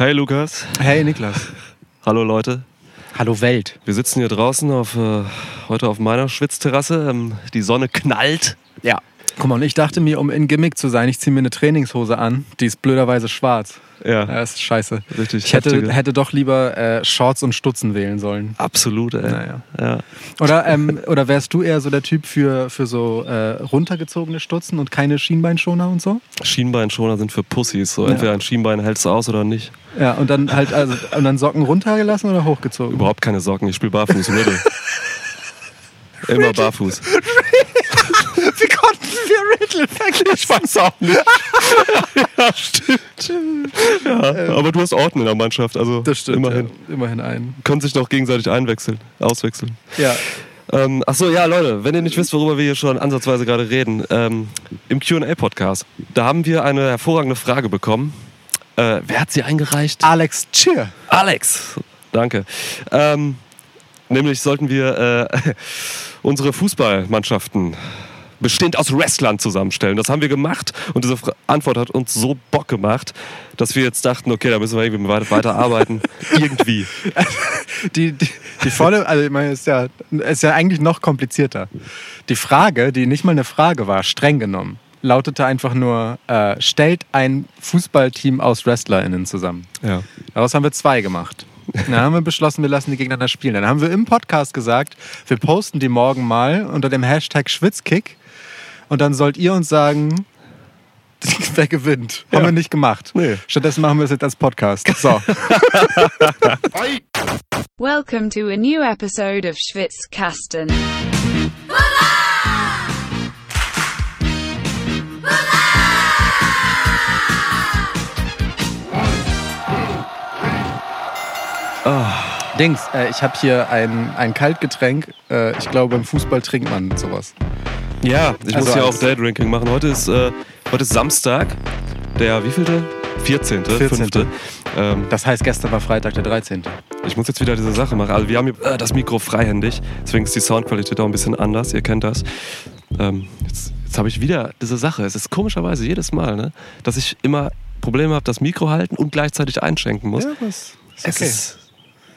Hey Lukas. Hey Niklas. Hallo Leute. Hallo Welt. Wir sitzen hier draußen auf, äh, heute auf meiner Schwitzterrasse. Ähm, die Sonne knallt. Ja. Guck mal, und ich dachte mir, um in Gimmick zu sein, ich ziehe mir eine Trainingshose an. Die ist blöderweise schwarz. Ja. Das ist scheiße. Richtig Ich hätte, hätte doch lieber äh, Shorts und Stutzen wählen sollen. Absolut, ey. Naja. Ja. Oder, ähm, oder wärst du eher so der Typ für, für so äh, runtergezogene Stutzen und keine Schienbeinschoner und so? Schienbeinschoner sind für Pussys. So, Ja. entweder ein Schienbein hältst du aus oder nicht. Ja, und dann halt, also, und dann Socken runtergelassen oder hochgezogen? Überhaupt keine Socken. Ich spiele barfuß, Riddle. Immer barfuß. Wie konnten wir Riddle vergessen? Ich weiß auch nicht. ja, stimmt. Ja, aber du hast Ordnung in der Mannschaft, also Das stimmt. immerhin. Ja, immerhin ein. Können sich noch gegenseitig einwechseln, auswechseln. Ja. Ähm, achso, ja, Leute, wenn ihr nicht wisst, worüber wir hier schon ansatzweise gerade reden, ähm, im QA-Podcast, da haben wir eine hervorragende Frage bekommen. Äh, wer hat sie eingereicht? Alex Cheer. Alex! Danke. Ähm, nämlich sollten wir äh, unsere Fußballmannschaften bestehend aus Wrestlern zusammenstellen. Das haben wir gemacht und diese Antwort hat uns so Bock gemacht, dass wir jetzt dachten, okay, da müssen wir irgendwie weiter, weiter arbeiten. irgendwie. Die, die, die volle, also ich meine, ist ja, ist ja eigentlich noch komplizierter. Die Frage, die nicht mal eine Frage war, streng genommen, lautete einfach nur, äh, stellt ein Fußballteam aus WrestlerInnen zusammen. Ja. Daraus haben wir zwei gemacht. Dann haben wir beschlossen, wir lassen die gegeneinander spielen. Dann haben wir im Podcast gesagt, wir posten die morgen mal unter dem Hashtag Schwitzkick und dann sollt ihr uns sagen, wer gewinnt. Haben Ja. wir nicht gemacht. Nee. Stattdessen machen wir es jetzt als Podcast. So. Welcome to a new episode of Schwitzkasten. Dings, äh, ich habe hier ein, ein Kaltgetränk. Äh, ich glaube, beim Fußball trinkt man sowas. Ja, ich Also muss hier als- auch Daydrinking machen. Heute ist, äh, heute ist Samstag, der wievielte? 14. 14.. Fünfte. Ähm, Das heißt, gestern war Freitag der 13. ich muss jetzt wieder diese Sache machen. Also wir haben hier äh, das Mikro freihändig, deswegen ist die Soundqualität auch ein bisschen anders. Ihr kennt das. Ähm, jetzt jetzt habe ich wieder diese Sache. Es ist komischerweise jedes Mal, ne, dass ich immer Probleme habe, das Mikro halten und gleichzeitig einschenken muss. das ist Es okay. ist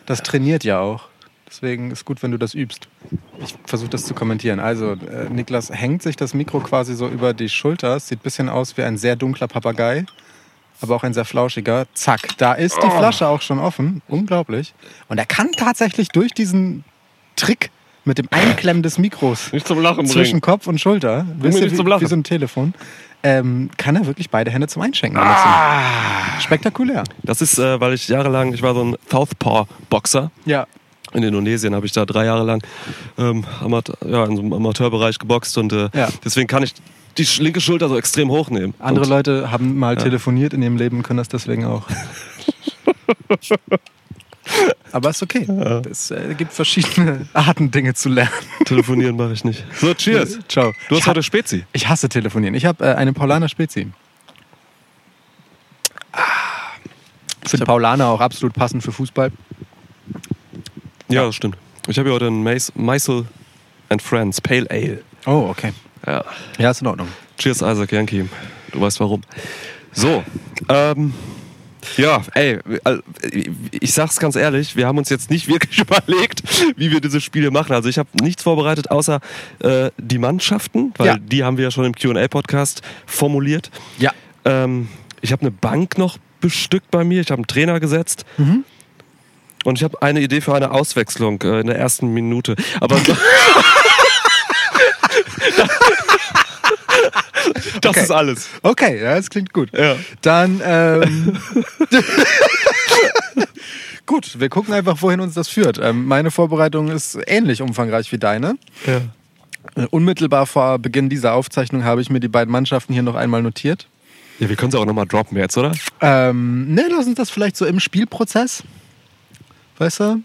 Das trainiert ja auch. Deswegen ist gut, wenn du das übst. Ich versuche das zu kommentieren. Also, äh, Niklas hängt sich das Mikro quasi so über die Schulter. Es sieht ein bisschen aus wie ein sehr dunkler Papagei, aber auch ein sehr flauschiger. Zack, da ist die Flasche auch schon offen. Unglaublich. Und er kann tatsächlich durch diesen Trick mit dem Einklemmen des Mikros nicht zum Lachen zwischen Kopf und Schulter, wisst ihr, nicht zum wie, Lachen. wie so ein Telefon, ähm, kann er wirklich beide Hände zum Einschenken benutzen. Spektakulär. Das ist, äh, weil ich jahrelang, ich war so ein Southpaw-Boxer. Ja. In Indonesien habe ich da drei Jahre lang ähm, Amateur, ja, in so einem Amateurbereich geboxt und äh, Ja. deswegen kann ich die linke Schulter so extrem hochnehmen. Andere und, Leute haben mal telefoniert in ihrem Leben, können das deswegen auch. Aber ist okay. Es äh, gibt verschiedene Arten, Dinge zu lernen. Telefonieren mache ich nicht. So, cheers. Ciao. Du ich, hast ha heute Spezi. ich hasse telefonieren. Ich habe äh, eine Paulaner Spezi. Ich finde Paulaner auch absolut passend für Fußball. Ja, das stimmt. Ich habe hier heute einen Meisel and Friends Pale Ale. Oh, okay. Ja. Ja, ist in Ordnung. Cheers, Isaac Yankee. Du weißt warum. So, ähm, ja, ey, ich sag's ganz ehrlich, wir haben uns jetzt nicht wirklich überlegt, wie wir diese Spiele machen. Also ich habe nichts vorbereitet, außer äh, die Mannschaften, weil Ja. die haben wir ja schon im Q&A-Podcast formuliert. Ja. Ähm, ich habe eine Bank noch bestückt bei mir, ich habe einen Trainer gesetzt. Mhm. Und ich habe eine Idee für eine Auswechslung äh, in der ersten Minute. Aber das Okay. ist alles. Okay, ja, das klingt gut. Ja. Dann, ähm, gut, wir gucken einfach, wohin uns das führt. Ähm, meine Vorbereitung ist ähnlich umfangreich wie deine. Ja. Äh, Unmittelbar vor Beginn dieser Aufzeichnung habe ich mir die beiden Mannschaften hier noch einmal notiert. Ja, wir können sie auch nochmal droppen jetzt, oder? Ähm, ne, lass uns das vielleicht so im Spielprozess. Weißt du?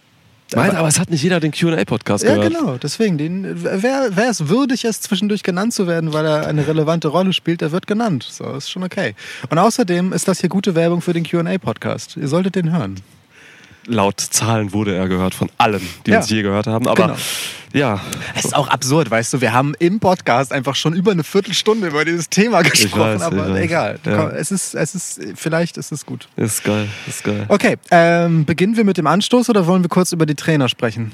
Nein, aber es hat nicht jeder den QA-Podcast Ja, gehört. genau. Deswegen, den, wer, wer es würdig ist, zwischendurch genannt zu werden, weil er eine relevante Rolle spielt, der wird genannt. So, ist schon okay. Und außerdem ist das hier gute Werbung für den QA-Podcast. Ihr solltet den hören. Laut Zahlen wurde er gehört von allen, die Ja. uns je gehört haben. Aber Genau. ja, Es ist auch absurd, weißt du, wir haben im Podcast einfach schon über eine Viertelstunde über dieses Thema gesprochen, weiß, aber egal. Ja. Es ist, es ist, vielleicht ist es gut. ist geil, ist geil. Okay, ähm, beginnen wir mit dem Anstoß oder wollen wir kurz über die Trainer sprechen?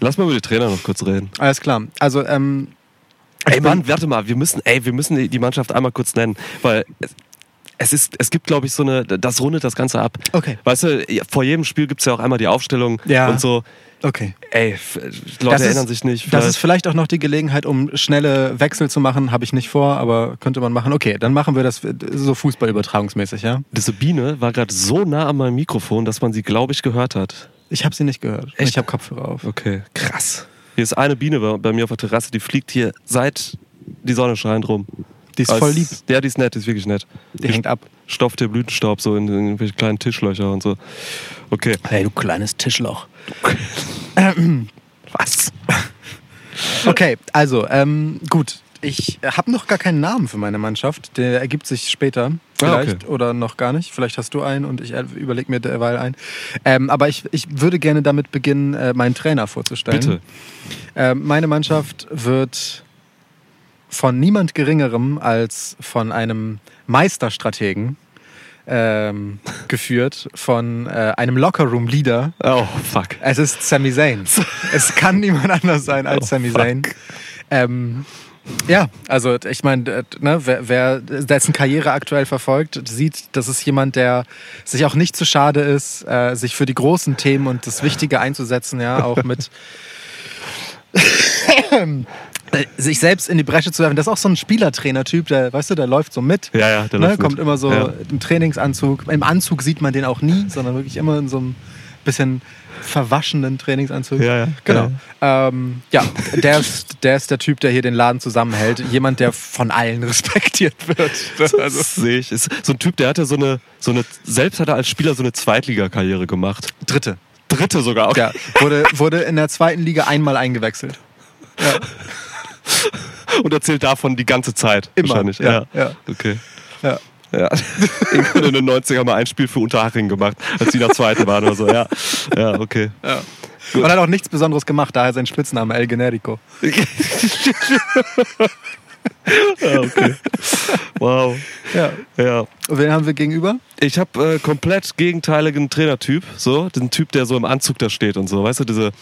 Lass mal über die Trainer noch kurz reden. Alles klar. Also, ähm, Ey Mann, warte mal, wir müssen, ey, wir müssen die die Mannschaft einmal kurz nennen, weil es, ist, es gibt, glaube ich, so eine, das rundet das Ganze ab. Okay. Weißt du, vor jedem Spiel gibt es ja auch einmal die Aufstellung Ja. und so. okay. Ey, Leute Das ist- erinnern sich nicht. Das ist vielleicht auch noch die Gelegenheit, um schnelle Wechsel zu machen. Habe ich nicht vor, aber könnte man machen. Okay, dann machen wir das so fußballübertragungsmäßig, ja? Diese Biene war gerade so nah an meinem Mikrofon, dass man sie, glaube ich, gehört hat. Ich habe sie nicht gehört. Echt? Ich habe Kopfhörer auf. Okay, krass. Hier ist eine Biene bei, bei mir auf der Terrasse, die fliegt hier seit die Sonne scheint rum. Die ist Als- voll lieb. Ja, die ist nett, die ist wirklich nett. Die hängt ab. Stopft der Blütenstaub so in, in irgendwelche kleinen Tischlöcher und so. Okay. Hey, du kleines Tischloch. Was? Okay, also, ähm, gut. Ich habe noch gar keinen Namen für meine Mannschaft. Der ergibt sich später. Vielleicht Ah, okay. oder noch gar nicht. Vielleicht hast du einen und ich überlege mir derweil einen. Ähm, aber ich, ich würde gerne damit beginnen, äh, meinen Trainer vorzustellen. Bitte. Ähm, meine Mannschaft wird von niemand Geringerem als von einem Meisterstrategen ähm, geführt, von äh, einem Lockerroom-Leader. Oh, fuck. Es ist Sami Zayn. es kann niemand anders sein als Oh, Sami. Zayn. Ähm, ja, also ich meine, ne, wer, wer dessen Karriere aktuell verfolgt, sieht, das ist jemand, der sich auch nicht zu schade ist, äh, sich für die großen Themen und das Wichtige einzusetzen, ja, auch mit sich selbst in die Bresche zu werfen. Das ist auch so ein Spielertrainer-Typ, der, weißt du, der läuft so mit. Ja, ja, der ne, läuft mit. kommt immer so Ja. im Trainingsanzug. Im Anzug sieht man den auch nie, sondern wirklich immer in so einem bisschen verwaschenen Trainingsanzug. Ja, ja. Genau. Ja, ähm, ja der, ist, der ist der Typ, der hier den Laden zusammenhält. Jemand, der von allen respektiert wird. Also Also, sehe ich. Ist so ein Typ, der hatte so eine, so eine, selbst hat er als Spieler so eine Zweitligakarriere gemacht. Dritte. Dritte sogar. Okay. Ja, wurde, wurde in der zweiten Liga einmal eingewechselt. Und erzählt davon die ganze Zeit. Immer, Wahrscheinlich. ja, ja. Okay. Ja. Ja. Irgendwann in den 90er mal ein Spiel für Unterhaching gemacht, als die in der zweiten waren oder so. Ja, ja okay. Ja. Und hat auch nichts Besonderes gemacht, daher sein Spitzname El Generico. ja, okay. Wow. Ja. Ja. Und wen haben wir gegenüber? Ich habe äh, komplett gegenteiligen Trainertyp. So, den Typ, der so im Anzug da steht und so. Weißt du, diese,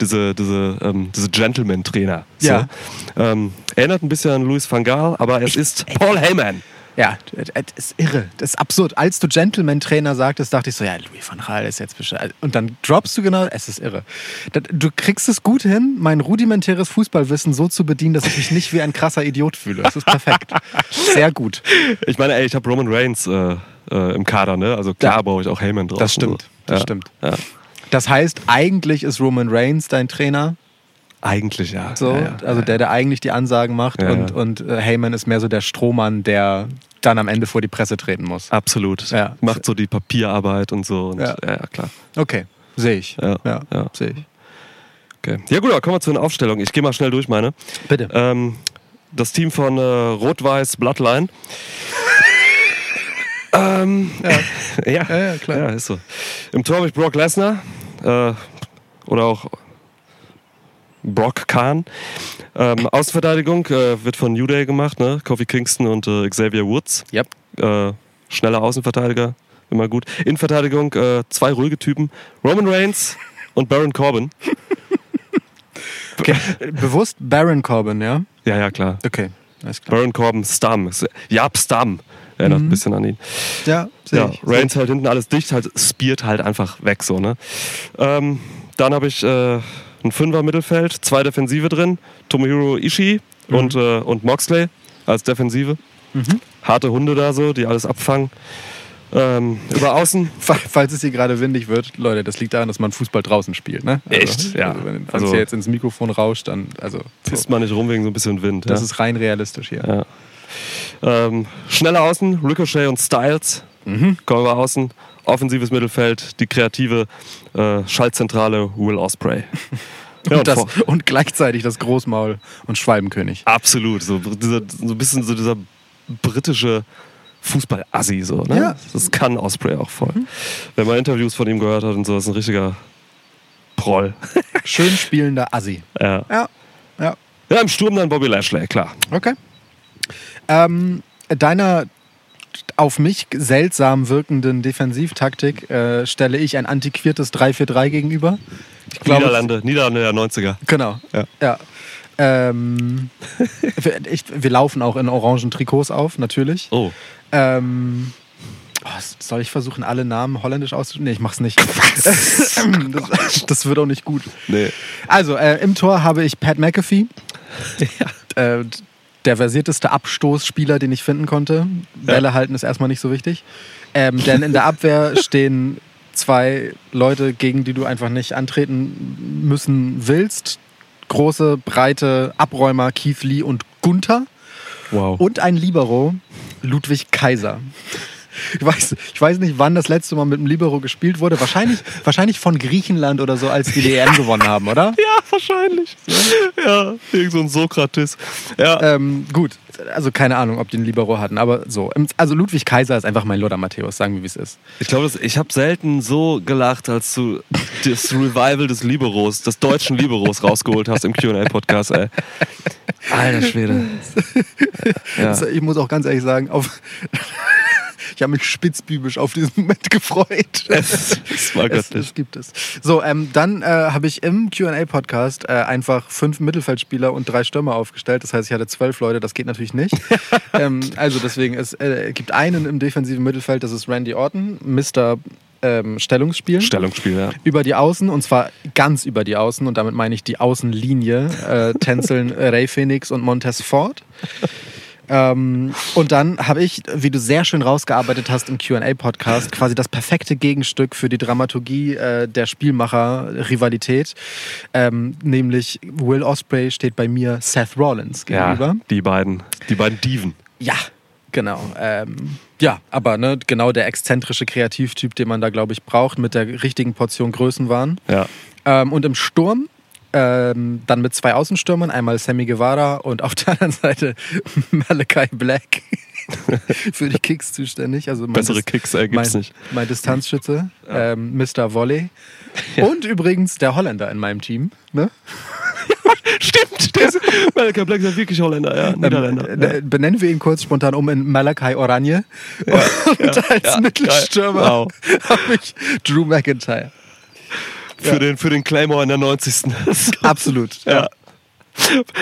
diese, diese, ähm, diese Gentleman-Trainer. So. Ja. Ähm, erinnert ein bisschen an Louis van Gaal, aber es ist Paul Heyman. Ja, das ist irre. Das ist absurd. Als du Gentleman-Trainer sagtest, dachte ich so, ja, Louis van Gaal ist jetzt bestimmt. Und dann droppst du genau, es ist irre. Du kriegst es gut hin, mein rudimentäres Fußballwissen so zu bedienen, dass ich mich nicht wie ein krasser Idiot fühle. Das ist perfekt. Sehr gut. Ich meine, ey, ich habe Roman Reigns äh, äh, im Kader, ne? Also klar Ja. brauche ich auch Heyman drauf. Das stimmt. So. Das ja. stimmt. Ja. Das heißt, eigentlich ist Roman Reigns dein Trainer. Eigentlich ja. So, ja, ja. also der, der eigentlich die Ansagen macht und, und äh, Heyman ist mehr so der Strohmann, der dann am Ende vor die Presse treten muss. Absolut. Ja. Macht so die Papierarbeit und so. Und, Ja. klar. Okay, sehe ich. Ja, ja, sehe ich. Okay. Ja gut, dann kommen wir zu den Aufstellungen. Ich gehe mal schnell durch meine. Bitte. Ähm, das Team von äh, Rot-Weiß Bloodline. ähm, ja. ja. Ja, ja, klar. Ja, ist so. Im Tor habe ich Brock Lesnar äh, oder auch Brock Khan. Ähm, Außenverteidigung äh, wird von New Day gemacht, ne? Kofi Kingston und äh, Xavier Woods. Yep. Äh, schneller Außenverteidiger, immer gut. Innenverteidigung, äh, zwei ruhige Typen. Roman Reigns und Baron Corbin. Okay. Bewusst Baron Corbin, ja? Ja, ja, klar. Okay, alles klar. Baron Corbin, Stam. Jab Stam. Erinnert ein bisschen an ihn. Ja, Ja, Mhm. ich. Reigns halt hinten alles dicht, halt speart halt einfach weg so, ne? Ähm, dann habe ich äh, ein Fünfer Mittelfeld, zwei Defensive drin, Tomohiro Ishii Mhm. und, äh, und Moxley als Defensive. Harte Hunde da so, die alles abfangen. Ähm, über Außen Fa- Falls es hier gerade windig wird, Leute, das liegt daran, dass man Fußball draußen spielt, ne? Also, Echt? Ja. Also, wenn Also- hier jetzt ins Mikrofon rauscht, dann, also, so. pisst man nicht rum wegen so ein bisschen Wind. das ja. ist rein realistisch hier. Ja. Ähm, schnelle Außen, Ricochet und Styles. Mhm. Kommen wir außen. Offensives Mittelfeld, die kreative äh, Schaltzentrale Will Osprey. Ja, und, das, und gleichzeitig das Großmaul und Schwalbenkönig. absolut. So, dieser, so ein bisschen so dieser britische Fußball-Assi so. Ne? Ja. Das kann Osprey auch voll. Wenn man Interviews von ihm gehört hat und so, ist ein richtiger Proll. Schön spielender Assi. ja. Ja, ja. ja, im Sturm dann Bobby Lashley, klar. Okay. Ähm, deiner auf mich seltsam wirkenden Defensivtaktik äh, stelle ich ein antiquiertes 3-4-3 gegenüber. Ich glaube, Niederlande, Niederlande der 90er. Genau. Ja. ja. Ähm, wir, ich, wir laufen auch in orangen Trikots auf, natürlich. Oh. Ähm, oh, soll ich versuchen, alle Namen holländisch auszusprechen? Nee, ich mach's nicht. das, das wird auch nicht gut. Nee. Also, äh, im Tor habe ich Pat McAfee. Äh, der versierteste Abstoßspieler, den ich finden konnte. Bälle halten ist erstmal nicht so wichtig. Ähm, denn in der Abwehr stehen zwei Leute, gegen die du einfach nicht antreten müssen willst. Große, breite Abräumer Keith Lee und Gunther. Wow. Und ein Libero, Ludwig Kaiser. Ich weiß, ich weiß nicht, wann das letzte Mal mit dem Libero gespielt wurde. Wahrscheinlich, wahrscheinlich von Griechenland oder so, als die EM gewonnen haben, oder? Ja, wahrscheinlich. Ja, irgend so ein Sokrates. Ja. Ähm, gut, also keine Ahnung, ob die einen Libero hatten, aber so. Also Ludwig Kaiser ist einfach mein Lothar Matthäus, sagen wir, wie es ist. Ich glaube, ich habe selten so gelacht, als du das Revival des Liberos, des deutschen Liberos rausgeholt hast im Q&A-Podcast, ey. Alter Schwede. Ja. Also Ich muss auch ganz ehrlich sagen, auf ich habe mich spitzbübisch auf diesen Moment gefreut. Es, es war Es, göttlich. es gibt es. So, ähm, dann äh, habe ich im QA-Podcast äh, einfach fünf Mittelfeldspieler und drei Stürmer aufgestellt. Das heißt, ich hatte zwölf Leute, das geht natürlich nicht. ähm, also deswegen, es äh, gibt einen im defensiven Mittelfeld, das ist Randy Orton, Mr. Ähm, Stellungsspiel. Stellungsspiel, ja. über die Außen und zwar ganz über die Außen und damit meine ich die Außenlinie äh, tänzeln Ray Phoenix und Montez Ford. Ähm, und dann habe ich, wie du sehr schön rausgearbeitet hast im QA-Podcast, quasi das perfekte Gegenstück für die Dramaturgie äh, der Spielmacher-Rivalität. Ähm, nämlich Will Osprey steht bei mir Seth Rollins gegenüber. Ja, die beiden, die beiden Diven. Ja, genau. Ähm, ja, aber ne, genau der exzentrische Kreativtyp, den man da, glaube ich, braucht, mit der richtigen Portion Größenwahn. Ja. Ähm, und im Sturm ähm, dann mit zwei Außenstürmern, einmal Sammy Guevara und auf der anderen Seite Malachi Black. Für die Kicks zuständig. Also Bessere Dis- Kicks äh, gibt's mein, nicht. Mein Distanzschütze, ähm, Mr. Volley. Und übrigens der Holländer in meinem Team. Ne? Stimmt, ist, Malachi Black ist ja wirklich Holländer, ja. Niederländer. Ähm, äh, benennen wir ihn kurz spontan um in Malachi Oranje. und als ja, Mittelstürmer. Wow. habe ich Drew McIntyre. Für, den, für den Claymore in der 90. Absolut. ja.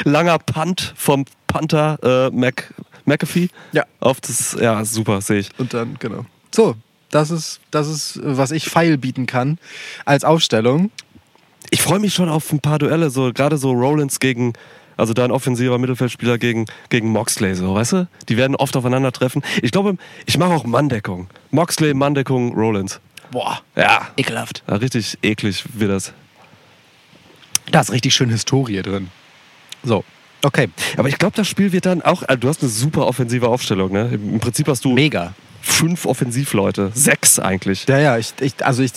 Langer Punt vom Panther äh, Mac, McAfee. Ja. Auf das, ja, super, sehe ich. Und dann, genau. So, das ist, das ist, was ich Pfeil bieten kann als Aufstellung. Ich freue mich schon auf ein paar Duelle, so gerade so Rollins gegen, also dein offensiver Mittelfeldspieler gegen, gegen Moxley, so, weißt du? Die werden oft aufeinandertreffen. Ich glaube, ich mache auch Manndeckung. Moxley, Manndeckung, Rollins. Boah, Ja. ekelhaft. ja richtig eklig wird das. Da ist richtig schön Historie drin. So, okay. Aber ich glaube, das Spiel wird dann auch. äh, Du hast eine super offensive Aufstellung, ne? Im Prinzip hast du Mega. fünf Offensivleute. Sechs eigentlich. Ja, ja, ich, ich, also ich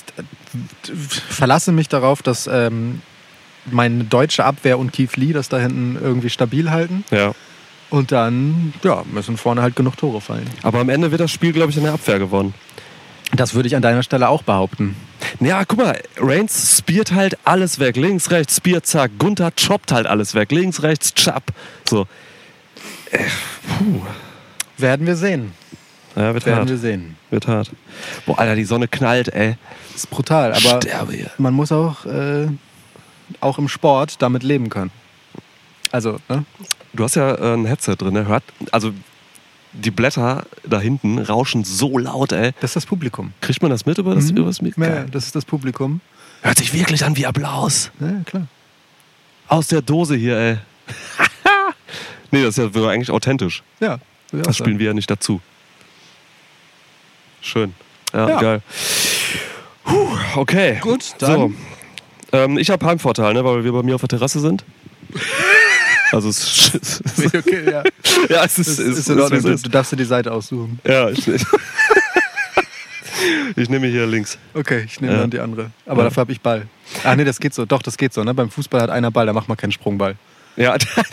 verlasse mich darauf, dass ähm, meine deutsche Abwehr und Keith Lee das da hinten irgendwie stabil halten. Ja. Und dann, ja, müssen vorne halt genug Tore fallen. Aber am Ende wird das Spiel, glaube ich, in der Abwehr gewonnen. Das würde ich an deiner Stelle auch behaupten. Ja, guck mal, Reigns spiert halt alles weg. Links, rechts, Spear, zack. Gunther choppt halt alles weg. Links, rechts, chap. So. Äh, puh. Werden wir sehen. Ja, wird Werden hart. wir sehen. Wird hart. Boah, Alter, die Sonne knallt, ey. Das ist brutal, aber Sterbe hier. man muss auch, äh, auch im Sport damit leben können. Also, ne? Du hast ja äh, ein Headset drin, ne? Hört, also die Blätter da hinten rauschen so laut, ey. Das ist das Publikum. Kriegt man das mit über das, Mhm. über das Mikro? Ja, das ist das Publikum. Hört sich wirklich an wie Applaus. Ja, klar. Aus der Dose hier, ey. nee, das ist ja eigentlich authentisch. Ja, Das spielen wir ja nicht dazu. Schön. Ja, Ja. geil. Puh, okay. Gut, So. dann- Ähm, ich habe Heimvorteil, ne, weil wir bei mir auf der Terrasse sind. Also es, es Okay, ja. ja, es ist, Das es ist ist, in Ordnung. Du, ist. du darfst dir die Seite aussuchen. Ja, ich, ich nehme hier links. Okay, ich nehme Ja. dann die andere. Aber Ja. dafür habe ich Ball. Ah, nee, das geht so. Doch, das geht so. Ne? Beim Fußball hat einer Ball, da macht man keinen Sprungball. Ja, der,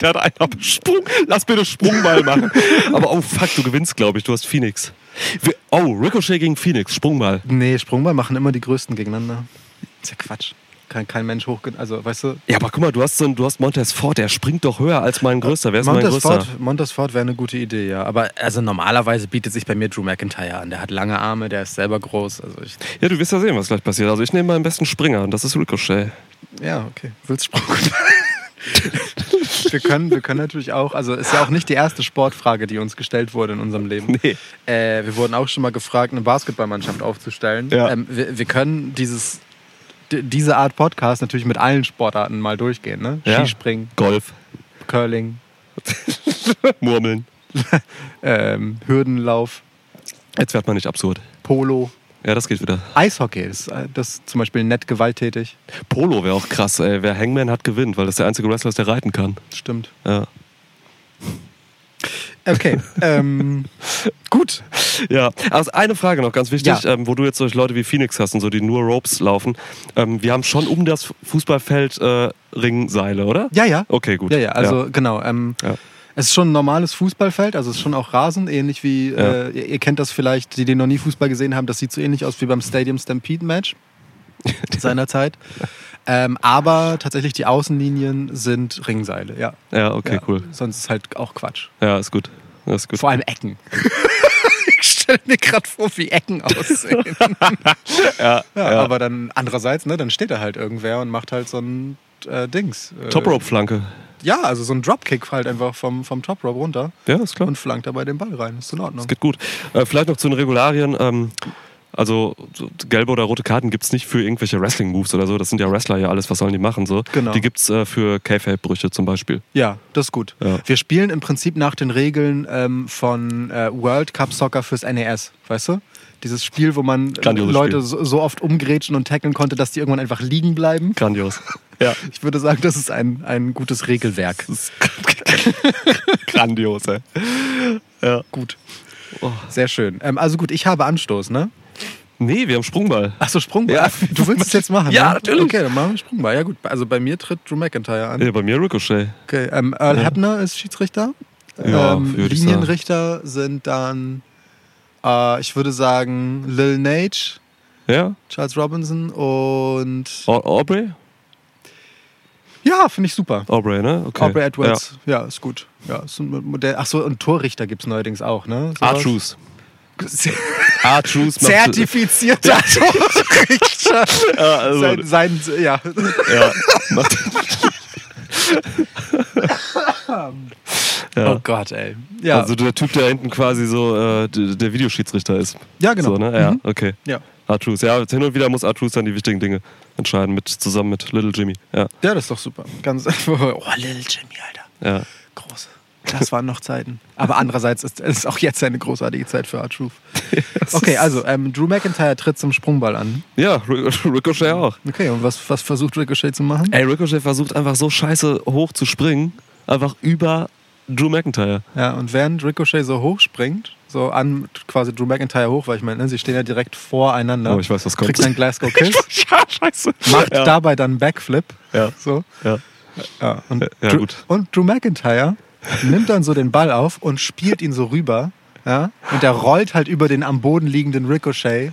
der hat einen Sprung. Lass bitte Sprungball machen. Aber oh fuck, du gewinnst, glaube ich. Du hast Phoenix. Oh, Ricochet gegen Phoenix. Sprungball. Nee, Sprungball machen immer die Größten gegeneinander. Ist ja Quatsch. Kein, kein Mensch hoch... Also, weißt du... Ja, aber guck mal, du hast, so einen, du hast Montez Ford, der springt doch höher als mein größter. Wer ist mein Montez größter? Ford, Montez Ford wäre eine gute Idee, ja. Aber also normalerweise bietet sich bei mir Drew McIntyre an. Der hat lange Arme, der ist selber groß. Also ich, Ja, du wirst ja sehen, was gleich passiert. Also ich nehme meinen besten Springer und das ist Ricochet. ja, okay. Willst Sprung? wir, können, wir können natürlich auch, also ist ja auch nicht die erste Sportfrage, die uns gestellt wurde in unserem Leben. Nee. Äh, wir wurden auch schon mal gefragt, eine Basketballmannschaft aufzustellen. Ja. Ähm, wir, wir können dieses, diese Art Podcast natürlich mit allen Sportarten mal durchgehen. Ne? Ja. Skispringen, Golf, Curling, Murmeln. ähm, Hürdenlauf, Jetzt wird man nicht absurd. Polo. Ja, das geht wieder. Eishockey ist äh, das ist zum Beispiel nett gewalttätig. Polo wäre auch krass, ey. Wer Hangman hat, gewinnt, weil das der einzige Wrestler ist, der reiten kann. Stimmt. Ja. Okay. ähm, gut. Ja, also eine Frage noch ganz wichtig, Ja. ähm, wo du jetzt solche Leute wie Phoenix hast und so, die nur Ropes laufen. Ähm, wir haben schon um das Fußballfeld äh, Ringseile, oder? Ja, ja. Okay, gut. Ja, ja, also genau. Ähm, Ja. Es ist schon ein normales Fußballfeld, also es ist schon auch Rasen, ähnlich wie, Ja. äh, ihr, ihr kennt das vielleicht, die, die noch nie Fußball gesehen haben, das sieht so ähnlich aus wie beim Stadium Stampede Match seinerzeit. Ähm, aber tatsächlich die Außenlinien sind Ringseile, ja. Ja, okay, ja. cool. Sonst ist halt auch Quatsch. Ja, ist gut. Das ist gut. Vor allem Ecken. ich stelle mir gerade vor, wie Ecken aussehen. Ja, Ja, ja. Aber dann andererseits, ne, dann steht da halt irgendwer und macht halt so ein äh, Dings. Äh, Top Rope Flanke. Ja, also so ein Dropkick halt einfach vom, vom Top Rope runter Ja, ist klar. und flankt dabei den Ball rein. Ist in Ordnung. Das geht gut. Äh, vielleicht noch zu den Regularien. Ähm, also so gelbe oder rote Karten gibt es nicht für irgendwelche Wrestling-Moves oder so. Das sind ja Wrestler ja alles, was sollen die machen so. Genau. Die gibt es äh, für K-Fape-Brüche zum Beispiel. Ja, das ist gut. Ja. Wir spielen im Prinzip nach den Regeln ähm, von äh, World Cup Soccer fürs NES, weißt du? Dieses Spiel, wo man äh, Grandioses Leute Spiel. so, so oft umgrätschen und tackeln konnte, dass die irgendwann einfach liegen bleiben. Grandios. Ja. Ich würde sagen, das ist ein, ein gutes Regelwerk. Grandios, ey. Ja. Gut. Oh. Sehr schön. Ähm, also gut, ich habe Anstoß, ne? Nee, wir haben Sprungball. Achso, Sprungball. Ja. Du willst es jetzt machen? Ja, ne? natürlich. Okay, dann machen wir Sprungball. Ja gut, also bei mir tritt Drew McIntyre an. Ja, bei mir Ricochet. Okay, ähm, Earl Hebner ist Schiedsrichter. Ja, ähm, Linienrichter sind dann, äh, ich würde sagen, Lil Nage, Ja? Charles Robinson und Au- Aubrey? ja, finde ich super. Aubrey, ne? Okay. Aubrey Edwards, ja. ist gut. Ja, ist ein Modell. Achso, und Torrichter gibt es neuerdings auch, ne? Ja. Sowas? R-Truth macht... Zertifizierter Torrichter. Ja, also, sein, sein, ja. ja. Oh Gott, ey. Ja, Also der Typ, der hinten quasi so äh, der Videoschiedsrichter ist. ja genau. So, ne? Ja, Mhm. okay. ja. R-Truth. Ja, hin und wieder muss R-Truth dann die wichtigen Dinge entscheiden, mit, zusammen mit Little Jimmy. Ja, ja, das ist doch super. Ganz, oh, Lil Jimmy, Alter. ja. Groß. Das waren noch Zeiten. Aber andererseits ist es auch jetzt eine großartige Zeit für R-Truth. Okay, also ähm, Drew McIntyre tritt zum Sprungball an. Ja, Ric- Ricochet auch. Okay, und was, was versucht Ricochet zu machen? Ey, Ricochet versucht einfach so scheiße hoch zu springen, einfach über Drew McIntyre. Ja, und während Ricochet so hoch springt, so an quasi Drew McIntyre hoch, weil ich meine, ne, sie stehen ja direkt voreinander. Oh, ich weiß, was kommt. Kriegt einen Glasgow Kiss, ja, scheiße. macht ja. dabei dann einen Backflip. Ja. So. Ja. Ja, und, Ja, Drew, gut. und Drew McIntyre nimmt dann so den Ball auf und spielt ihn so rüber. Ja? Und der rollt halt über den am Boden liegenden Ricochet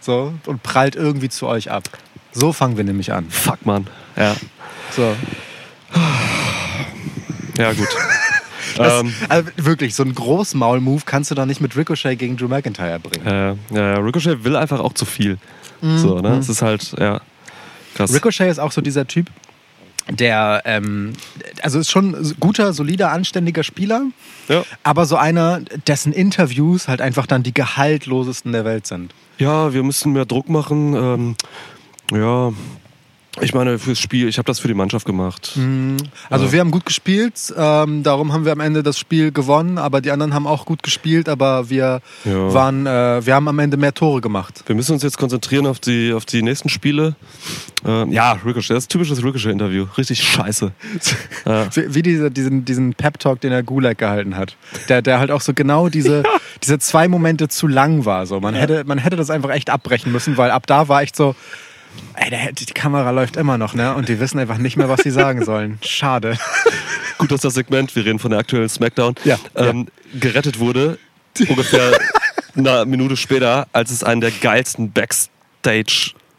so, und prallt irgendwie zu euch ab. So fangen wir nämlich an. Fuck, Mann. Ja, So. ja gut. Das, ähm, also wirklich, so einen Großmaul-Move kannst du doch nicht mit Ricochet gegen Drew McIntyre bringen. äh, ja, Ricochet will einfach auch zu viel. So, ne? Es ist halt, ja, krass. Ricochet ist auch so dieser Typ, der, ähm, also ist schon ein guter, solider, anständiger Spieler, ja. aber so einer, dessen Interviews halt einfach dann die gehaltlosesten der Welt sind. ja, wir müssen mehr Druck machen. Ähm, ja, ich meine, fürs Spiel, ich habe das für die Mannschaft gemacht. Also Ja. wir haben gut gespielt, ähm, darum haben wir am Ende das Spiel gewonnen, aber die anderen haben auch gut gespielt, aber wir Ja. waren, äh, wir haben am Ende mehr Tore gemacht. Wir müssen uns jetzt konzentrieren auf die, auf die nächsten Spiele. Ähm, ja, Ricochet, das ist ein typisches Ricochet-Interview. Richtig scheiße. Ja. Wie, wie diese, diesen, diesen Pep-Talk, den er Gulag gehalten hat. Der, der halt auch so genau diese, diese zwei Momente zu lang war. So. Man, hätte, man hätte das einfach echt abbrechen müssen, weil ab da war echt so, Ey, der, die Kamera läuft immer noch, ne? Und die wissen einfach nicht mehr, was sie sagen sollen. Schade. Gut, dass das Segment, wir reden von der aktuellen Smackdown, Ja, ähm, gerettet wurde. Ungefähr eine Minute später, als es einen der geilsten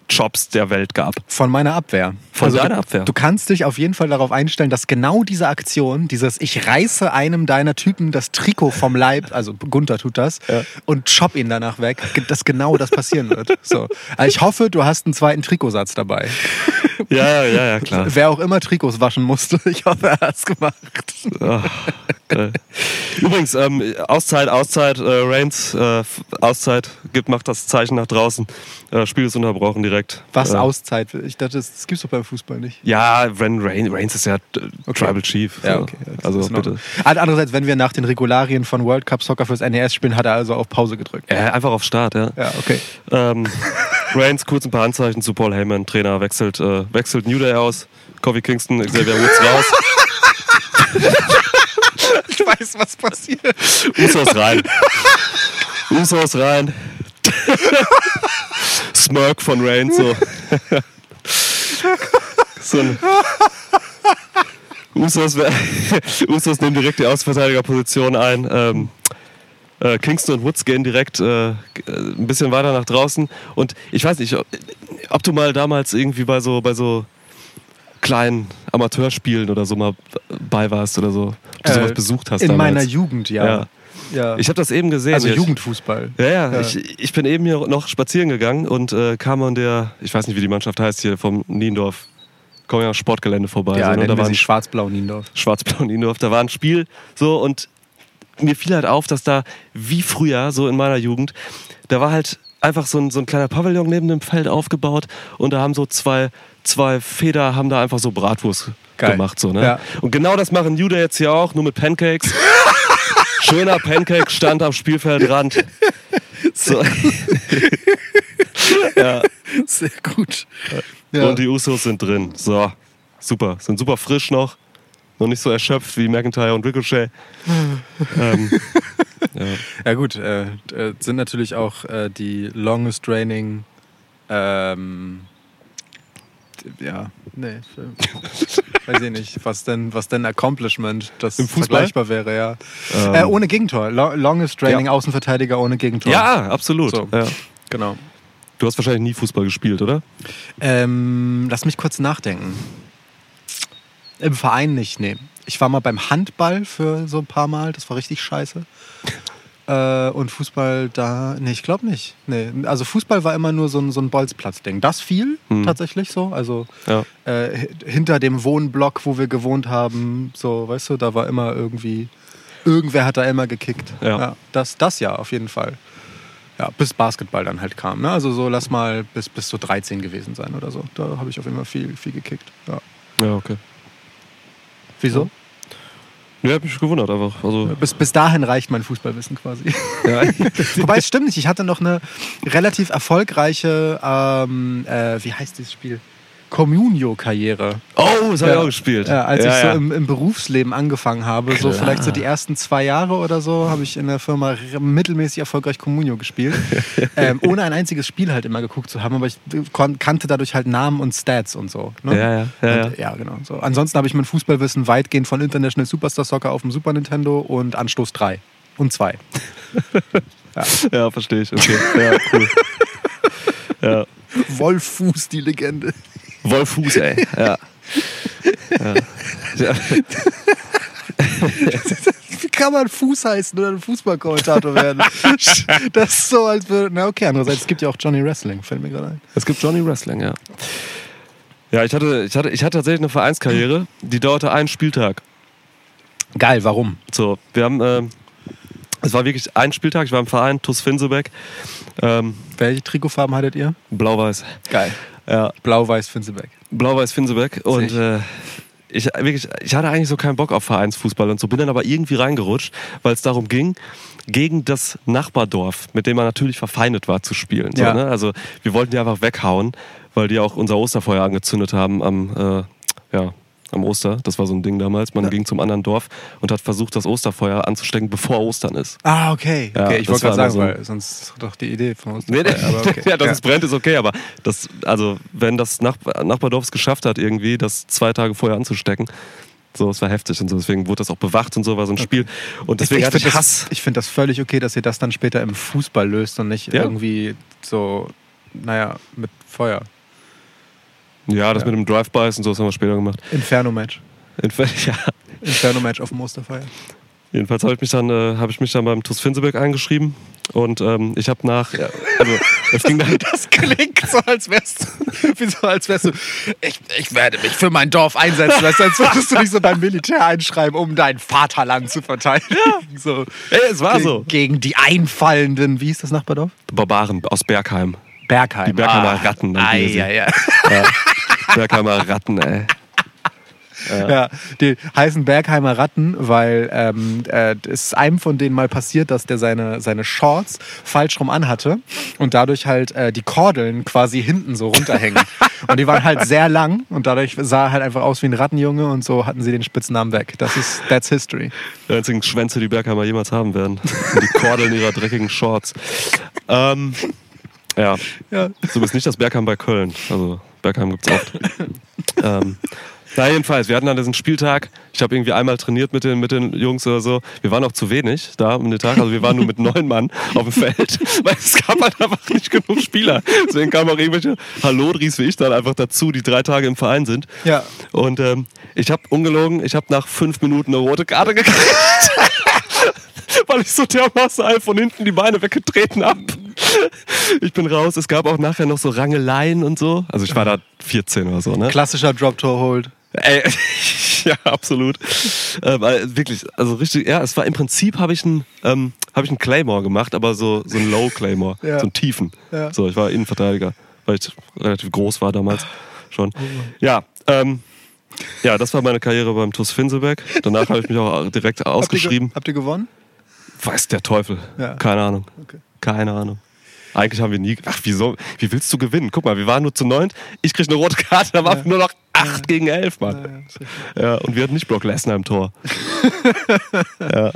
Backstage-Jobs der Welt gab. Von meiner Abwehr. Von du- deiner Abwehr. Du kannst dich auf jeden Fall darauf einstellen, dass genau diese Aktion, dieses Ich reiße einem deiner Typen das Trikot vom Leib, also Gunther tut das, Ja. und chop ihn danach weg, dass genau das passieren wird. So. Also ich hoffe, du hast einen zweiten Trikotsatz dabei. Ja, ja, ja, klar. Wer auch immer Trikots waschen musste, ich hoffe, er hat's gemacht. Geil. Übrigens, ähm, Auszeit, Auszeit, äh, Reigns, äh, Auszeit, gibt, macht das Zeichen nach draußen. Äh, Spiel ist unterbrochen direkt. Was äh, Auszeit? Ich dachte, das, das gibt's doch beim Fußball nicht. Ja, wenn Reigns, Reigns ist ja äh, Tribal Chief. so. Das Also bitte. Andererseits, wenn wir nach den Regularien von World Cup Soccer fürs NES spielen, hat er also auf Pause gedrückt. Ja, einfach auf Start, ja. Ja, okay. Ähm, Reigns, kurz ein paar Anzeichen zu Paul Heyman. Trainer wechselt, äh, wechselt New Day aus. Kofi Kingston, Xavier Woods raus. Ich weiß, was passiert. Usos rein. Usos rein. Smirk von Reigns so. so ein Usos, Usos nehmen direkt die Außenverteidigerposition ein. Ähm, äh, Kingston und Woods gehen direkt äh, ein bisschen weiter nach draußen. Und ich weiß nicht, ob, ob du mal damals irgendwie bei so, bei so kleinen Amateurspielen oder so mal bei warst oder so. Ob du sowas Äh, besucht hast In damals. meiner Jugend, ja. Ja. ja. Ich habe das eben gesehen. also Jugendfußball. Ja, ja, Ja. Ich, ich bin eben hier noch spazieren gegangen und äh, kam an der, ich weiß nicht, wie die Mannschaft heißt hier, vom Niendorf. Kommen ja am Sportgelände vorbei. Ja, so, ne? Da wir war sie ein Schwarz-Blau Niendorf. Schwarz-Blau Niendorf, da war ein Spiel so und mir fiel halt auf, dass da wie früher, so in meiner Jugend, da war halt einfach so ein, so ein kleiner Pavillon neben dem Feld aufgebaut und da haben so zwei, zwei Feder, haben da einfach so Bratwurst Geil. gemacht. So, ne? Ja. Und genau das machen Jude jetzt hier auch, nur mit Pancakes. Schöner Pancake-Stand am Spielfeldrand. So. ja. Sehr gut. Ja. Und die Usos sind drin. So, super. Sind super frisch noch. Noch nicht so erschöpft wie McIntyre und Ricochet. ähm, ja. ja gut, äh, äh, sind natürlich auch äh, die longest reigning ähm, ja, nee, weiß ich nicht, was denn, was denn Accomplishment das Im Fußball? vergleichbar wäre, ja. Ähm, Äh, ohne Gegentor. Lo longest reigning Ja. Außenverteidiger ohne Gegentor. ja, absolut. So. Ja. Genau. Du hast wahrscheinlich nie Fußball gespielt, oder? Ähm, lass mich kurz nachdenken. Im Verein nicht, nee. Ich war mal beim Handball für so ein paar Mal, das war richtig scheiße. Äh, und Fußball da, nee, ich glaube nicht. Nee. Also Fußball war immer nur so ein, so ein Bolzplatz-Ding. Das fiel Hm. tatsächlich so. Also Ja. äh, hi- hinter dem Wohnblock, wo wir gewohnt haben, so, weißt du, da war immer irgendwie, irgendwer hat da immer gekickt. Ja. das, das ja, auf jeden Fall. Ja, bis Basketball dann halt kam. Ne? Also so, lass mal bis, bis so 13 gewesen sein oder so. Da habe ich auf jeden Fall viel, viel gekickt. Ja. Ja, okay. Wieso? Ja, hab mich gewundert einfach. Also, Bis, bis dahin reicht mein Fußballwissen quasi. ja. Wobei, es stimmt nicht. Ich hatte noch eine relativ erfolgreiche, ähm, äh, wie heißt dieses Spiel? Communio-Karriere. Oh, das habe ich Ja. auch gespielt. Ja, als ja, ich so ja. im, im Berufsleben angefangen habe, so Klar. vielleicht so die ersten zwei Jahre oder so, habe ich in der Firma mittelmäßig erfolgreich Communio gespielt. ähm, ohne ein einziges Spiel halt immer geguckt zu haben, aber ich kannte dadurch halt Namen und Stats und so. Ne? Ja, ja, ja, Und, ja, genau. So. Ansonsten habe ich mein Fußballwissen weitgehend von International Superstar Soccer auf dem Super Nintendo und Anstoß 3 und 2. ja, verstehe ich. Okay. Ja, cool. ja. Wolf Fuß, die Legende. Wolfuß, ey. Ja. ja. ja. Wie kann man Fuß heißen oder ein Fußballkommentator werden? das ist so, als würde. Na, okay, andererseits, es gibt ja auch Johnny Wrestling, fällt mir gerade ein. Es gibt Johnny Wrestling, ja. Ja, ich hatte, ich hatte, ich hatte tatsächlich eine Vereinskarriere, die dauerte einen Spieltag. Geil, warum? So, wir haben, ähm, es war wirklich ein Spieltag, ich war im Verein, TuS Finsebeck, ähm, Welche Trikotfarben hattet ihr? blau-weiß. Geil. Ja, Blau-Weiß Finsebeck. blau-weiß Finsebeck und ich. äh, ich, wirklich, ich hatte eigentlich so keinen Bock auf Vereinsfußball und so, bin dann aber irgendwie reingerutscht, weil es darum ging, gegen das Nachbardorf, mit dem man natürlich verfeindet war, zu spielen. So, Ja. ne? Also wir wollten die einfach weghauen, weil die auch unser Osterfeuer angezündet haben am, äh, ja, am Oster. Das war so ein Ding damals. Man ging zum anderen Dorf und hat versucht, das Osterfeuer anzustecken, bevor Ostern ist. Ah, okay. Ja, okay ich wollte gerade sagen, so weil sonst ist doch die Idee von uns. Nee, nee. aber okay. ja, dass es brennt, ist okay, aber das, also, wenn das Nach Nachbardorf es geschafft hat, irgendwie das zwei Tage vorher anzustecken, so, es war heftig und so, deswegen wurde das auch bewacht und so, war so ein Spiel. Und deswegen hatte ich finde Hass. das, ich find das völlig okay, dass ihr das dann später im Fußball löst und nicht Ja. irgendwie so, naja, mit Feuer. Ja, das Ja. mit dem Drive-Bys und so, das haben wir später gemacht. Inferno-Match. In- Ja, Inferno-Match auf dem Osterfeuer. Jedenfalls habe ich mich dann, äh, habe ich mich dann beim TuS Finseberg eingeschrieben und ähm, ich habe nach, ja, also es ging dann, Das klingt so, als wärst du, wie so, als wärst du, ich, ich werde mich für mein Dorf einsetzen, als würdest du dich so beim Militär einschreiben, um dein Vaterland zu verteidigen. So, ey, es war so. gegen die einfallenden, wie hieß das Nachbardorf? Barbaren aus Bergheim. Bergheim. Die Bergheimer Ah. Ratten. Dann ei. Ja. Bergheimer Ratten, ey. Ja, die heißen Bergheimer Ratten, weil ähm, äh, es ist einem von denen mal passiert, dass der seine, seine Shorts falsch rum anhatte und dadurch halt äh, die Kordeln quasi hinten so runterhängen. und die waren halt sehr lang und dadurch sah er halt einfach aus wie ein Rattenjunge und so hatten sie den Spitznamen weg. Das ist, that's history. Die einzigen Schwänze, die Bergheimer jemals haben werden. Die Kordeln ihrer dreckigen Shorts. Ähm, ja, Ja. so ist nicht das Bergheim bei Köln. Also Bergheim gibt's oft. ähm, na jedenfalls, wir hatten dann diesen Spieltag. Ich habe irgendwie einmal trainiert mit den, mit den Jungs oder so. Wir waren auch zu wenig da um den Tag. Also wir waren nur mit neun Mann auf dem Feld, weil es gab halt einfach nicht genug Spieler. Deswegen kamen auch irgendwelche Hallodris wie ich dann einfach dazu, die drei Tage im Verein sind. Ja. Und ähm, ich habe ungelogen, ich habe nach fünf Minuten eine rote Karte gekriegt. Weil ich so dermaßen von hinten die Beine weggetreten hab. Ich bin raus. Es gab auch nachher noch so Rangeleien und so. Also ich war da 14 oder so, ne? Klassischer Drop-Toe-Hold. Ey, ja, absolut. Äh, weil wirklich, also richtig, ja, es war im Prinzip habe ich einen ähm, habe ich einen Claymore gemacht, aber so so einen Low Claymore, Ja. so einen tiefen. Ja. So, ich war Innenverteidiger, weil ich relativ groß war damals schon. Ja, ähm, ja, das war meine Karriere beim TuS Finselberg. Danach habe ich mich auch direkt ausgeschrieben. Habt ihr, habt ihr gewonnen? Weiß der Teufel. Ja. Keine Ahnung. Okay. Keine Ahnung. Eigentlich haben wir nie. Ach, wieso? Wie willst du gewinnen? Guck mal, wir waren nur zu neunt. Ich krieg eine rote Karte, da waren nur noch acht gegen elf, Mann. Ja, und wir hatten nicht Brock Lesnar im Tor.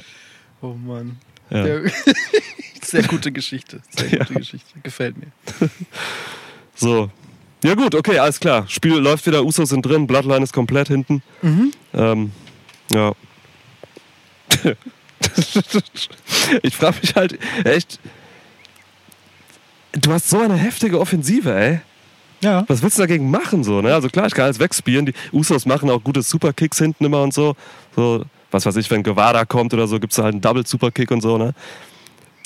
Oh Mann. Ja. Ja. Sehr gute Geschichte. Sehr gute Geschichte. Gefällt mir. So. Ja, gut, okay, alles klar. Spiel läuft wieder, Usos sind drin, Bloodline ist komplett hinten. Ähm, ja. ich frage mich halt echt. Du hast so eine heftige Offensive, ey. Ja. Was willst du dagegen machen? So, ne? Also klar, ich kann alles wegspielen. Die Usos machen auch gute Superkicks hinten immer und so. so was weiß ich, wenn Guevara kommt oder so, gibt es halt einen Double Superkick und so, ne?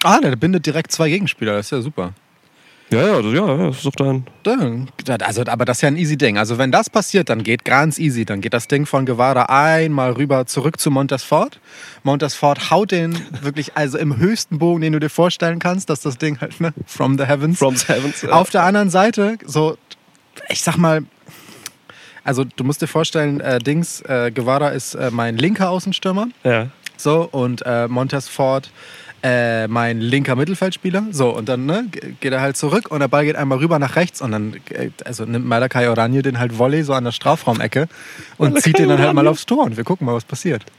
Ah, der bindet direkt zwei Gegenspieler. Das ist ja super. Ja, ja, das- ja, das ist doch. Dann- Also, aber das ist ja ein easy Ding. Also wenn das passiert, dann geht ganz easy. Dann geht das Ding von Guevara einmal rüber zurück zu Montesfort. Montesfort haut den wirklich also im höchsten Bogen, den du dir vorstellen kannst, dass das Ding halt ne, from the heavens. From the heavens. Ja. Auf der anderen Seite, so, ich sag mal, also du musst dir vorstellen, äh, Dings, äh, Guevara ist äh, mein linker Außenstürmer. Ja. So, und äh, Montesfort äh, mein linker Mittelfeldspieler. So, und dann ne, ge- geht er halt zurück und der Ball geht einmal rüber nach rechts und dann äh, also nimmt Malakai Oranje den halt Volley so an der Strafraumecke und zieht den dann halt mal aufs Tor und wir gucken mal, was passiert.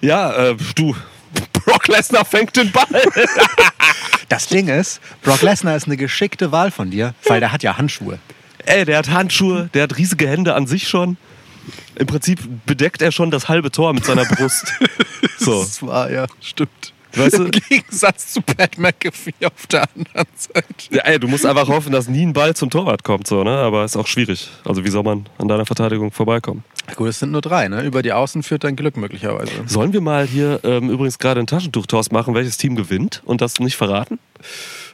Ja, äh, du. Brock Lesnar fängt den Ball. Das Ding ist, Brock Lesnar ist eine geschickte Wahl von dir, weil der hat ja Handschuhe. Ey, der hat Handschuhe, der hat riesige Hände an sich schon. Im Prinzip bedeckt er schon das halbe Tor mit seiner Brust. So. Das war ja, stimmt. Weißt du- Im Gegensatz zu Pat McAfee auf der anderen Seite. Ja, ey, du musst einfach hoffen, dass nie ein Ball zum Torwart kommt, so, ne? Aber ist auch schwierig. Also wie soll man an deiner Verteidigung vorbeikommen? Gut, es sind nur drei, ne? Über die Außen führt dein Glück möglicherweise. Sollen wir mal hier ähm, übrigens gerade ein Taschentuch-Toss machen, welches Team gewinnt und das nicht verraten?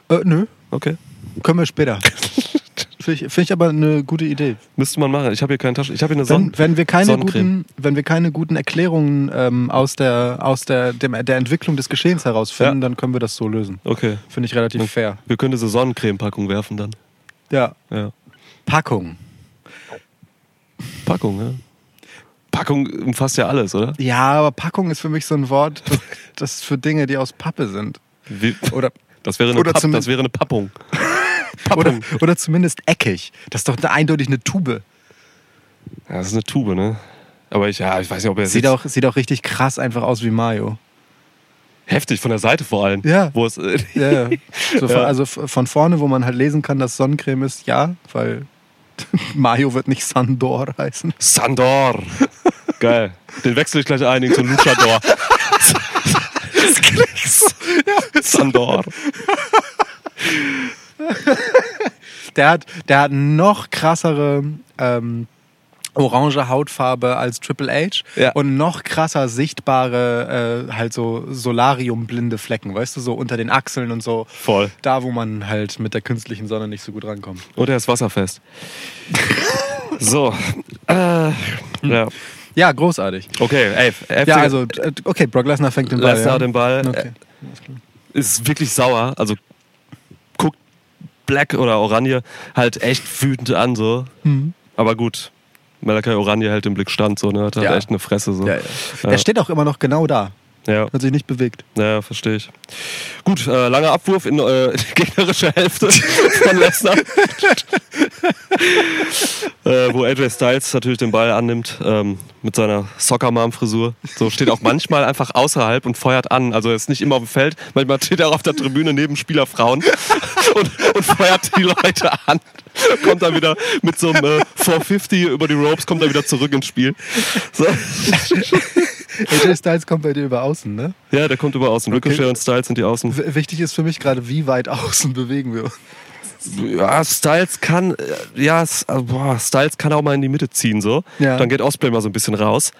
Äh, nö, Okay. können wir später. Finde ich, find ich aber eine gute Idee. Müsste man machen. Ich habe hier keine Tasche. Ich habe hier eine Sonne. Wenn, wir keine guten, wenn wir keine guten Erklärungen ähm, aus, der, aus der, dem, der Entwicklung des Geschehens herausfinden, Ja. dann können wir das so lösen. Okay. Finde ich relativ fair. Wir können diese Sonnencreme-Packung werfen dann. Ja. Ja. Packung. Packung, ja. Packung umfasst ja alles, oder? Ja, aber Packung ist für mich so ein Wort, das, für Dinge, die aus Pappe sind. Wie, Oder, das, wäre eine oder Papp, das wäre eine Pappung. oder, oder zumindest eckig. Das ist doch eine, eindeutig eine Tube. Ja, das ist eine Tube, ne? Aber ich, ja, ich weiß nicht, ob er Sieht auch, sieht auch richtig krass einfach aus wie Mario. heftig von der Seite vor allem. Ja. Wo es, äh, Ja, ja. So von, Ja. Also von vorne, wo man halt lesen kann, dass Sonnencreme ist, ja, weil Mario wird nicht Sandor heißen. Sandor. Geil. Den wechsle ich gleich ein einen Luchador. Das klingt so. Sandor. Der hat, der hat noch krassere ähm, orange Hautfarbe als Triple H Ja. und noch krasser sichtbare, äh, halt so solariumblinde Flecken, weißt du, so unter den Achseln und so. Voll. Da, wo man halt mit der künstlichen Sonne nicht so gut rankommt. Und er ist wasserfest. so. Äh, ja. Ja, großartig. Okay, ey. heftige- Ja, also, äh, okay, Brock Lesnar fängt den Ball. Lesnar ja. den Ball. Okay. Äh, ist wirklich sauer. Also Black oder Oranje halt echt wütend an, so. Mhm. Aber gut. Malakai Oranje hält den Blick stand, so, ne? Hat halt Ja. echt eine Fresse, so. Ja, ja. Der steht auch immer noch genau da. Ja, Hat sich nicht bewegt. ja verstehe ich. Gut, äh, langer Abwurf in äh, die gegnerische Hälfte von Lesnar. äh, wo AJ Styles natürlich den Ball annimmt ähm, mit seiner Soccer-Mom-Frisur. So steht auch manchmal einfach außerhalb und feuert an. Also er ist nicht immer auf dem Feld. Manchmal steht er auch auf der Tribüne neben Spielerfrauen und, und feuert die Leute an. Kommt dann wieder mit so einem äh, 450 über die Ropes, kommt dann wieder zurück ins Spiel. So. AJ Styles kommt bei dir über außen, ne? Ja, der kommt über außen. Okay. Ricochet und Styles sind die Außen. W wichtig ist für mich gerade, wie weit außen bewegen wir uns. Ja, Styles kann, äh, ja, äh, boah, Styles kann auch mal in die Mitte ziehen, so. Ja. Dann geht Osprey mal so ein bisschen raus.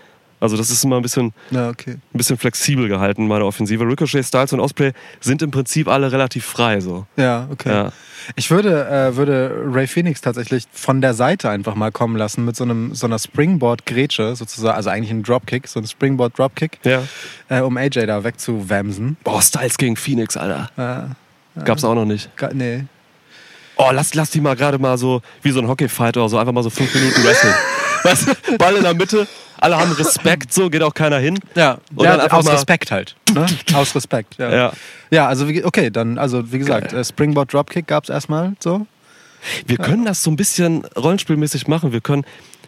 Also das ist immer ein bisschen, Na, okay. ein bisschen flexibel gehalten, meine Offensive. Ricochet, Styles und Osprey sind im Prinzip alle relativ frei, so. Ja, okay. Ja. Ich würde, äh, würde Ray Phoenix tatsächlich von der Seite einfach mal kommen lassen mit so, einem, so einer Springboard-Grätsche, sozusagen, also eigentlich ein Dropkick, so ein Springboard-Dropkick, Ja. äh, um AJ da wegzuwamsen. Boah, Styles gegen Phoenix, Alter. Äh, Gab's auch noch nicht. ga- nee. Oh, lass, lass die mal gerade mal so, wie so ein Hockeyfight oder so, einfach mal so fünf Minuten wresteln. weißt du, Ball in der Mitte, alle haben Respekt, so, geht auch keiner hin. Ja, Und ja dann aus Respekt halt. Ne? Aus Respekt, ja. Ja. Ja, also okay, dann, also wie gesagt, Geil. äh, Springboard Dropkick gab's erstmal so. Wir können das so ein bisschen rollenspielmäßig machen. Wir können,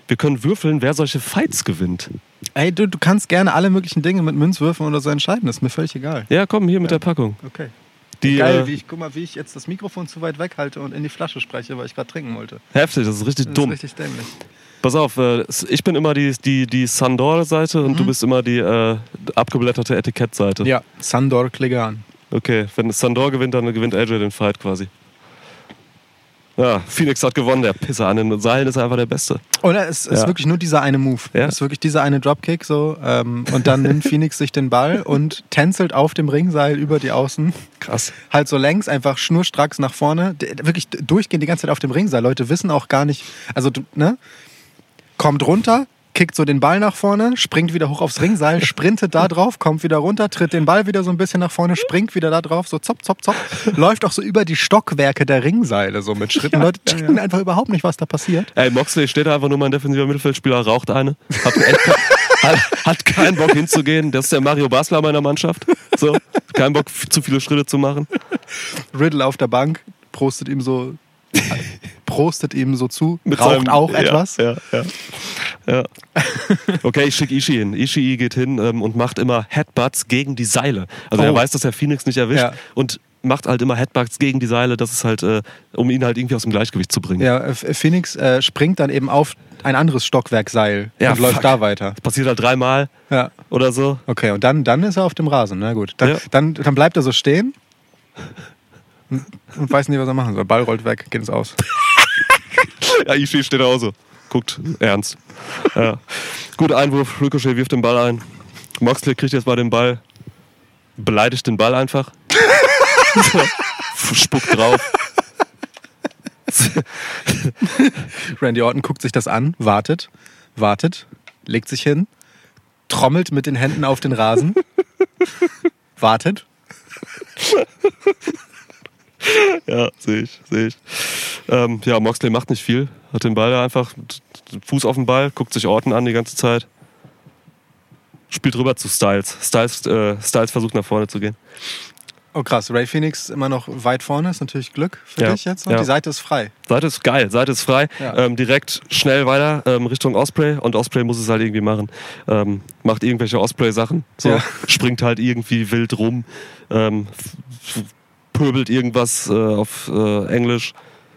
wir können würfeln, wer solche Fights gewinnt. Ey, du, du kannst gerne alle möglichen Dinge mit Münzwürfen oder so entscheiden, das ist mir völlig egal. Ja, komm, hier mit der Packung. Okay. Die, Geil, äh, wie ich, guck mal, wie ich jetzt das Mikrofon zu weit weghalte und in die Flasche spreche, weil ich gerade trinken wollte. Heftig, das ist richtig Das dumm. ist richtig dämlich. Pass auf, äh, ich bin immer die, die, die Sandor-Seite und du bist immer die äh, abgeblätterte Etikett-Seite. Ja, Sandor Klegan. Okay, wenn Sandor gewinnt, dann gewinnt AJ den Fight quasi. Ja, Phoenix hat gewonnen, der Pisser an den Seilen ist einfach der Beste. Oder es ist Ja. wirklich nur dieser eine Move. Ja. Es ist wirklich dieser eine Dropkick so. Ähm, und dann nimmt Phoenix sich den Ball und tänzelt auf dem Ringseil über die Außen. Krass. Halt so längs, einfach schnurstracks nach vorne. Wirklich durchgehend die ganze Zeit auf dem Ringseil. Leute wissen auch gar nicht, also du, ne? Kommt runter, kickt so den Ball nach vorne, springt wieder hoch aufs Ringseil, sprintet da drauf, kommt wieder runter, tritt den Ball wieder so ein bisschen nach vorne, springt wieder da drauf, so zopp, zopp, zopp. Läuft auch so über die Stockwerke der Ringseile so mit Schritten. Leute checken einfach überhaupt nicht, was da passiert. Ey, Moxley steht da einfach nur mal ein defensiver Mittelfeldspieler, raucht eine. Hat, hat, hat keinen Bock hinzugehen. Das ist der Mario Basler meiner Mannschaft. So, keinen Bock, zu viele Schritte zu machen. Riddle auf der Bank, prostet ihm so, prostet ihm so zu, Mit raucht seinem- auch ja, etwas. Ja, ja, ja. Okay, ich schicke Ishii hin. Ishii geht hin ähm, und macht immer Headbutts gegen die Seile. Also er Oh. weiß, dass er Phoenix nicht erwischt Ja. und macht halt immer Headbutts gegen die Seile. Das ist halt, äh, um ihn halt irgendwie aus dem Gleichgewicht zu bringen. Ja, Phoenix äh, springt dann eben auf ein anderes Stockwerkseil Ja, und läuft fuck. da weiter. Das passiert halt dreimal Ja. oder so. Okay, und dann, dann ist er auf dem Rasen. Na gut. Dann, Ja. dann, dann bleibt er so stehen und, und weiß nicht, was er machen soll. Ball rollt weg, geht ins Aus. Ja, Ishii steht da auch so. Guckt ernst. Ja. Gut, Einwurf. Ricochet wirft den Ball ein. Moxley kriegt jetzt mal den Ball. Beleidigt den Ball einfach. Spuckt drauf. Randy Orton guckt sich das an, wartet, wartet, legt sich hin, trommelt mit den Händen auf den Rasen, wartet. Ja, sehe ich, sehe ich. Ähm, ja, Moxley macht nicht viel. Hat den Ball da einfach, Fuß auf den Ball, guckt sich Orton an die ganze Zeit. Spielt rüber zu Styles. Styles, äh, Styles versucht nach vorne zu gehen. Oh krass, Ray Phoenix immer noch weit vorne, ist natürlich Glück für Ja. dich jetzt. Und Ja. die Seite ist frei. Seite ist geil, Seite ist frei. Ja. Ähm, direkt schnell weiter ähm, Richtung Osprey und Osprey muss es halt irgendwie machen. Ähm, macht irgendwelche Osprey-Sachen, so, springt halt irgendwie wild rum, ähm, pöbelt irgendwas äh, auf äh, Englisch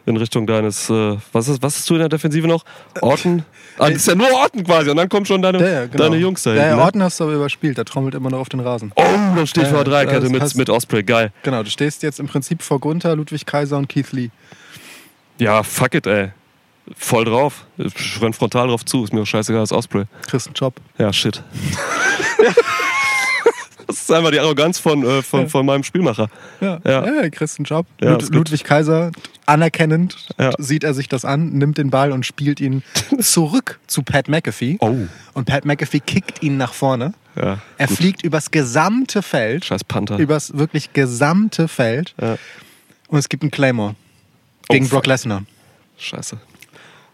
in Richtung deines, äh, was ist, was hast du in der Defensive noch? Orten? Ah, das ist ja nur Orten quasi und dann kommen schon deine, Ja, ja, genau. deine Jungs da Ja, hinten. ja, ne? Orten hast du aber überspielt, der trommelt immer noch auf den Rasen. Oh, dann steht Ja, vor der ja, Dreierkette das mit, hast- mit Osprey, geil. Genau, du stehst jetzt im Prinzip vor Gunther, Ludwig Kaiser und Keith Lee. Ja, fuck it, ey. Voll drauf. Ich renn frontal drauf zu, ist mir auch scheißegal, das Osprey. Kriegst einen Job. Ja, shit. das ist einfach die Arroganz von, äh, von, von meinem Spielmacher. Ja, Ja. ja. Job. Ja, Lud gut. Ludwig Kaiser, anerkennend, Ja. sieht er sich das an, nimmt den Ball und spielt ihn zurück zu Pat McAfee. Oh. Und Pat McAfee kickt ihn nach vorne. Ja, Er fliegt übers gesamte Feld. scheiß Panther. Übers wirklich gesamte Feld. Ja. Und es gibt einen Claymore. Oh, Gegen. Brock Lesnar. Scheiße.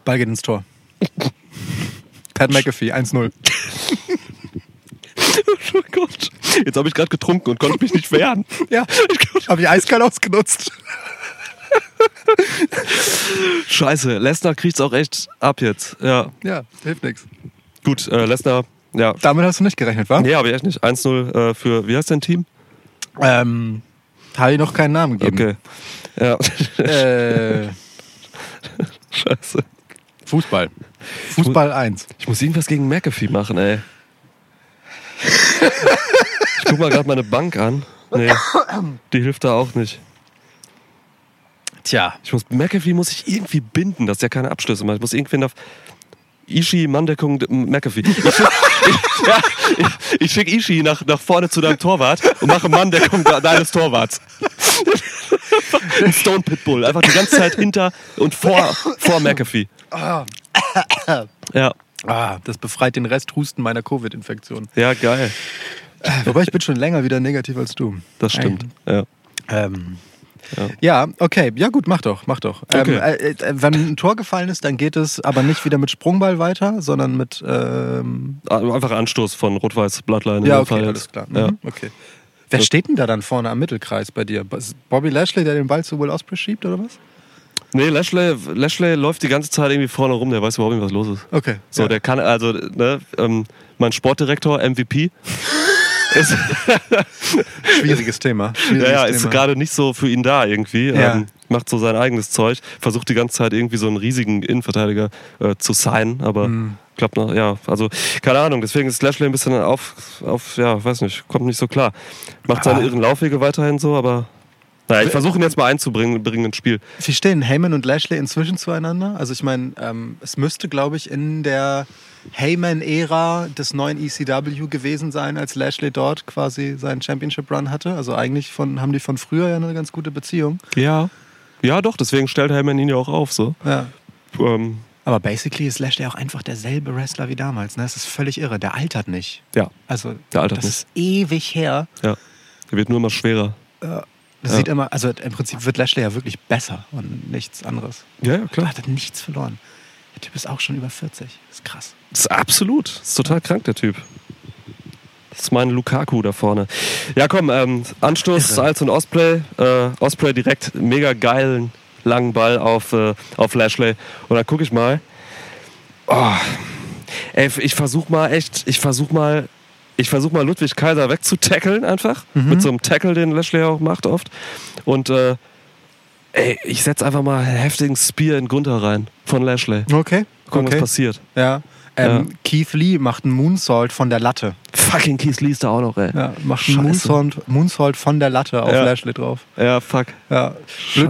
Ball geht ins Tor. Pat McAfee, 1-0. Oh Gott. Jetzt habe ich gerade getrunken und konnte mich nicht wehren. Ja, habe ich eiskalt ausgenutzt. Scheiße, Lesnar kriegt's auch echt ab jetzt. Ja, Ja, hilft nichts. gut, äh, Lesnar, ja. Damit hast du nicht gerechnet, wa? Nee, aber echt nicht. 1-0 äh, für, wie heißt dein Team? Ähm, habe ich noch keinen Namen gegeben. Okay. Ja, Äh, scheiße. Fußball. Fußball 1. Ich muss irgendwas gegen McAfee machen, ey. Ich guck mal gerade meine Bank an. Nee, die hilft da auch nicht. Tja. Ich muss, McAfee muss ich irgendwie binden, dass der keine Abschlüsse macht. Ich muss irgendwen auf Ishii, Manndeckung, D- McAfee. Ich schick, ich, ja, ich, ich schick Ishii nach, nach vorne zu deinem Torwart und mache Manndeckung de- deines Torwarts. Ein Stone Pitbull. Einfach die ganze Zeit hinter und vor, vor McAfee. Ja, Ah, das befreit den Rest Husten meiner Covid-Infektion. ja, geil. Wobei ich bin schon länger wieder negativ als du. Das stimmt. Ja. Ähm, Ja. ja. okay. Ja gut, mach doch, mach doch. Okay. Ähm, äh, äh, wenn ein Tor gefallen ist, dann geht es aber nicht wieder mit Sprungball weiter, sondern mit... Ähm, Einfach Anstoß von Rot-Weiß Bloodline. in ja, okay, alles klar. Ja. Mhm, okay. Wer steht denn da dann vorne am Mittelkreis bei dir? Bobby Lashley, der den Ball zu Will Ospreay schiebt oder was? Nee, Lashley, Lashley läuft die ganze Zeit irgendwie vorne rum, der weiß überhaupt nicht, was los ist. Okay. So, ja. der kann, also, ne, ähm, mein Sportdirektor, MVP, ist, Schwieriges Thema. Schwieriges ja, ja, ist gerade nicht so für ihn da irgendwie. Ja. Ähm, macht so sein eigenes Zeug, versucht die ganze Zeit irgendwie so einen riesigen Innenverteidiger äh, zu signen, aber Mhm. klappt noch, ja, also keine Ahnung, deswegen ist Lashley ein bisschen auf, auf, ja, weiß nicht, kommt nicht so klar. Macht seine Ah. irren Laufwege weiterhin so, aber naja, ich versuche ihn jetzt mal einzubringen bringen ins Spiel. Wie stehen Heyman und Lashley inzwischen zueinander? Also ich meine, ähm, es müsste, glaube ich, in der Heyman-Ära des neuen ECW gewesen sein, als Lashley dort quasi seinen Championship-Run hatte. Also eigentlich von, haben die von früher ja eine ganz gute Beziehung. Ja. Ja, doch, deswegen stellt Heyman ihn ja auch auf, so. Ja. Ähm, Aber basically ist Lashley auch einfach derselbe Wrestler wie damals. Ne? Das ist völlig irre. Der altert nicht. ja, Also Der altert das nicht. ist ewig her. ja. Der wird nur immer schwerer. Das Ja. sieht immer, also im Prinzip wird Lashley ja wirklich besser und nichts anderes. Ja, ja, Er klar. hat nichts verloren. Der Typ ist auch schon über 40. Das ist krass. Das ist absolut. Das ist total krank, der Typ. Das ist mein Lukaku da vorne. Ja, komm, ähm, Anstoß, Irre. Salz und Osprey. Äh, Osprey direkt mega geilen langen Ball auf, äh, auf Lashley. Und dann gucke ich mal. Oh, ey, ich versuch mal echt, ich versuch mal, ich versuch mal Ludwig Kaiser wegzutackeln einfach. Mit so einem Tackle, den Lashley auch macht oft. Und äh, ey, ich setz einfach mal einen heftigen Spear in Gunther rein von Lashley. Okay. Gucken, okay. was passiert. Ja. Ähm, Keith Lee macht einen Moonsault von der Latte. Fucking Keith Lee ist da auch noch, ey. Ja, macht einen Scheiße. Moonsault, Moonsault von der Latte auf Ja. Lashley drauf. Ja, fuck. Ja.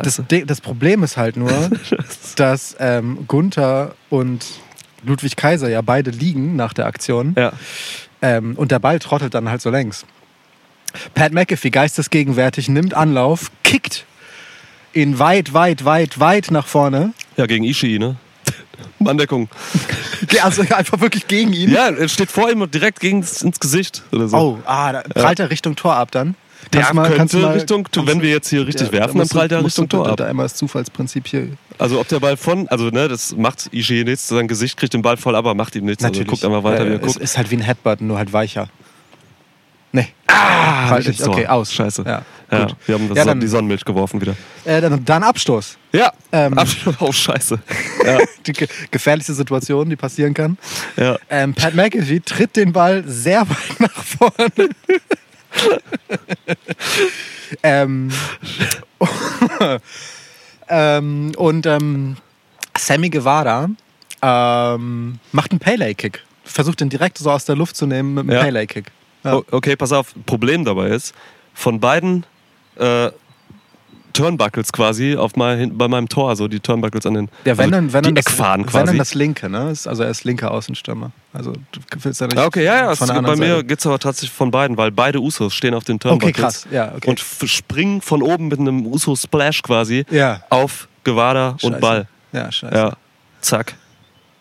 Das, das Problem ist halt nur, dass ähm, Gunther und Ludwig Kaiser ja beide liegen nach der Aktion Ja. Ähm, und der Ball trottelt dann halt so längs. Pat McAfee, geistesgegenwärtig, nimmt Anlauf, kickt ihn weit, weit, weit, weit nach vorne. Ja, gegen Ishii, ne? Manndeckung. Also einfach wirklich gegen ihn. Ja, er steht vor ihm und direkt gegen ins Gesicht oder so. Oh, ah, da prallt er Richtung Tor ab dann. Der Kannst du mal- könnte mal- Richtung, wenn wir jetzt hier richtig Ja, werfen, da dann prallt er Richtung Tor ab. Da einmal das Zufallsprinzip hier. Also ob der Ball von, also ne, das macht Ishii nichts, sein Gesicht kriegt den Ball voll, aber macht ihm nichts. Also guckt einfach weiter, wie er es guckt. ist halt wie ein Headbutt, nur halt weicher. Nee. Ah, Falsch. nicht. Okay, aus. Scheiße. Ja, Ja, gut. wir haben das Ja, dann- die Sonnenmilch geworfen wieder. Äh, dann, dann Abstoß. Ja, Ähm. Abschluss. Oh, scheiße. Ja, Die ge gefährlichste Situation, die passieren kann. ja. Ähm, Pat McAfee tritt den Ball sehr weit nach vorne. ähm, ähm, und ähm, Sammy Guevara ähm, macht einen Pele-Kick. Versucht den direkt so aus der Luft zu nehmen mit einem Ja. Pele-Kick. Ja. Okay, pass auf. Problem dabei ist, von beiden äh, Turnbuckles quasi auf mein, bei meinem Tor, also die Turnbuckles an den Ja, wenn also dann, wenn die dann das, Eckfahnen wenn quasi. dann das linke, ne? Also er ist linker Außenstürmer. Also du willst ja nicht Ja, okay, ja, ja. Es, von der bei mir geht es aber tatsächlich von beiden, weil beide Usos stehen auf den Okay, Turnbuckles. krass. Ja, okay. Und springen von oben mit einem Uso-Splash quasi ja. auf Gewada und. Ball. Ja, scheiße. Ja, zack.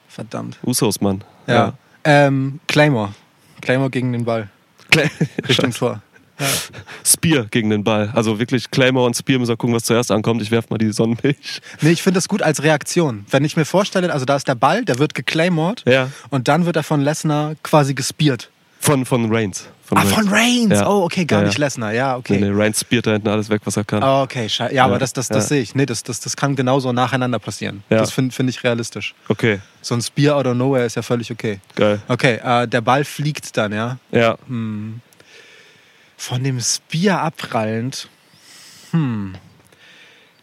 Verdammt. Usos, Mann. Ja. Ähm, Claymore. Claymore gegen den Ball. Richtung Tor. Spear gegen den Ball. Also wirklich Claymore und Spear müssen wir gucken, was zuerst ankommt. Ich werf mal die Sonnenmilch. Nee, ich finde das gut als Reaktion. Wenn ich mir vorstelle, also da ist der Ball, der wird geclaymort Ja. und dann wird er von Lesnar quasi gespiert. Von, von Reigns. ah, von Reigns. Ja. Oh, okay, gar Ja, nicht Lesnar. Ja, okay. Nee, nee, Reigns speart da hinten alles weg, was er kann. Oh, okay, schei- ja, aber das, das, das sehe ich. Nee, das, das, das kann genauso nacheinander passieren. Ja. Das finde find ich realistisch. Okay, So ein Spear out of nowhere ist ja völlig okay. geil. Okay, äh, der Ball fliegt dann, ja. Ja, Hm. Von dem Spear abprallend. Hm.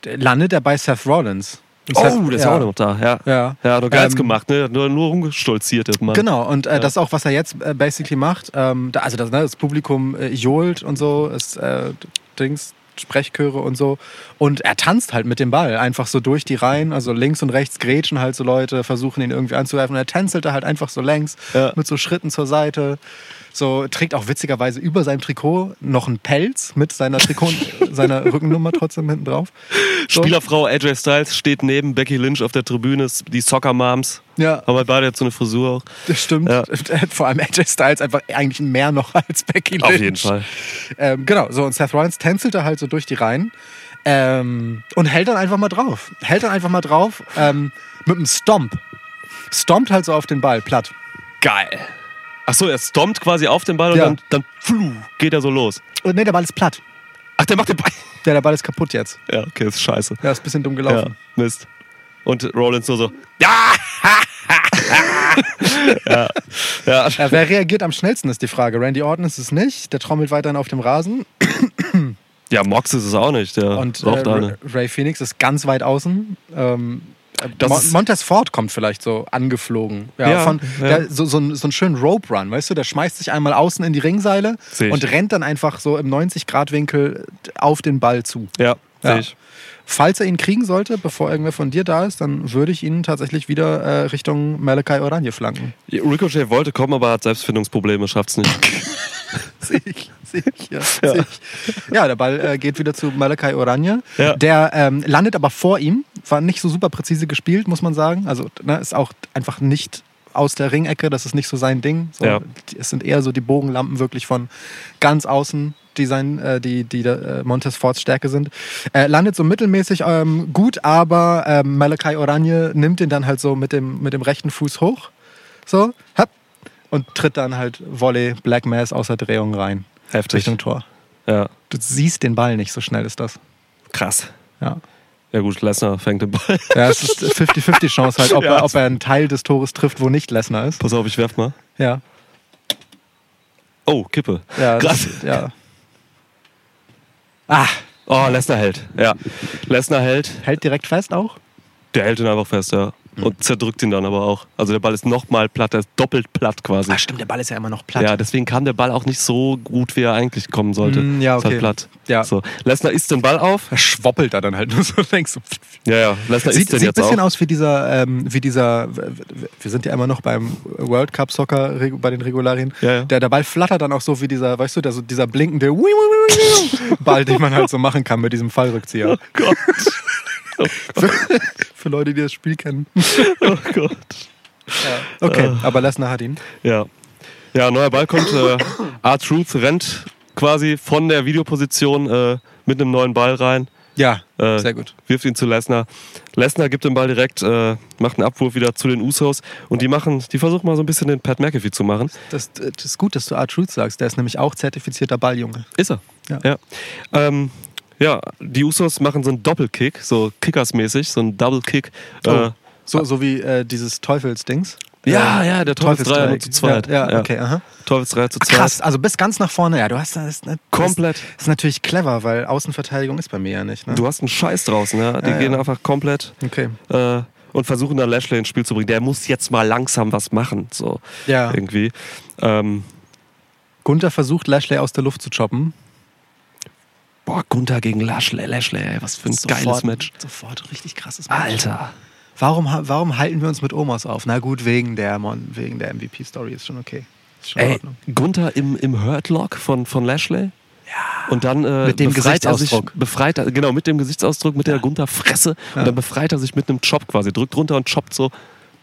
Landet er bei Seth Rollins. Und Oh, Seth- der ist ja. auch noch da. Ja, Ja. ja hat doch geils Ähm, gemacht, ne? Nur, nur rumgestolziert, der Mann. Genau, und äh, das ist auch, was er jetzt äh, basically macht. Ähm, da, also das, ne, das Publikum äh, johlt und so, ist äh, Dings, Sprechchöre und so. Und er tanzt halt mit dem Ball, einfach so durch die Reihen. Also links und rechts grätschen halt so Leute, versuchen ihn irgendwie anzugreifen. Und er tänzelt da halt einfach so längs, Ja. mit so Schritten zur Seite. So trägt auch witzigerweise über seinem Trikot noch einen Pelz mit seiner Trikot, seiner Rückennummer trotzdem hinten drauf. So. Spielerfrau AJ Styles steht neben Becky Lynch auf der Tribüne, die Soccer Moms. Ja, halt beide jetzt so eine Frisur auch. das stimmt. Ja. Vor allem AJ Styles einfach eigentlich mehr noch als Becky Lynch. Auf jeden Fall. Ähm, genau, so und Seth Rollins tänzelt da halt so durch die Reihen ähm, und hält dann einfach mal drauf. Hält dann einfach mal drauf ähm, mit einem Stomp. Stompt halt so auf den Ball, platt. Geil. Achso, er stompt quasi auf den Ball Ja. und dann, dann fluh, geht er so los. Und nee, der Ball ist platt. Ach, der macht den Ball. Ja, der Ball ist kaputt jetzt. Ja, okay, ist scheiße. Ja, ist ein bisschen dumm Ja, gelaufen. Mist. Und Rollins nur so, ja! ja, ja. Ja, wer reagiert am schnellsten, ist die Frage. Randy Orton ist es nicht. Der trommelt weiterhin auf dem Rasen. Ja, Mox ist es auch nicht. Der Und äh. Ray Phoenix ist ganz weit außen. Ähm, Mon Montez Ford kommt vielleicht so angeflogen. Ja, Ja, von, ja. Der, so, so, ein- so einen schönen Rope Run, weißt du? Der schmeißt sich einmal außen in die Ringseile und rennt dann einfach so im 90-Grad-Winkel auf den Ball zu. Ja, Ja. sehe ich. Falls er ihn kriegen sollte, bevor irgendwer von dir da ist, dann würde ich ihn tatsächlich wieder äh, Richtung Malachi Oranje flanken. Ricochet wollte kommen, aber hat Selbstfindungsprobleme, schafft's nicht. Sehe ich, sehe ich, ja. Seh ich. Ja, der Ball äh, geht wieder zu Malachi Oranje. Ja. Der ähm, landet aber vor ihm, war nicht so super präzise gespielt, muss man sagen. Also ne, ist auch einfach nicht aus der Ringecke, das ist nicht so sein Ding. So, Ja. Es sind eher so die Bogenlampen wirklich von ganz außen, die, sein, äh, die, die äh, Montez Fords Stärke sind. Äh, landet so mittelmäßig ähm, gut, aber ähm, Malachi Oranje nimmt ihn dann halt so mit dem, mit dem rechten Fuß hoch. So, hopp, und tritt dann halt Volley Black Mass außer Drehung rein. Heftig. Richtung Tor. Ja, Du siehst den Ball nicht, so schnell ist das. krass. Ja, Ja gut, Lesnar fängt den Ball. ja es ist 50-50 Chance halt, ob, Ja. er, ob er einen Teil des Tores trifft, wo nicht Lesnar ist. Pass auf, ich werf mal. Ja, Oh, Kippe. ja, Krass. das, ja. Ah, Oh, Lesnar hält. Ja. Lesnar hält. hält direkt fest auch? Der hält ihn einfach fest, ja. Mhm. Und zerdrückt ihn dann aber auch. Also der Ball ist nochmal platt, der ist doppelt platt quasi. Ah, stimmt, der Ball ist ja immer noch platt. Ja, deswegen kam der Ball auch nicht so gut, wie er eigentlich kommen sollte. Mm, ja, Ist halt okay. platt. Ja. So. Lesnar isst den Ball auf. Da schwoppelt er dann halt nur so längs. Ja, ja. Lesnar Sieht, isst den sieht ein jetzt bisschen auch. aus wie dieser, ähm, wie dieser, wir sind ja immer noch beim World Cup Soccer bei den Regularien. Ja, ja. Der, der Ball flattert dann auch so wie dieser, weißt du, der, so dieser blinkende Ball, den man halt so machen kann mit diesem Fallrückzieher. Oh Gott. Für, für Leute, die das Spiel kennen. Oh Gott. Okay, aber Lesnar hat ihn. Ja. Ja, neuer Ball kommt. Äh, R-Truth rennt quasi von der Videoposition äh, mit einem neuen Ball rein. Ja, Äh, sehr gut. wirft ihn zu Lesnar. Lesnar gibt den Ball direkt, äh, macht einen Abwurf wieder zu den Usos und die machen, die versuchen mal so ein bisschen den Pat McAfee zu machen. Das, das ist gut, dass du R-Truth sagst. Der ist nämlich auch zertifizierter Balljunge. Ist er. Ja. Ja, ähm, ja die Usos machen so einen Doppelkick, so Kickers-mäßig, so einen Double-Kick. Oh. Äh, So, so wie äh, dieses Teufelsdings. ja, ja, der Teufelsdreier nur zu zweit. Ja, ja, okay. Aha. Teufelsdreier zu zweit. Krass, also bis ganz nach vorne. Ja, du hast das. das Komplett. Das ist natürlich clever, weil Außenverteidigung ist bei mir ja nicht. Ne? Du hast einen Scheiß draußen, ja. Die Ja, gehen ja. einfach komplett okay. äh, und versuchen dann Lashley ins Spiel zu bringen. Der muss jetzt mal langsam was machen, so Ja. irgendwie. Ähm, Gunther versucht, Lashley aus der Luft zu choppen. Boah, Gunther gegen Lashley, Lashley, ey, was für ein geiles Match. Sofort richtig krasses Match. Alter. Warum, warum halten wir uns mit Omos auf? Na gut, wegen der, Mon- wegen der MVP-Story ist schon okay. Ist schon in Ey, Ordnung. Gunther im, im Hurtlock von, von Lashley. Ja. Und dann äh, Mit dem befreit er sich, Gesichtsausdruck. befreit er, genau, mit dem Gesichtsausdruck, mit der Gunther-Fresse. Ja. Und dann befreit er sich mit einem Chop quasi. Drückt runter und choppt so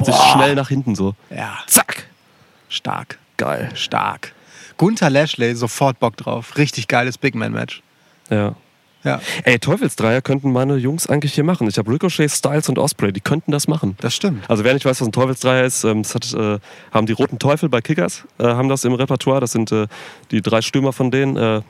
sich Boah. schnell nach hinten so. Ja, Zack. stark. Geil. Stark. Gunther Lashley, sofort Bock drauf. Richtig geiles Big Man-Match. Ja. Ja, Ey, Teufelsdreier könnten meine Jungs eigentlich hier machen. Ich habe Ricochet, Styles und Osprey, die könnten das machen. das stimmt. Also wer nicht weiß, was ein Teufelsdreier ist, ähm, das hat, äh, haben die Roten Teufel bei Kickers, äh, haben das im Repertoire. Das sind äh, die drei Stürmer von denen. Äh,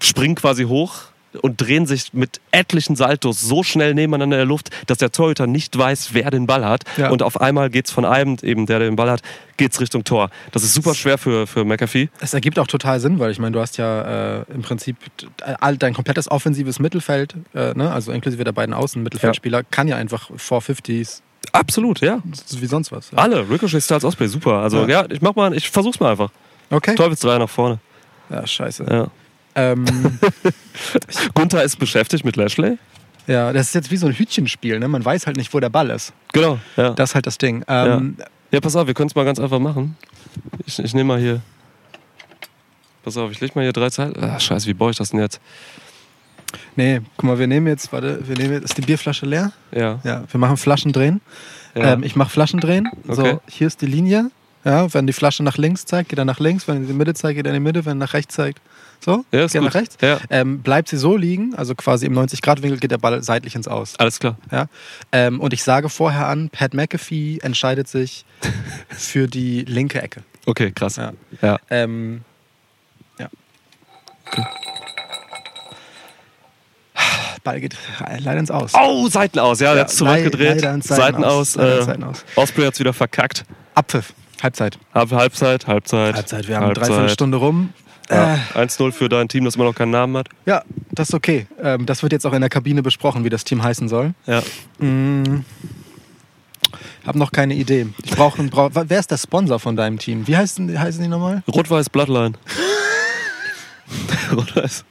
springen quasi hoch und drehen sich mit etlichen Saltos so schnell nebeneinander in der Luft, dass der Torhüter nicht weiß, wer den Ball hat. Ja. Und auf einmal geht's von einem, eben der, der den Ball hat, geht's Richtung Tor. Das ist super schwer für, für McAfee. Es ergibt auch total Sinn, weil ich meine, du hast ja äh, im Prinzip all dein komplettes offensives Mittelfeld, äh, ne? also inklusive der beiden Außenmittelfeldspieler, kann ja einfach 450s Absolut, ja. wie sonst was. Ja. Alle, Ricochet, Styles, Osprey, super. Also Ja. ja, ich mach mal, ich versuch's mal einfach. Okay. Teufelsdreier nach vorne. Ja, scheiße. Ja. Ähm, Gunther ist beschäftigt mit Lashley. ja, das ist jetzt wie so ein Hütchenspiel, ne? Man weiß halt nicht, wo der Ball ist. Genau, ja. Das ist halt das Ding. Ähm, Ja, pass auf, wir können es mal ganz einfach machen. Ich, ich nehme mal hier. Pass auf, ich leg mal hier drei Zeilen. Ah, scheiße, wie baue ich das denn jetzt? Nee, guck mal, wir nehmen jetzt, warte, wir nehmen jetzt, ist die Bierflasche leer? Ja. Ja, wir machen Flaschendrehen. ja. Ähm, ich mache Flaschendrehen. Okay. So, hier ist die Linie. Ja, wenn die Flasche nach links zeigt, geht er nach links. Wenn die Mitte zeigt, geht er in die Mitte. Wenn er nach rechts zeigt, so, ja, ist geht er gut. nach rechts. Ja, Ähm, bleibt sie so liegen, also quasi im 90-Grad-Winkel, geht der Ball seitlich ins Aus. alles klar. Ja? Ähm, und ich sage vorher an, Pat McAfee entscheidet sich für die linke Ecke. Okay, krass. Ja. Ja. Ähm, ja. Ball geht leider ins Aus. Oh, Seiten aus, ja, Ja, jetzt zurückgedreht. leider ins Seiten aus. Leider ins Äh, Seiten aus. Osprey hat's wieder verkackt. Abpfiff, Halbzeit. Halb, Halbzeit, Halbzeit. Halbzeit, wir haben eine Dreiviertelstunde rum. Ja. Äh, 1-0 für dein Team, das immer noch keinen Namen hat. ja, das ist okay. Ähm, das wird jetzt auch in der Kabine besprochen, wie das Team heißen soll. Ja. Mm, hab noch keine Idee. Ich brauche. Brauch, wer ist der Sponsor von deinem Team? Wie heißen, die- heißen die nochmal? Rot-Weiß Bloodline. Rot-Weiß.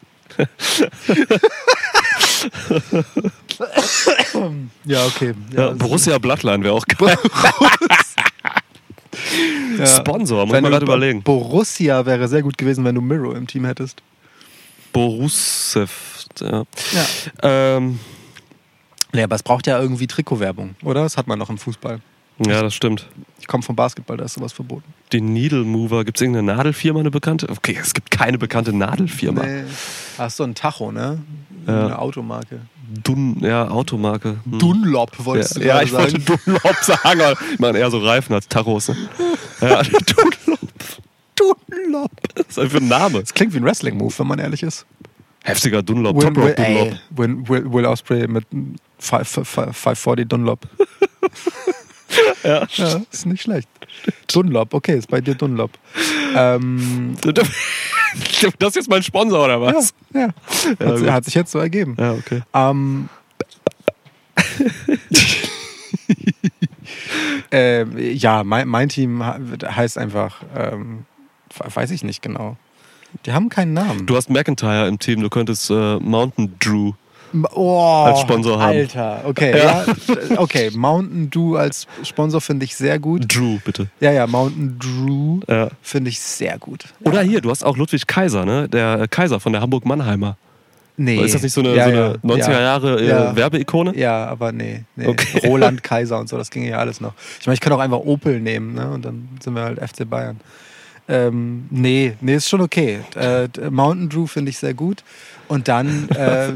Ja, okay. Ja, Borussia Bloodline wäre auch geil. Ja. Sponsor, muss Wenn man gerade überlegen. Borussia wäre sehr gut gewesen, wenn du Miro im Team hättest. Borussev. Ja. Ja. Ähm, Nee, aber es braucht ja irgendwie Trikotwerbung, oder? Das hat man noch im Fußball. ja, das stimmt. Ich komme vom Basketball, da ist sowas verboten. Die Needle Mover. Gibt es irgendeine Nadelfirma, eine bekannte? Okay, es gibt keine bekannte Nadelfirma. Nee. Hast du ein Tacho, ne? Ja. Eine Automarke. Dun, ja, Automarke. Hm. Dunlop, wolltest ja, du ja, ich sagen. wollte Dunlop sagen, aber ich meine eher so Reifen als Tachos. Ne? Ja, Dunlop. Dunlop. Was ist das für ein Name? Das klingt wie ein Wrestling-Move, wenn man ehrlich ist. Heftiger Dunlop. Will, Top Rope Will, Dunlop. ey, Will, Will, Will Osprey mit 5, 540 Dunlop. Ja. Ja, ist nicht schlecht. Dunlop, okay, ist bei dir Dunlop. Ähm, Das ist jetzt mein Sponsor oder ja, was? ja. Ja, Hat, gut. hat sich jetzt so ergeben. Ja, okay. Ähm, ähm, ja, mein, mein Team heißt einfach, ähm, weiß ich nicht genau. Die haben keinen Namen. Du hast McIntyre im Team, du könntest äh, Mountain Drew. oh, als Sponsor haben. Alter, okay, ja. okay, Mountain Dew als Sponsor finde ich sehr gut. Drew, bitte. Ja, ja, Mountain Drew Ja. finde ich sehr gut. Oder hier, du hast auch Ludwig Kaiser, ne? Der äh, Kaiser von der Hamburg-Mannheimer. Nee. Ist das nicht so eine, ja, so eine ja, 90er ja. Jahre äh, Ja. Werbeikone? Ja, aber nee. nee. Okay. Roland Kaiser und so, das ginge ja alles noch. Ich meine, ich kann auch einfach Opel nehmen, ne? Und dann sind wir halt FC Bayern. Ähm, nee, nee, ist schon okay. Äh, Mountain Dew finde ich sehr gut. Und dann, äh,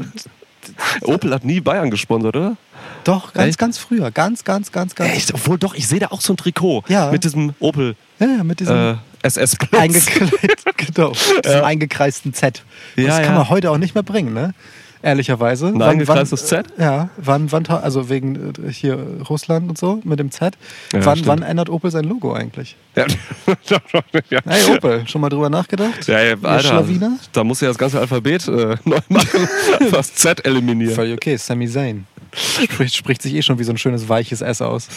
Opel hat nie Bayern gesponsert, oder? Doch, ganz, Echt? ganz früher. Ganz, ganz, ganz, ganz. Echt? Obwohl doch, ich sehe da auch so ein Trikot Ja. mit diesem Opel Ja, ja, mit diesem äh, SS Plus. genau, diesem eingekreisten Z. Ja, das kann ja. man heute auch nicht mehr bringen, ne? Ehrlicherweise. Ein eingekreistes Z? Ja, wann, wann, also wegen äh, hier Russland und so mit dem Z. Ja, wann, stimmt. wann ändert Opel sein Logo eigentlich? Ja. ja. Hey Opel, schon mal drüber nachgedacht? Ja, ja, Alter, Schlawiner? da muss ja das ganze Alphabet äh, neu machen, was Z eliminieren. Völlig okay, Sami Zayn. Spricht, spricht sich eh schon wie so ein schönes weiches S aus.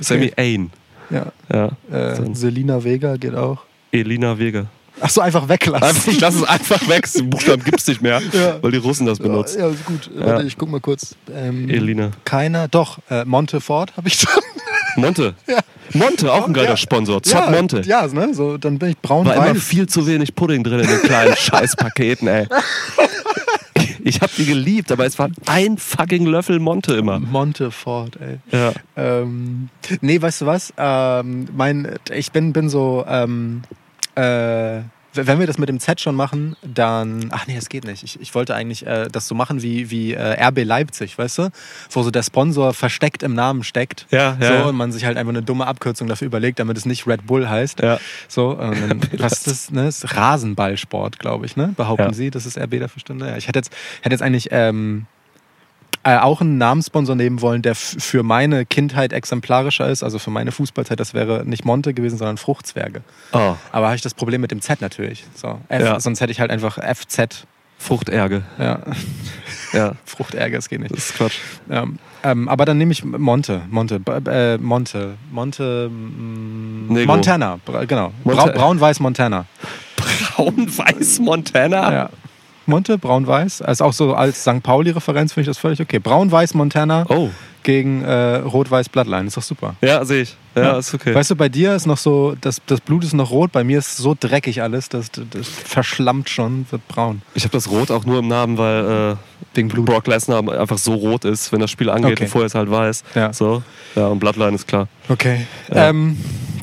Sammy Ain. Ja. Ja. Äh, Selina Vega geht auch. Elina Vega. Ach so, einfach weglassen. Einfach, ich lasse es einfach weg. Den Buchstaben gibt es nicht mehr, Ja. weil die Russen das Ja, benutzen. ja, ist gut. Warte, ich guck mal kurz. Ähm, Elina. Keiner, doch, äh, Montefort habe ich schon. Monte. Monte, auch ein geiler Ja. Sponsor. Zott ja, Monte. Ja, ne? so, dann bin ich War immer viel zu wenig Pudding drin in den kleinen Scheißpaketen, ey. Ich hab die geliebt, aber es war ein fucking Löffel Monte immer. Montefort, ey. Ja. Ähm, nee, weißt du was? Ähm, mein, ich bin, bin so, ähm, äh, wenn wir das mit dem Z schon machen, dann. Ach nee, das geht nicht. Ich, ich wollte eigentlich äh, das so machen wie, wie äh, RB Leipzig, weißt du? Wo so der Sponsor versteckt im Namen steckt. Ja, ja, So, ja. und man sich halt einfach eine dumme Abkürzung dafür überlegt, damit es nicht Red Bull heißt. Ja. So, dann, was ist das? Ne? Das ist Rasenballsport, glaube ich, ne? Behaupten Ja. Sie, dass es RB dafür stimmt? Ja, ich hätte jetzt, hätte jetzt eigentlich ähm, äh, auch einen Namenssponsor nehmen wollen, der für meine Kindheit exemplarischer ist, also für meine Fußballzeit, das wäre nicht Monte gewesen, sondern Fruchtzwerge. Oh, Aber habe ich das Problem mit dem Z natürlich. So, F, Ja. Sonst hätte ich halt einfach FZ. Fruchtärge. Ja, Ja, Fruchtärger, das geht nicht. das ist Quatsch. Ja. Ähm, aber dann nehme ich Monte, Monte, äh, Monte, Monte, mm. Montana, genau. Brau, Braun-Weiß Montana. Braun-Weiß Montana? Ja. Monte, Braun-Weiß. Also auch so als St. Pauli-Referenz finde ich das völlig okay. Braun-Weiß Montana Oh, gegen äh, Rot-Weiß Bloodline. Ist doch super. ja, sehe ich. Ja, ist okay. Weißt du, bei dir ist noch so, das, das Blut ist noch rot, bei mir ist so dreckig alles, das, das, verschlammt schon, wird braun. Ich habe das Rot auch nur im Namen, weil Wegen äh, Blut. Brock Lesnar einfach so rot ist, wenn das Spiel angeht Okay. und vorher es halt weiß. Ja. So. Ja, und Bloodline ist klar. Okay. Ja. Ähm,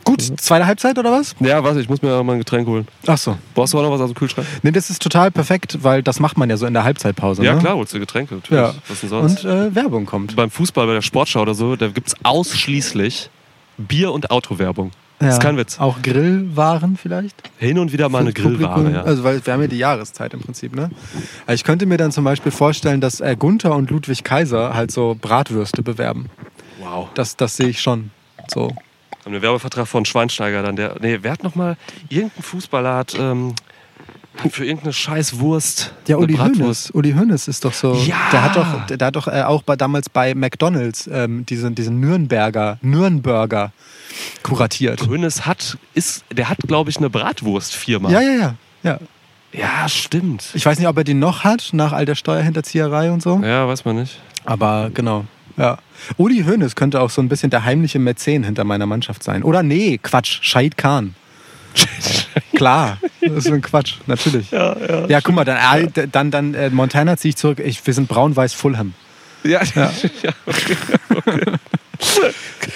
gut, zweite Halbzeit oder was? Ja, warte, ich muss mir mal ein Getränk holen. Ach so. Brauchst du auch noch was aus dem Kühlschrank? Nee, das ist total perfekt, weil das macht man ja so in der Halbzeitpause. Ja, ne? klar, holst du Getränke natürlich. Ja. Was denn sonst? Und äh, Werbung kommt. Beim Fußball, bei der Sportschau oder so, da gibt es ausschließlich Bier- und Autowerbung. Das ist Ja. kein Witz. Auch Grillwaren vielleicht? Hin und wieder mal eine. Grillware, ja. Also, weil wir haben ja die Jahreszeit im Prinzip, ne? Also ich könnte mir dann zum Beispiel vorstellen, dass äh, Gunther und Ludwig Kaiser halt so Bratwürste bewerben. Wow. Das, das sehe ich schon. So. Haben einen Werbevertrag von Schweinsteiger dann. Der, nee, wer hat nochmal, irgendein Fußballer hat, ähm, für irgendeine scheiß Wurst Ja, Uli. Hoeneß. Uli Hoeneß ist doch so. Ja! Der hat doch, der, der hat doch äh, auch bei, damals bei McDonalds ähm, diesen, diesen Nürnberger, Nürnberger kuratiert. Hönes hat, ist, der hat, glaube ich, eine Bratwurstfirma. Ja, ja, ja, ja. Ja, stimmt. Ich weiß nicht, ob er die noch hat, nach all der Steuerhinterzieherei und so. Ja, weiß man nicht. Aber genau. Ja. Uli Hoeneß könnte auch so ein bisschen der heimliche Mäzen hinter meiner Mannschaft sein. Oder nee, Quatsch, Scheid Kahn. Klar, das ist ein Quatsch, natürlich. Ja, ja. Ja, guck mal, dann, äh, dann, dann äh, Montana ziehe ich zurück. Ich, wir sind braun-weiß Fulham. Ja, Ja. ja. okay. okay.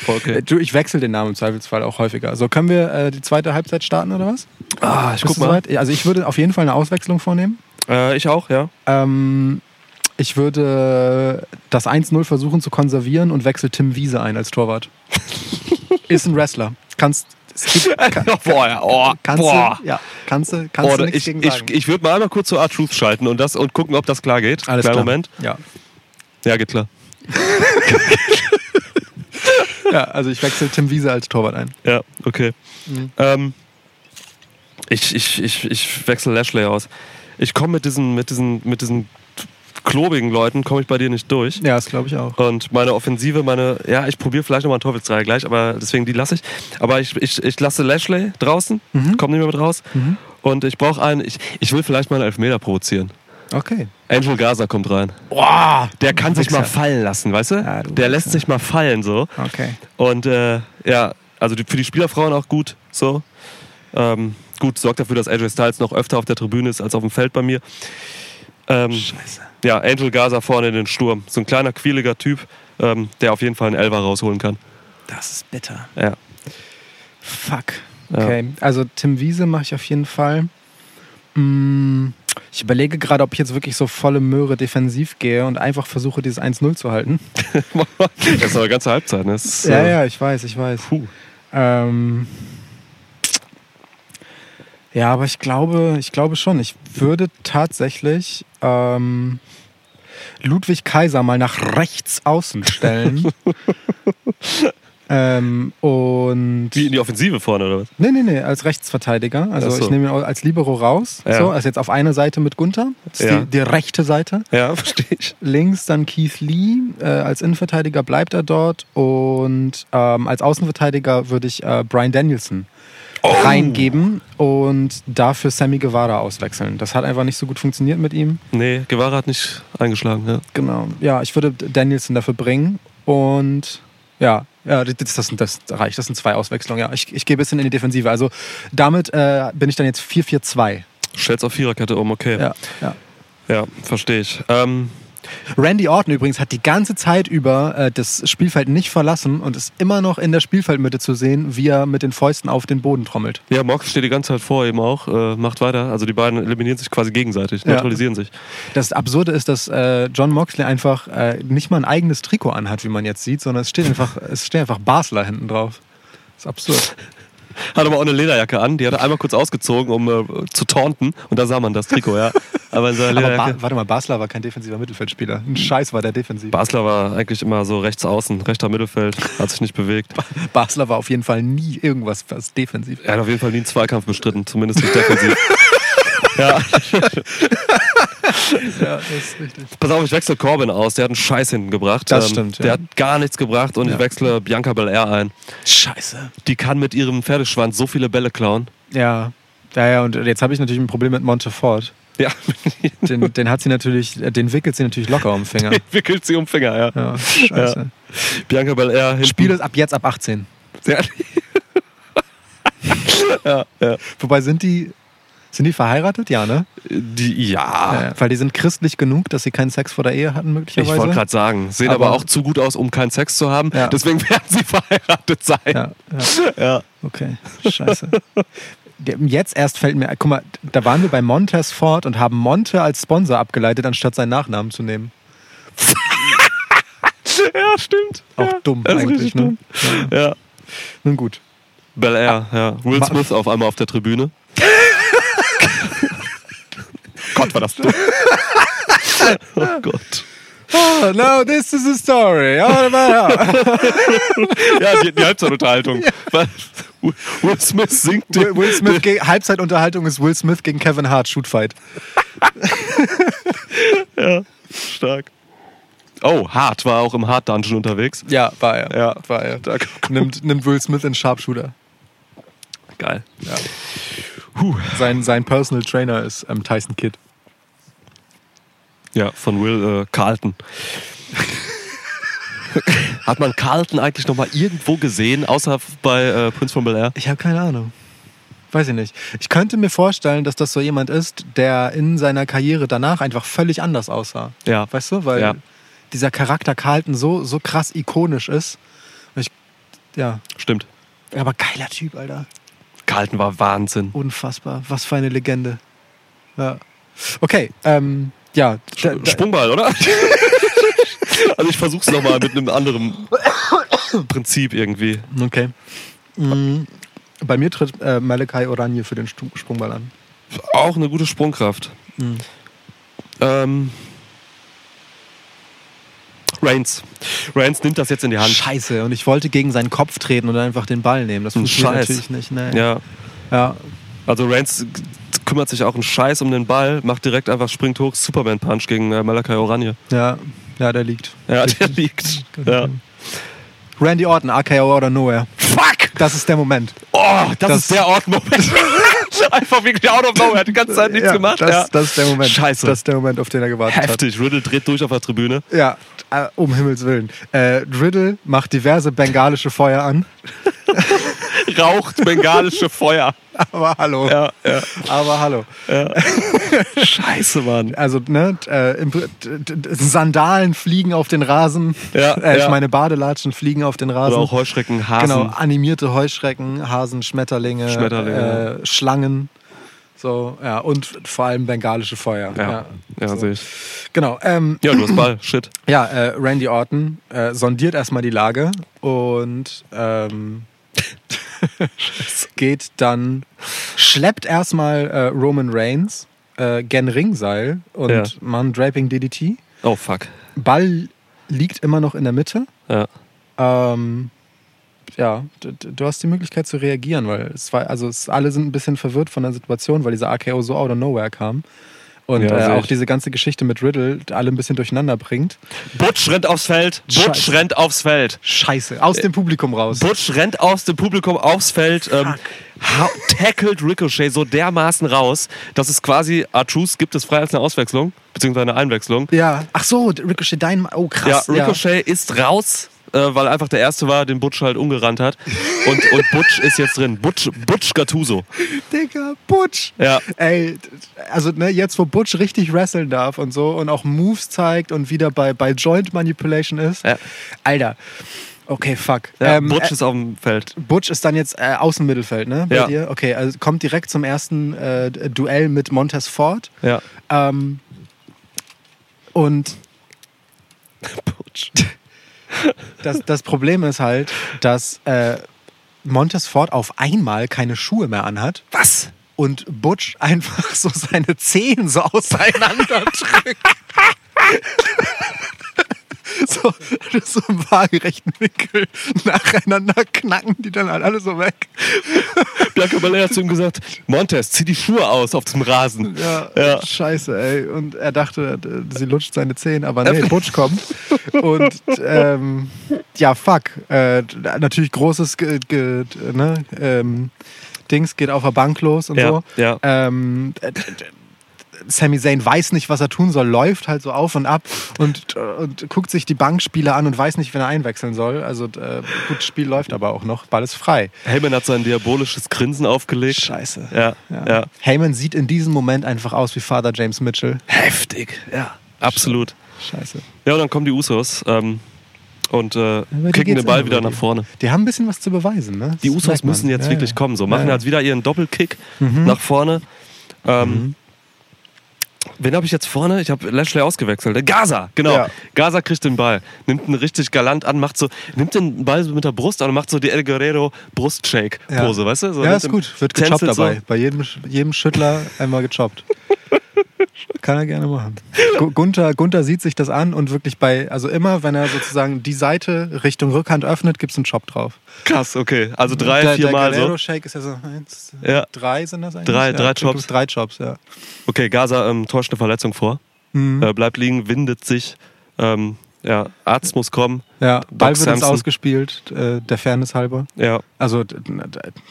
okay. Du, ich wechsle den Namen im Zweifelsfall auch häufiger. So, können wir äh, die zweite Halbzeit starten oder was? Ah, ich Bist guck mal. soweit? Also ich würde auf jeden Fall eine Auswechslung vornehmen. Äh, ich auch, ja. Ähm, ich würde das 1-0 versuchen zu konservieren und wechsle Tim Wiese ein als Torwart. Ist ein Wrestler. Kannst, gibt, kann, Boah, ja. Oh, kannst boah. du, ja, kannst du, kannst Oh, du ich gegen ich, sagen. ich würde mal einmal kurz zur Art Truth schalten und, das, und gucken, ob das klar geht. Alles Kleinen klar. Moment. Ja. Ja, geht klar. ja, also ich wechsle Tim Wiese als Torwart ein. Ja, okay. Mhm. Ähm, ich, ich, ich, ich wechsle Lashley aus. Ich komme mit diesen, mit diesen, mit diesen klobigen Leuten, komme ich bei dir nicht durch. Ja, das glaube ich auch. Und meine Offensive, meine, ja, ich probiere vielleicht nochmal einen Teufelsdreier gleich, aber deswegen die lasse ich. Aber ich, ich, ich lasse Lashley draußen, Mhm. komm nicht mehr mit raus. Mhm. Und ich brauche einen, ich, ich will vielleicht mal einen Elfmeter provozieren. Okay. Angel Gaza kommt rein. Boah, Der kann sich mal fallen lassen, weißt du? Ja, du der lässt Wichser. sich mal fallen so. Okay. Und äh, ja, also für die Spielerfrauen auch gut. So. Ähm, gut, sorgt dafür, dass AJ Styles noch öfter auf der Tribüne ist als auf dem Feld bei mir. Ähm, Scheiße. ja, Angel Gaza vorne in den Sturm. So ein kleiner, quäliger Typ, ähm, der auf jeden Fall einen Elfer rausholen kann. Das ist bitter. Ja. Fuck. Ja. Okay. Also Tim Wiese mache ich auf jeden Fall. Mm, Ich überlege gerade, ob ich jetzt wirklich so volle Möhre defensiv gehe und einfach versuche, dieses 1-0 zu halten. das ist aber ganze Halbzeit, ne? Ist, Ja, äh, ja, ich weiß, ich weiß. Puh. Ähm, ja, aber ich glaube, ich glaube schon. Ich würde tatsächlich ähm, Ludwig Kaiser mal nach rechts außen stellen. ähm, und. Wie in die Offensive vorne, oder was? Nee, nee, nee, als Rechtsverteidiger. Also Ach so. ich nehme ihn als Libero raus. Ja. So, also jetzt auf eine Seite mit Gunther. Das ist Ja. die, die rechte Seite. Ja, verstehe ich. Links dann Keith Lee. Äh, als Innenverteidiger bleibt er dort. Und ähm, als Außenverteidiger würde ich äh, Brian Danielson reingeben und dafür Sammy Guevara auswechseln. Das hat einfach nicht so gut funktioniert mit ihm. Nee, Guevara hat nicht eingeschlagen, ja. Genau. Ja, ich würde Danielson dafür bringen. Und ja, ja das, das, das reicht. Das sind zwei Auswechslungen. Ja, ich, ich gehe ein bisschen in die Defensive. Also damit äh, bin ich dann jetzt 4-4-2. Stellst auf Viererkette um, okay. Ja, ja. Ja, verstehe ich. Ähm, Randy Orton übrigens hat die ganze Zeit über äh, das Spielfeld nicht verlassen und ist immer noch in der Spielfeldmitte zu sehen, wie er mit den Fäusten auf den Boden trommelt. ja, Mox steht die ganze Zeit vor ihm auch, äh, macht weiter. Also die beiden eliminieren sich quasi gegenseitig, Ja. neutralisieren sich. Das Absurde ist, dass äh, John Moxley einfach äh, nicht mal ein eigenes Trikot anhat, wie man jetzt sieht, sondern es steht einfach, es steht einfach Basler hinten drauf. Das ist absurd. Hat aber auch eine Lederjacke an, die hat er einmal kurz ausgezogen, um äh, zu taunten. Und da sah man das Trikot, ja. Aber in seiner Aber ba warte mal, Basler war kein defensiver Mittelfeldspieler. Ein Scheiß war der defensiv. Basler war eigentlich immer so rechts außen, rechter Mittelfeld, hat sich nicht bewegt. Basler war auf jeden Fall nie irgendwas was defensiv. Er hat auf jeden Fall nie einen Zweikampf bestritten, zumindest nicht defensiv. ja, Ja, das ist richtig. pass auf, ich wechsle Corbin aus, der hat einen Scheiß hinten gebracht. Das stimmt, ja. Der hat gar nichts gebracht und Ja. ich wechsle Bianca Belair ein. Scheiße. Die kann mit ihrem Pferdeschwanz so viele Bälle klauen. Ja. Ja, ja, und jetzt habe ich natürlich ein Problem mit Montefort. Ja, Den, den hat sie natürlich, den wickelt sie natürlich locker um den Finger. wickelt sie um den Finger, ja. Ja, scheiße. Bianca Belair hinten. Spiel ist ab jetzt ab 18. Ja. ja, ja. Wobei sind die, sind die verheiratet? Ja, ne? Die, ja. Ja, weil die sind christlich genug, dass sie keinen Sex vor der Ehe hatten, Ich möglicherweise. wollte gerade sagen, sehen aber, Aber- auch zu gut aus, um keinen Sex zu haben. Ja. Deswegen werden sie verheiratet sein. Ja, ja, okay. Scheiße. Jetzt erst fällt mir, guck mal, da waren wir bei Montez Ford und haben Monte als Sponsor abgeleitet, anstatt seinen Nachnamen zu nehmen. Ja, stimmt. Auch dumm eigentlich, ne? dumm. Ja. Nun gut. Bel Air, ja. Will Smith auf einmal auf der Tribüne. Gott, war das dumm. oh Gott. Oh, now this is a story. Oh, Ja, die, die Halbzeitunterhaltung. Weil Will Smith singt den, Will, Will Smith gegen, Halbzeitunterhaltung ist Will Smith gegen Kevin Hart, Shootfight. Stark. Oh, Hart war auch im Hart Dungeon unterwegs. Ja, war er. Ja. war er. Da- Nimmt, nimmt Will Smith in Sharpshooter. Geil. Sein, sein Personal Trainer ist ähm, Tyson Kidd. Ja, von Will äh, Carlton. Hat man Carlton eigentlich noch mal irgendwo gesehen, außer bei äh, Prince von Bel Air? Ich habe keine Ahnung. Weiß ich nicht. Ich könnte mir vorstellen, dass das so jemand ist, der in seiner Karriere danach einfach völlig anders aussah. Ja. Weißt du? Weil Ja. dieser Charakter Carlton so, so krass ikonisch ist. Ich, ja. Stimmt. Aber geiler Typ, Alter. Carlton war Wahnsinn. Unfassbar. Was für eine Legende. Ja. Okay, ähm, ja. Da, da, Sprungball, oder? also ich versuch's noch mal mit einem anderen Prinzip irgendwie. okay. Mhm. Bei mir tritt äh, Malachi Oranje für den Sprungball an. Auch eine gute Sprungkraft. Mhm. Ähm, Reigns. Reigns nimmt das jetzt in die Hand. Scheiße, und ich wollte gegen seinen Kopf treten und einfach den Ball nehmen. Das funktioniert Scheiß. natürlich nicht. Nee. Ja, ja. also Reigns kümmert sich auch einen Scheiß um den Ball, macht direkt einfach, springt hoch, Superman Punch gegen äh, Malakai Oranje. Ja, ja, der liegt. Ja, der liegt. Ja. Randy Orton, AKO oder Nowhere. Fuck! Das ist der Moment. Oh, das, Das- ist der Ort-Moment. einfach wirklich out of nowhere. Hat die ganze Zeit nichts ja, gemacht. Das, ja. das ist der Moment. Scheiße. Das ist der Moment, auf den er gewartet Heftig. Riddle dreht durch auf der Tribüne. hat. Ja, äh, um Himmels Willen. Äh, Riddle macht diverse bengalische Feuer an. Raucht bengalische Feuer. Aber hallo. Ja, ja. Aber hallo. Scheiße, Mann. Also, ne, äh, Sandalen fliegen auf den Rasen. Ja, äh, ich ja. meine, Badelatschen fliegen auf den Rasen. Oder auch Heuschrecken, Hasen. Genau, animierte Heuschrecken, Hasen, Schmetterlinge, Schmetterlinge. Äh, Schlangen. So, ja, und vor allem bengalische Feuer. Ja, ja, so. sehe ich. Genau. Ähm, Ja, du hast Ball. Shit. ja, äh, Randy Orton äh, sondiert erstmal die Lage und ähm, geht dann, schleppt erstmal äh, Roman Reigns äh, gen Ringseil und Ja. man Draping DDT. Oh, fuck. Ball liegt immer noch in der Mitte. Ja. Ähm, ja, d- d- du hast die Möglichkeit zu reagieren, weil es war, also es, alle sind ein bisschen verwirrt von der Situation, weil dieser AKO so out of nowhere kam. Und Ja, äh, auch diese ganze Geschichte mit Riddle alle ein bisschen durcheinander bringt. Butch rennt aufs Feld. Butch Scheiße. rennt aufs Feld. Scheiße, aus dem Publikum raus. Butch rennt aus dem Publikum aufs Feld, ähm, tackelt Ricochet so dermaßen raus, dass es quasi, Artrus gibt es frei als eine Auswechslung, beziehungsweise eine Einwechslung. Ja, ach so, Ricochet, dein, oh krass. ja, Ricochet ist raus, äh, weil einfach der Erste war, den Butch halt umgerannt hat. Und, und Butch ist jetzt drin. Butch, Butch Gattuso. Digga, Butch. Ja. Ey, also ne, jetzt wo Butch richtig wresteln darf und so und auch Moves zeigt und wieder bei, bei Joint Manipulation ist. Ja. Alter. Okay, fuck. Ja, Ähm, Butch äh, ist auf dem Feld. Butch ist dann jetzt äh, Außenmittelfeld, ne? Bei Ja. dir? Okay, also kommt direkt zum ersten äh, Duell mit Montez Ford. Ja. Ähm, und Butch. Das, das Problem ist halt, dass äh, Montez Ford auf einmal keine Schuhe mehr anhat. Was? und Butch einfach so seine Zehen so auseinander drückt. so, so im waagerechten Winkel nacheinander knacken die dann halt alle so weg. Bianca Belair hat zu ihm gesagt, Montez, zieh die Schuhe aus auf dem Rasen. Ja, Ja. scheiße, ey. Und er dachte, sie lutscht seine Zehen, aber nee, Butch kommt. Und ähm, ja, fuck. Äh, natürlich großes ge, ge, ne, ähm, Dings geht auf der Bank los und Ja, so. ja. Ähm, äh, Sami Zayn weiß nicht, was er tun soll, läuft halt so auf und ab und, und guckt sich die Bankspieler an und weiß nicht, wenn er einwechseln soll. Also äh, gut, Spiel läuft aber auch noch, Ball ist frei. Heyman hat sein diabolisches Grinsen aufgelegt. Scheiße. Ja, ja. Heyman sieht in diesem Moment einfach aus wie Father James Mitchell. Heftig. Ja. Absolut. Scheiße. Ja, und dann kommen die Usos ähm, und äh, kicken den Ball wieder nach vorne. Die haben ein bisschen was zu beweisen, ne? Die Usos müssen jetzt Ja, wirklich ja. kommen. So machen Ja, ja. jetzt wieder ihren Doppelkick Mhm. nach vorne. Ähm, Wen habe ich jetzt vorne? Ich habe Lashley ausgewechselt. Äh, Gaza, genau. Ja. Gaza kriegt den Ball, nimmt ihn richtig galant an, macht so, nimmt den Ball so mit der Brust an und macht so die El Guerrero Brustshake-Pose, Ja. weißt du? So, Ja, ist gut. Wird gechoppt tänzelt so. dabei. Bei jedem, jedem Schüttler einmal gechoppt. Kann er gerne machen. Gu- Gunther, Gunther sieht sich das an und wirklich bei, also immer, wenn er sozusagen die Seite Richtung Rückhand öffnet, gibt es einen Chop drauf. Krass, okay. Also drei, der, vier der Mal Guerrero so. Shake ist ja so eins, Ja. drei sind das eigentlich? Drei- ja, drei glaub, Chops. Drei Chops, ja. Okay, Gaza ähm, täuscht eine Verletzung vor. Mhm. Äh, bleibt liegen, windet sich. Ähm, ja, Arzt muss kommen. Ja, Ball wird uns ausgespielt, äh, der Fairness halber. Ja. Also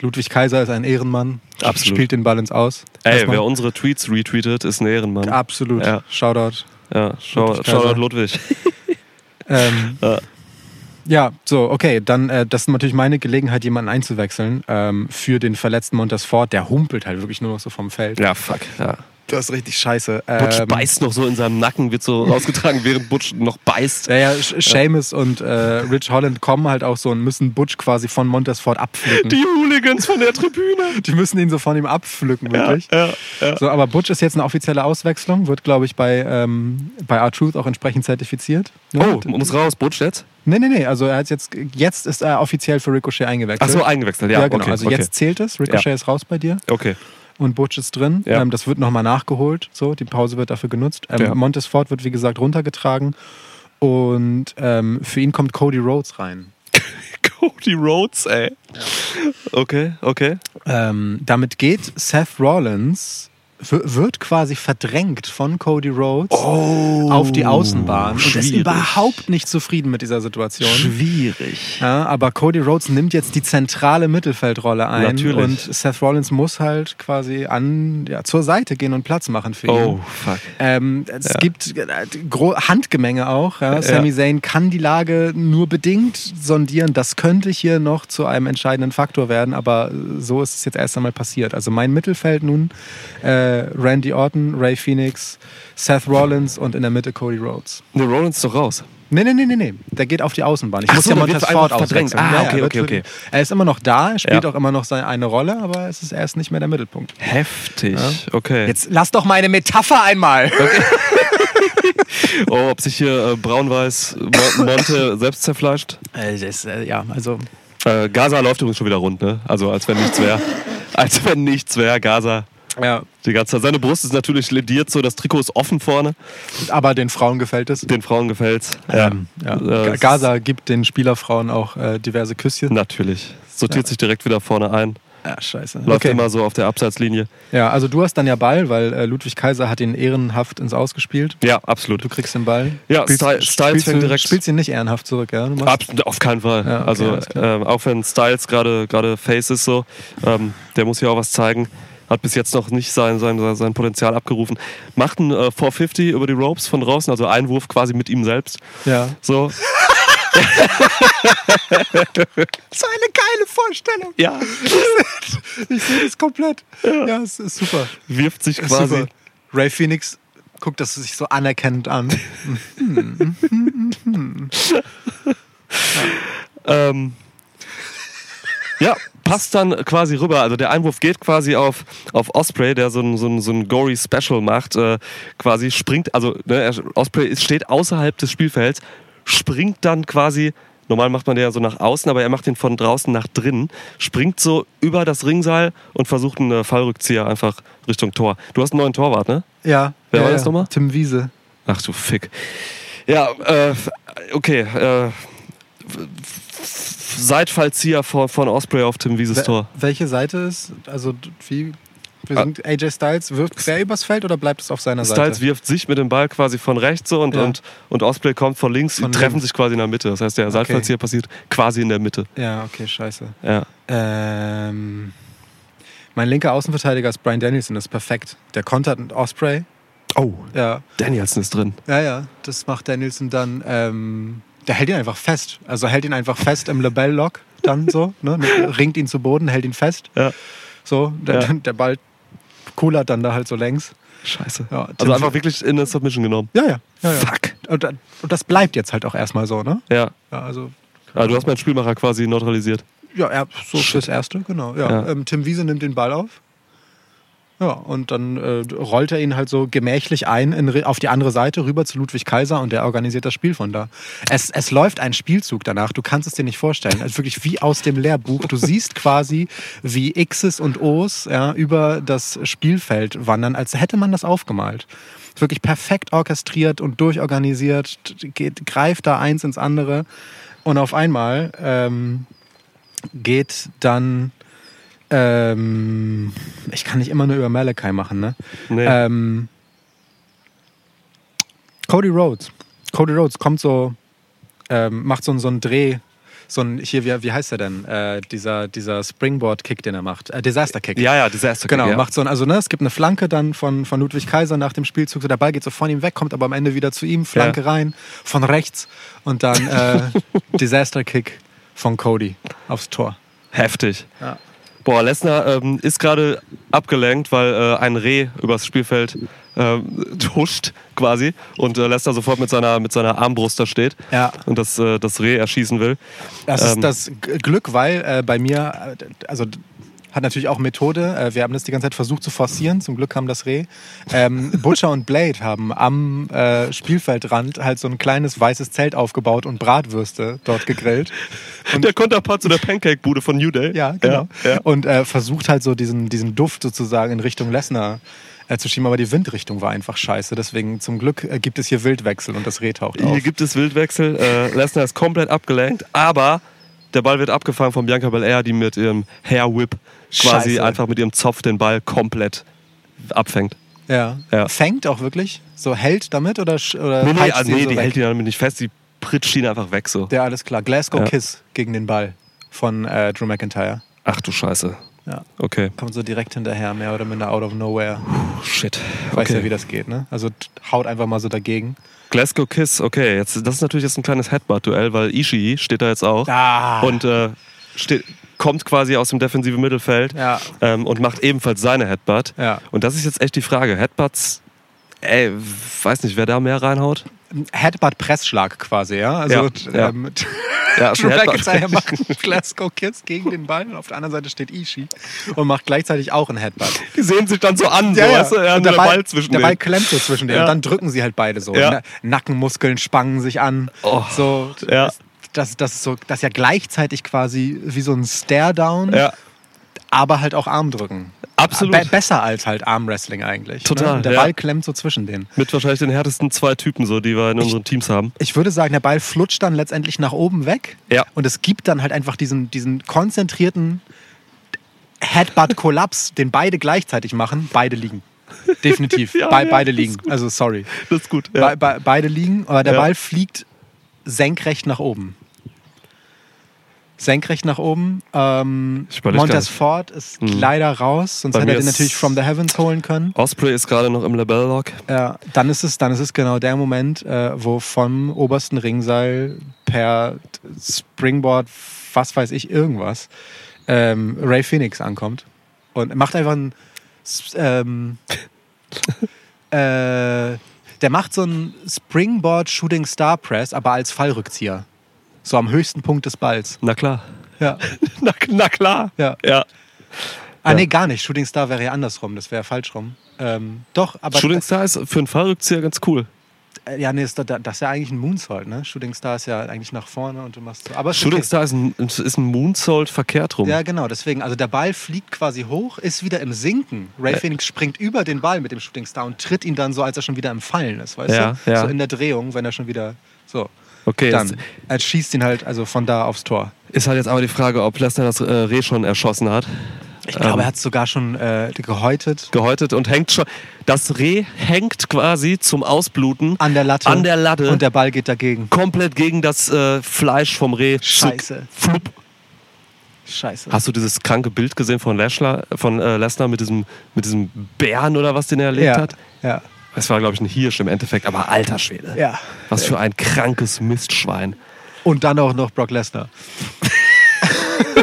Ludwig Kaiser ist ein Ehrenmann, Absolut. spielt den Ball ins Aus. Ey, wer unsere Tweets retweetet, ist ein Ehrenmann. Absolut. Ja. Shoutout. Ja, Ludwig Shoutout Kaiser. Ludwig. Ähm, Ja. ja, so, okay, dann äh, das ist natürlich meine Gelegenheit, jemanden einzuwechseln ähm, für den verletzten Montez Ford. Der humpelt halt wirklich nur noch so vom Feld. Ja, fuck. Ja. Das ist richtig scheiße. Butch Ähm, beißt noch so in seinem Nacken, wird so rausgetragen, während Butch noch beißt. Ja, ja, Seamus und äh, Rich Holland kommen halt auch so und müssen Butch quasi von Montez Ford abpflücken. Die Hooligans von der Tribüne. Die müssen ihn so von ihm abpflücken, wirklich. Ja, ja. So, aber Butch ist jetzt eine offizielle Auswechslung, wird, glaube ich, bei, ähm, bei R-Truth auch entsprechend zertifiziert. Ne? Oh, muss raus, Butch jetzt? Nee, nee, nee, also er hat jetzt, jetzt ist er offiziell für Ricochet eingewechselt. Ach so, eingewechselt, ja. Ja, genau. okay, also okay. jetzt zählt es. Ricochet ist raus bei dir Okay. Und Butch ist drin. Ja. Ähm, das wird nochmal nachgeholt. So, die Pause wird dafür genutzt. Ähm, Ja. Montez Ford wird, wie gesagt, runtergetragen. Und ähm, für ihn kommt Cody Rhodes rein. Cody Rhodes, ey. Okay, okay. Ähm, damit geht Seth Rollins, wird quasi verdrängt von Cody Rhodes auf die Außenbahn und ist schwierig. überhaupt nicht zufrieden mit dieser Situation. Schwierig. Ja, aber Cody Rhodes nimmt jetzt die zentrale Mittelfeldrolle ein Natürlich. und Seth Rollins muss halt quasi an, ja, zur Seite gehen und Platz machen für ihn. Oh, fuck. Ähm, es Ja. gibt äh, Handgemenge auch. Ja. Sami Zayn kann die Lage nur bedingt sondieren. Das könnte hier noch zu einem entscheidenden Faktor werden, aber so ist es jetzt erst einmal passiert. Also mein Mittelfeld nun äh, Randy Orton, Ray Phoenix, Seth Rollins und in der Mitte Cody Rhodes. Ne, Rollins ist doch raus. Nee, nee, nee, nee, nee. Der geht auf die Außenbahn. Ich Ach muss so, ja Montesfort einfach verdrängt. Ah, Ja, okay, er okay, okay. Er ist immer noch da, er spielt Ja. auch immer noch seine eine Rolle, aber es ist erst nicht mehr der Mittelpunkt. Heftig. Okay. Jetzt lass doch meine Metapher einmal. Oh, ob sich hier äh, Braun-Weiß Mo- Monte selbst zerfleischt? Äh, das, äh, ja, also Äh, Gaza läuft übrigens schon wieder rund, ne? Also als wenn nichts wäre. Als wenn nichts wäre, Gaza. Ja, Die ganze Zeit. Seine Brust ist natürlich lediert, so das Trikot ist offen vorne. aber den Frauen gefällt es. Den Frauen gefällt's. Ähm, ja. Ga- Gaza gibt den Spielerfrauen auch äh, diverse Küsschen. Natürlich. Sortiert sich direkt wieder vorne ein. Ja, scheiße. Läuft Okay. immer so auf der Abseitslinie. Ja, also du hast dann ja Ball, weil äh, Ludwig Kaiser hat ihn ehrenhaft ins Ausgespielt. Ja, absolut. Du kriegst den Ball. Ja, Sty- Styles spielst, fängt du, direkt- spielst ihn nicht ehrenhaft zurück, ja? Du machst- Ab, auf keinen Fall. Ja, okay, also ähm, auch wenn Styles gerade gerade Face ist so, ähm, der muss ja auch was zeigen. Hat bis jetzt noch nicht sein, sein, sein Potenzial abgerufen. Macht ein äh, 450 über die Ropes von draußen, also Einwurf quasi mit ihm selbst. Ja. So. So eine geile Vorstellung. Ja. Ich sehe das komplett. Ja, es ist super. Wirft sich quasi. Super. Ray Phoenix guckt das sich so anerkennend an. Ähm, ja, passt dann quasi rüber. Also der Einwurf geht quasi auf, auf Osprey, der so ein, so ein, so ein Gory Special macht. Äh, quasi springt, also ne, er- Osprey steht außerhalb des Spielfelds, springt dann quasi. Normal macht man den ja so nach außen, aber er macht den von draußen nach drinnen, springt so über das Ringseil und versucht einen äh, Fallrückzieher einfach Richtung Tor. Du hast einen neuen Torwart, ne? Ja. Wer ja, war ja. das nochmal? Tim Wiese. Ach du Fick. Ja, äh, okay. Äh, Seitfallzieher von, von Osprey auf Tim Wieses Wel- Tor. Welche Seite ist, also wie, Ah. sind AJ Styles, wirft quer übers Feld oder bleibt es auf seiner Styles Seite? wirft sich mit dem Ball quasi von rechts so und, Ja. und, und Osprey kommt von links. Von die treffen links. sich quasi in der Mitte. Das heißt, der Seitfallzieher passiert quasi in der Mitte. Ja, okay, scheiße. Ja. Ähm, mein linker Außenverteidiger ist Brian Danielson, das ist perfekt. Der kontert mit Osprey. Oh, Ja, Danielson ist drin. ja, ja. Das macht Danielson dann. Ähm, der hält ihn einfach fest. Also hält ihn einfach fest im Labell-Lock dann so. Ne? Ringt ihn zu Boden, hält ihn fest. Ja. So, der, Ja. der Ball kullert dann da halt so längs. Scheiße. Ja, also einfach wirklich in eine Submission genommen. Ja, ja. ja. Fuck. Und, und das bleibt jetzt halt auch erstmal so, ne? Ja. Ja, also. Also du hast meinen Spielmacher quasi neutralisiert. Ja, er, so fürs Erste, genau. Ja. Ja. Ähm, Tim Wiese nimmt den Ball auf. Ja, und dann äh, rollt er ihn halt so gemächlich ein in, auf die andere Seite rüber zu Ludwig Kaiser und der organisiert das Spiel von da. Es, es läuft ein Spielzug danach, du kannst es dir nicht vorstellen. Also wirklich wie aus dem Lehrbuch. Du siehst quasi, wie X's und O's ja, über das Spielfeld wandern, als hätte man das aufgemalt. Wirklich perfekt orchestriert und durchorganisiert, geht, greift da eins ins andere und auf einmal ähm, geht dann. Ähm, ich kann nicht immer nur über Malachi machen, ne? Nee. Ähm, Cody Rhodes. Cody Rhodes kommt so, ähm, macht so, so einen Dreh. So ein, hier, wie, wie heißt er denn? Äh, dieser, dieser Springboard-Kick, den er macht. Äh, Disaster-Kick. ja, ja, Disaster. Genau, ja. macht so ein, also ne, es gibt eine Flanke dann von, von Ludwig Kaiser nach dem Spielzug. So, der Ball geht so von ihm weg, kommt aber am Ende wieder zu ihm, Flanke Ja. rein, von rechts und dann äh, Disaster-Kick von Cody aufs Tor. Heftig. Ja. Boah, Lesnar ähm, ist gerade abgelenkt, weil äh, ein Reh übers Spielfeld ähm, huscht quasi und äh, Lesnar sofort mit seiner, mit seiner Armbrust da steht Ja. und das, äh, das Reh erschießen will. Das Ähm. ist das Glück, weil äh, bei mir, äh, also hat natürlich auch Methode. Äh, wir haben das die ganze Zeit versucht zu forcieren. Zum Glück kam das Reh. Ähm, Butcher und Blade haben am äh, Spielfeldrand halt so ein kleines weißes Zelt aufgebaut und Bratwürste dort gegrillt. Und der Konterpart zu der Pancake-Bude von New Day. Ja, genau. Ja, ja. Und äh, versucht halt so diesen, diesen Duft sozusagen in Richtung Lesnar äh, zu schieben. Aber die Windrichtung war einfach scheiße. Deswegen zum Glück äh, gibt es hier Wildwechsel und das Reh taucht auf. Hier gibt es Wildwechsel. Äh, Lesnar ist komplett abgelenkt, aber der Ball wird abgefangen von Bianca Belair, die mit ihrem Hair Whip quasi Scheiße. einfach mit ihrem Zopf den Ball komplett abfängt. Ja. Ja. Fängt auch wirklich? So hält damit oder, oder Nee, nee, sie nee so die weg? hält ihn damit nicht fest, die pritscht ihn einfach weg so. Ja, alles klar. Glasgow Ja. Kiss gegen den Ball von äh, Drew McIntyre. Ach du Scheiße. Ja. Okay. Kommt so direkt hinterher, mehr oder minder out of nowhere. Shit. Weiß Okay. ja, wie das geht, ne? Also haut einfach mal so dagegen. Glasgow Kiss, okay. Jetzt, das ist natürlich jetzt ein kleines Headbutt-Duell, weil Ishii steht da jetzt auch Ah. und äh, steht, kommt quasi aus dem defensiven Mittelfeld Ja. ähm, und macht ebenfalls seine Headbutt. Ja. Und das ist jetzt echt die Frage. Headbutts, ey, weiß nicht, wer da mehr reinhaut? Headbutt-Pressschlag quasi, ja. Also Ja, ja. ähm, Ja, Drew Headbutt. McIntyre macht einen Glasgow Kiss gegen den Ball und auf der anderen Seite steht Ishii und macht gleichzeitig auch einen Headbutt. Die sehen sich dann so an, so, weißt du? Ja, Und der Ball, zwischen der Ball klemmt so zwischen denen Ja. und dann drücken sie halt beide so. Ja. Ne? Nackenmuskeln spangen sich an. Oh. So, Ja. Das, das, so, das ja gleichzeitig quasi wie so ein Stare-Down, Ja, aber halt auch Armdrücken. absolut. Be besser als halt Armwrestling eigentlich. Total, Ne? Der ja. Ball klemmt so zwischen denen. Mit wahrscheinlich den härtesten zwei Typen, so, die wir in unseren Teams haben. Ich würde sagen, der Ball flutscht dann letztendlich nach oben weg. Ja. Und es gibt dann halt einfach diesen, diesen konzentrierten Headbutt-Kollaps, den beide gleichzeitig machen. Beide liegen. Definitiv. Ja, Be beide liegen. Also sorry. Das ist gut. Be be beide liegen, aber der. Ball fliegt senkrecht nach oben. Senkrecht nach oben. Ähm. Ford ist Mhm. leider raus, sonst Bei hätte er den natürlich from the heavens holen können. Osprey ist gerade noch im Labell-Lock. Ja, dann ist es, dann ist es genau der Moment, äh, wo vom obersten Ringseil per Springboard, was weiß ich, irgendwas, ähm, Ray Phoenix ankommt und macht einfach ein, ähm, äh, der macht so ein Springboard Shooting Star Press, aber als Fallrückzieher. So am höchsten Punkt des Balls. Na klar. Ja. Na, na klar. Ja. Ja. Ah, Ja. nee, gar nicht. Shooting Star wäre ja andersrum. Das wäre falsch rum. Ähm, doch, aber. Shooting Star ist für einen Fallrückzieher ganz cool. Äh, Ja, nee, ist, da- das ist ja eigentlich ein Moonsault, ne? Shooting Star ist ja eigentlich nach vorne und du machst so. Aber Shooting okay. Star ist ein, ist ein Moonsault verkehrt rum. Ja, genau, deswegen. Also der Ball fliegt quasi hoch, ist wieder im Sinken. Ray Phoenix springt über den Ball mit dem Shooting Star und tritt ihn dann so, als er schon wieder im Fallen ist, weißt Ja, du? ja. So in der Drehung, wenn er schon wieder. So. Okay, Dann. Er schießt ihn halt also von da aufs Tor. ist halt jetzt aber die Frage, ob Lesnar das äh, Reh schon erschossen hat. Ich glaube, Ähm. er hat es sogar schon äh, gehäutet. Gehäutet und hängt schon. Das Reh hängt quasi zum Ausbluten An der Latte. an der Latte. Und der Ball geht dagegen. komplett gegen das äh, Fleisch vom Reh. Scheiße. Flup. Scheiße. Hast du dieses kranke Bild gesehen von Lesnar, von äh, Lesnar mit diesem, mit diesem Bären oder was, den er erlebt ja. hat? Ja. Es war, glaube ich, ein Hirsch im Endeffekt, aber alter Schwede. ja. Was für ein krankes Mistschwein. Und dann auch noch Brock Lesnar.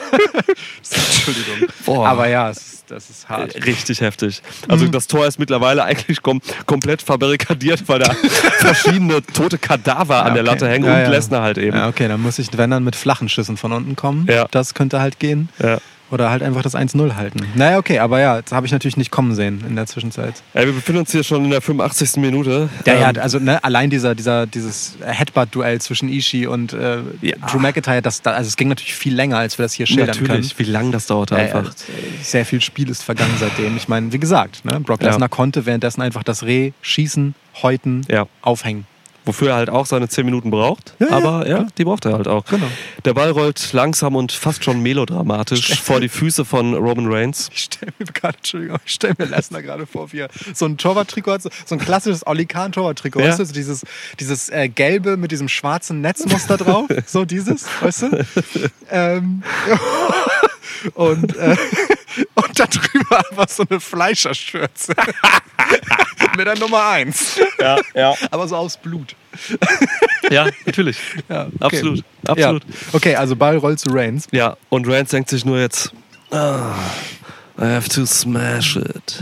Entschuldigung. Boah. Aber ja, ist, das ist hart. Äh, Richtig heftig. Also Mhm. das Tor ist mittlerweile eigentlich kom komplett verbarrikadiert, weil da verschiedene tote Kadaver an Ja, der okay. Latte hängen Ja, und ja. Lesnar halt eben. Ja, okay, dann muss ich, wenn dann mit flachen Schüssen von unten kommen. Ja. Das könnte halt gehen. Ja. Oder halt einfach das 1-0 halten. Naja, okay, aber ja, das habe ich natürlich nicht kommen sehen in der Zwischenzeit. Ey, wir befinden uns hier schon in der 85. Minute. Ja, ja, Ähm, also ne, allein dieser, dieser, dieses Headbutt-Duell zwischen Ishii und äh, Ja. Drew McIntyre, das, da- also es ging natürlich viel länger, als wir das hier schildern natürlich, wie lang das dauerte können. einfach. Äh, sehr viel Spiel ist vergangen seitdem. Ich meine, wie gesagt, ne, Brock Ja. Lesnar konnte währenddessen einfach das Reh schießen, häuten, Ja. aufhängen. Wofür er halt auch seine 10 Minuten braucht. Ja, ja, aber ja, klar. die braucht er halt auch. Genau. Der Ball rollt langsam und fast schon melodramatisch vor die Füße von Roman Reigns. Ich stelle mir gerade, Entschuldigung, ich stelle mir Lesnar gerade vor, wie er so ein Torwarttrikot hat, so ein klassisches Olli Kahn Torwarttrikot, Ja. weißt du, so dieses, dieses äh, gelbe mit diesem schwarzen Netzmuster drauf, so dieses, weißt du? Ähm, und, äh, und da drüber einfach so eine Fleischerschürze. mit der Nummer 1. Ja, ja. Aber so aus Blut. Ja, natürlich. Ja, okay. Absolut, absolut. Ja. Okay, also Ball rollt zu Reigns. Ja, und Reigns denkt sich nur jetzt, ah, I have to smash it.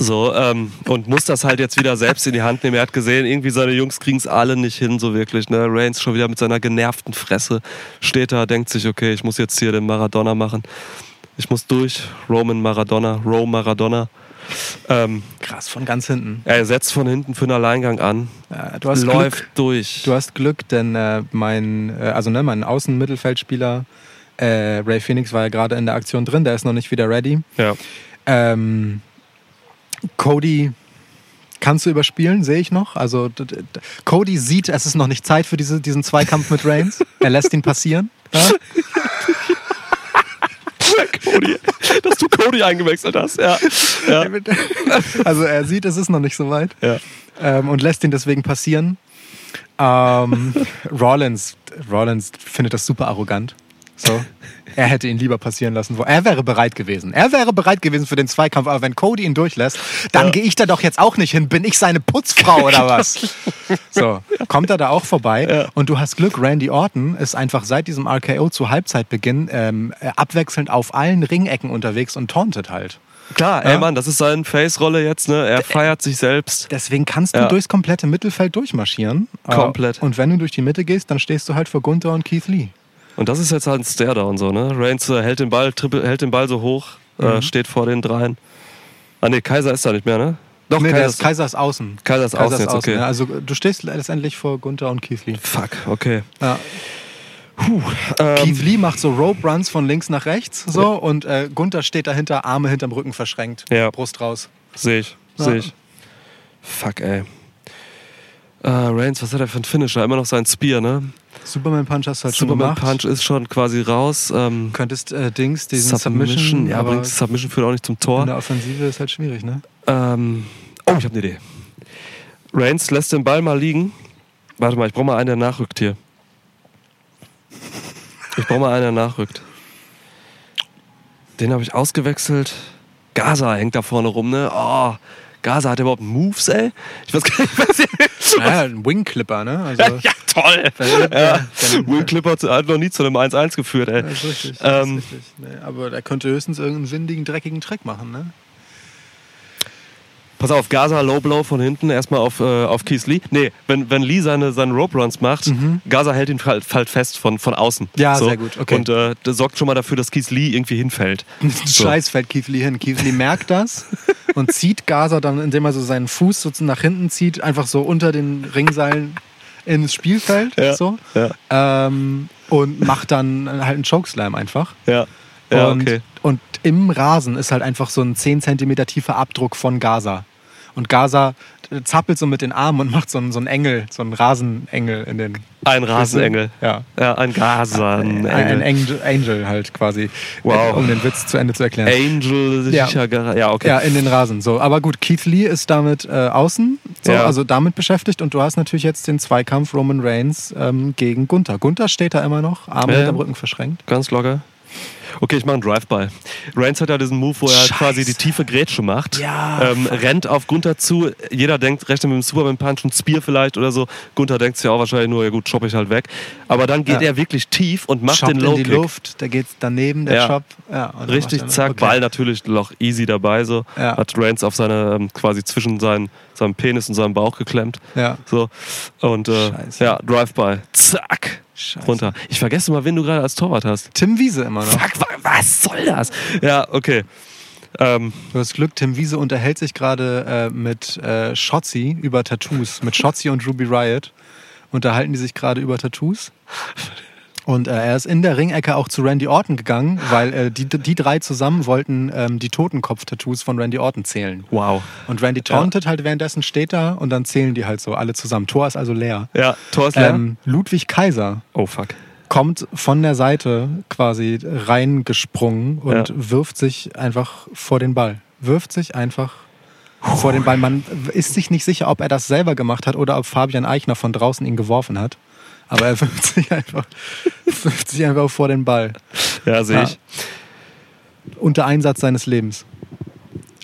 So, ähm, und muss das halt jetzt wieder selbst in die Hand nehmen. Er hat gesehen, irgendwie seine Jungs kriegen es alle nicht hin, so wirklich. Ne? Reigns schon wieder mit seiner genervten Fresse steht da, denkt sich, okay, ich muss jetzt hier den Maradona machen. Ich muss durch. Roman Maradona, Rome Maradona. Ähm, Krass, von ganz hinten. er setzt von hinten für einen Alleingang an, Ja, du hast läuft Glück. durch. Du hast Glück, denn äh, mein, äh, also ne, mein Außenmittelfeldspieler äh, Ray Phoenix war ja gerade in der Aktion drin, der ist noch nicht wieder ready. ja. Ähm, Cody kannst du überspielen, sehe ich noch. Also Cody sieht, es ist noch nicht Zeit für diese, diesen Zweikampf mit Reigns. Er lässt ihn passieren. Ja? Dass du Cody eingewechselt hast. Ja. ja. Also er sieht, es ist noch nicht so weit. ja. ähm, und lässt ihn deswegen passieren. Ähm, Rollins, Rollins findet das super arrogant. So. Er hätte ihn lieber passieren lassen. Er wäre bereit gewesen. Er wäre bereit gewesen für den Zweikampf, aber wenn Cody ihn durchlässt, dann Ja. gehe ich da doch jetzt auch nicht hin. Bin ich seine Putzfrau oder was? So, kommt er da auch vorbei. Ja. Und du hast Glück, Randy Orton ist einfach seit diesem RKO zu Halbzeitbeginn ähm, äh, abwechselnd auf allen Ringecken unterwegs und tauntet halt. Klar, Ja. ey Mann, das ist seine Face-Rolle jetzt, ne? Er feiert sich selbst. Deswegen kannst du Ja. durchs komplette Mittelfeld durchmarschieren. Äh, Komplett. Und wenn du durch die Mitte gehst, dann stehst du halt vor Gunther und Keith Lee. Und das ist jetzt halt ein Stare-Down so, ne? Reigns äh, hält den Ball, trippel, hält den Ball so hoch, Mhm. äh, steht vor den dreien. Ah ne, Kaiser ist da nicht mehr, ne? Doch, nee, Kaiser, der ist, Kaiser ist außen. Kaiser ist außen jetzt, okay. ja. Also du stehst letztendlich vor Gunther und Keith Lee. Fuck, okay. Ja. Ähm, Keith Lee macht so Rope Runs von links nach rechts so und äh, Gunther steht dahinter, Arme hinterm Rücken verschränkt, Ja. Brust raus. Sehe ich, Ja. sehe ich. Fuck, ey. Äh, Reigns, was hat er für einen Finisher? Immer noch sein Spear, ne? Superman Punch hast du halt schon Superman gemacht. Punch ist schon quasi raus. Ähm, Könntest äh, Dings, diesen Submission, ja, aber Submission führt auch nicht zum in Tor. der Offensive ist halt schwierig, ne? Ähm, oh, ich habe eine Idee. Reigns lässt den Ball mal liegen. Warte mal, ich brauche mal einen, der nachrückt hier. Ich brauche mal einen, der nachrückt. Den habe ich ausgewechselt. Gaza hängt da vorne rum, ne? Oh, Gaza hat überhaupt Moves, ey? Ich weiß gar nicht, was Naja, ein Wing Clipper, ne? Also, Ja, toll! Ja. ja, dann- Will Clipper hat noch nie zu einem 1-1 geführt, ey. Das ist richtig. Das Ähm, ist richtig. Nee, aber der könnte höchstens irgendeinen windigen, dreckigen Trick machen, ne? Pass auf, Gaza Low Blow von hinten, erstmal auf, äh, auf Keith Lee. Nee, wenn, wenn Lee seine, seine Rope Runs macht, Gaza hält ihn halt, halt fest von, von außen. Mhm. Ja, sehr gut, okay. Und äh, das sorgt schon mal dafür, dass Keith Lee irgendwie hinfällt. So. Scheiß fällt Keith Lee hin. Keith Lee merkt das und zieht Gaza dann, indem er so seinen Fuß so nach hinten zieht, einfach so unter den Ringseilen ins Spielfeld. Ja, So. ja. Ähm, und macht dann halt einen Chokeslam einfach. Ja, ja und, okay. und im Rasen ist halt einfach so ein 10 cm tiefer Abdruck von Gaza. Und Gaza zappelt so mit den Armen und macht so einen, so einen Engel, so einen Rasenengel in den. Ein Rasenengel. Ja. Ja, ein Gaza. Ein, ein Angel, Angel halt quasi. Wow. Um den Witz zu Ende zu erklären. Angel, Ja. Ja, okay. Ja, in den Rasen. So, aber gut, Keith Lee ist damit äh, außen, so, Ja. also damit beschäftigt und du hast natürlich jetzt den Zweikampf Roman Reigns ähm, gegen Gunther. Gunther steht da immer noch, Arme Ja. hinterm Rücken verschränkt. Ganz locker. Okay, ich mache einen Drive-By. Reigns hat ja diesen Move, wo er Scheiße. quasi die tiefe Grätsche macht. Ja, Ähm, rennt auf Gunther zu. Jeder denkt, rechnet mit dem Superman-Punch, ein Spear vielleicht oder so. Gunther denkt sich ja auch wahrscheinlich nur, ja gut, chopp ich halt weg. Aber dann geht Ja. er wirklich tief und macht Schoppt den in die Low-Kick. Luft, da geht's daneben, der Ja. Chop. Ja, Richtig, zack, okay. Ball natürlich noch easy dabei. So. Hat Reigns auf seine, ähm, quasi zwischen seinen, seinem Penis und seinem Bauch geklemmt. Ja. So. Und äh, ja, Drive-By. Zack. Scheiße. Runter. Ich vergesse mal, wen du gerade als Torwart hast. Tim Wiese immer noch. Fuck, wa- was soll das? Ja, okay. Ähm, Du hast Glück, Tim Wiese unterhält sich gerade äh, mit äh, Shotzi über Tattoos. Mit Shotzi und Ruby Riot unterhalten die sich gerade über Tattoos. Und äh, er ist in der Ringecke auch zu Randy Orton gegangen, weil äh, die, die drei zusammen wollten ähm, die Totenkopf-Tattoos von Randy Orton zählen. wow. Und Randy tauntet halt währenddessen, steht da und dann zählen die halt so alle zusammen. Tor ist also leer. Ja, Tor ist leer. Ähm, Ludwig Kaiser oh, fuck. kommt von der Seite quasi reingesprungen und Ja. wirft sich einfach vor den Ball. Wirft sich einfach vor den Ball. Man ist sich nicht sicher, ob er das selber gemacht hat oder ob Fabian Eichner von draußen ihn geworfen hat. Aber er wirft sich einfach, wirft sich einfach vor den Ball. Ja, sehe Ja. ich. Unter Einsatz seines Lebens.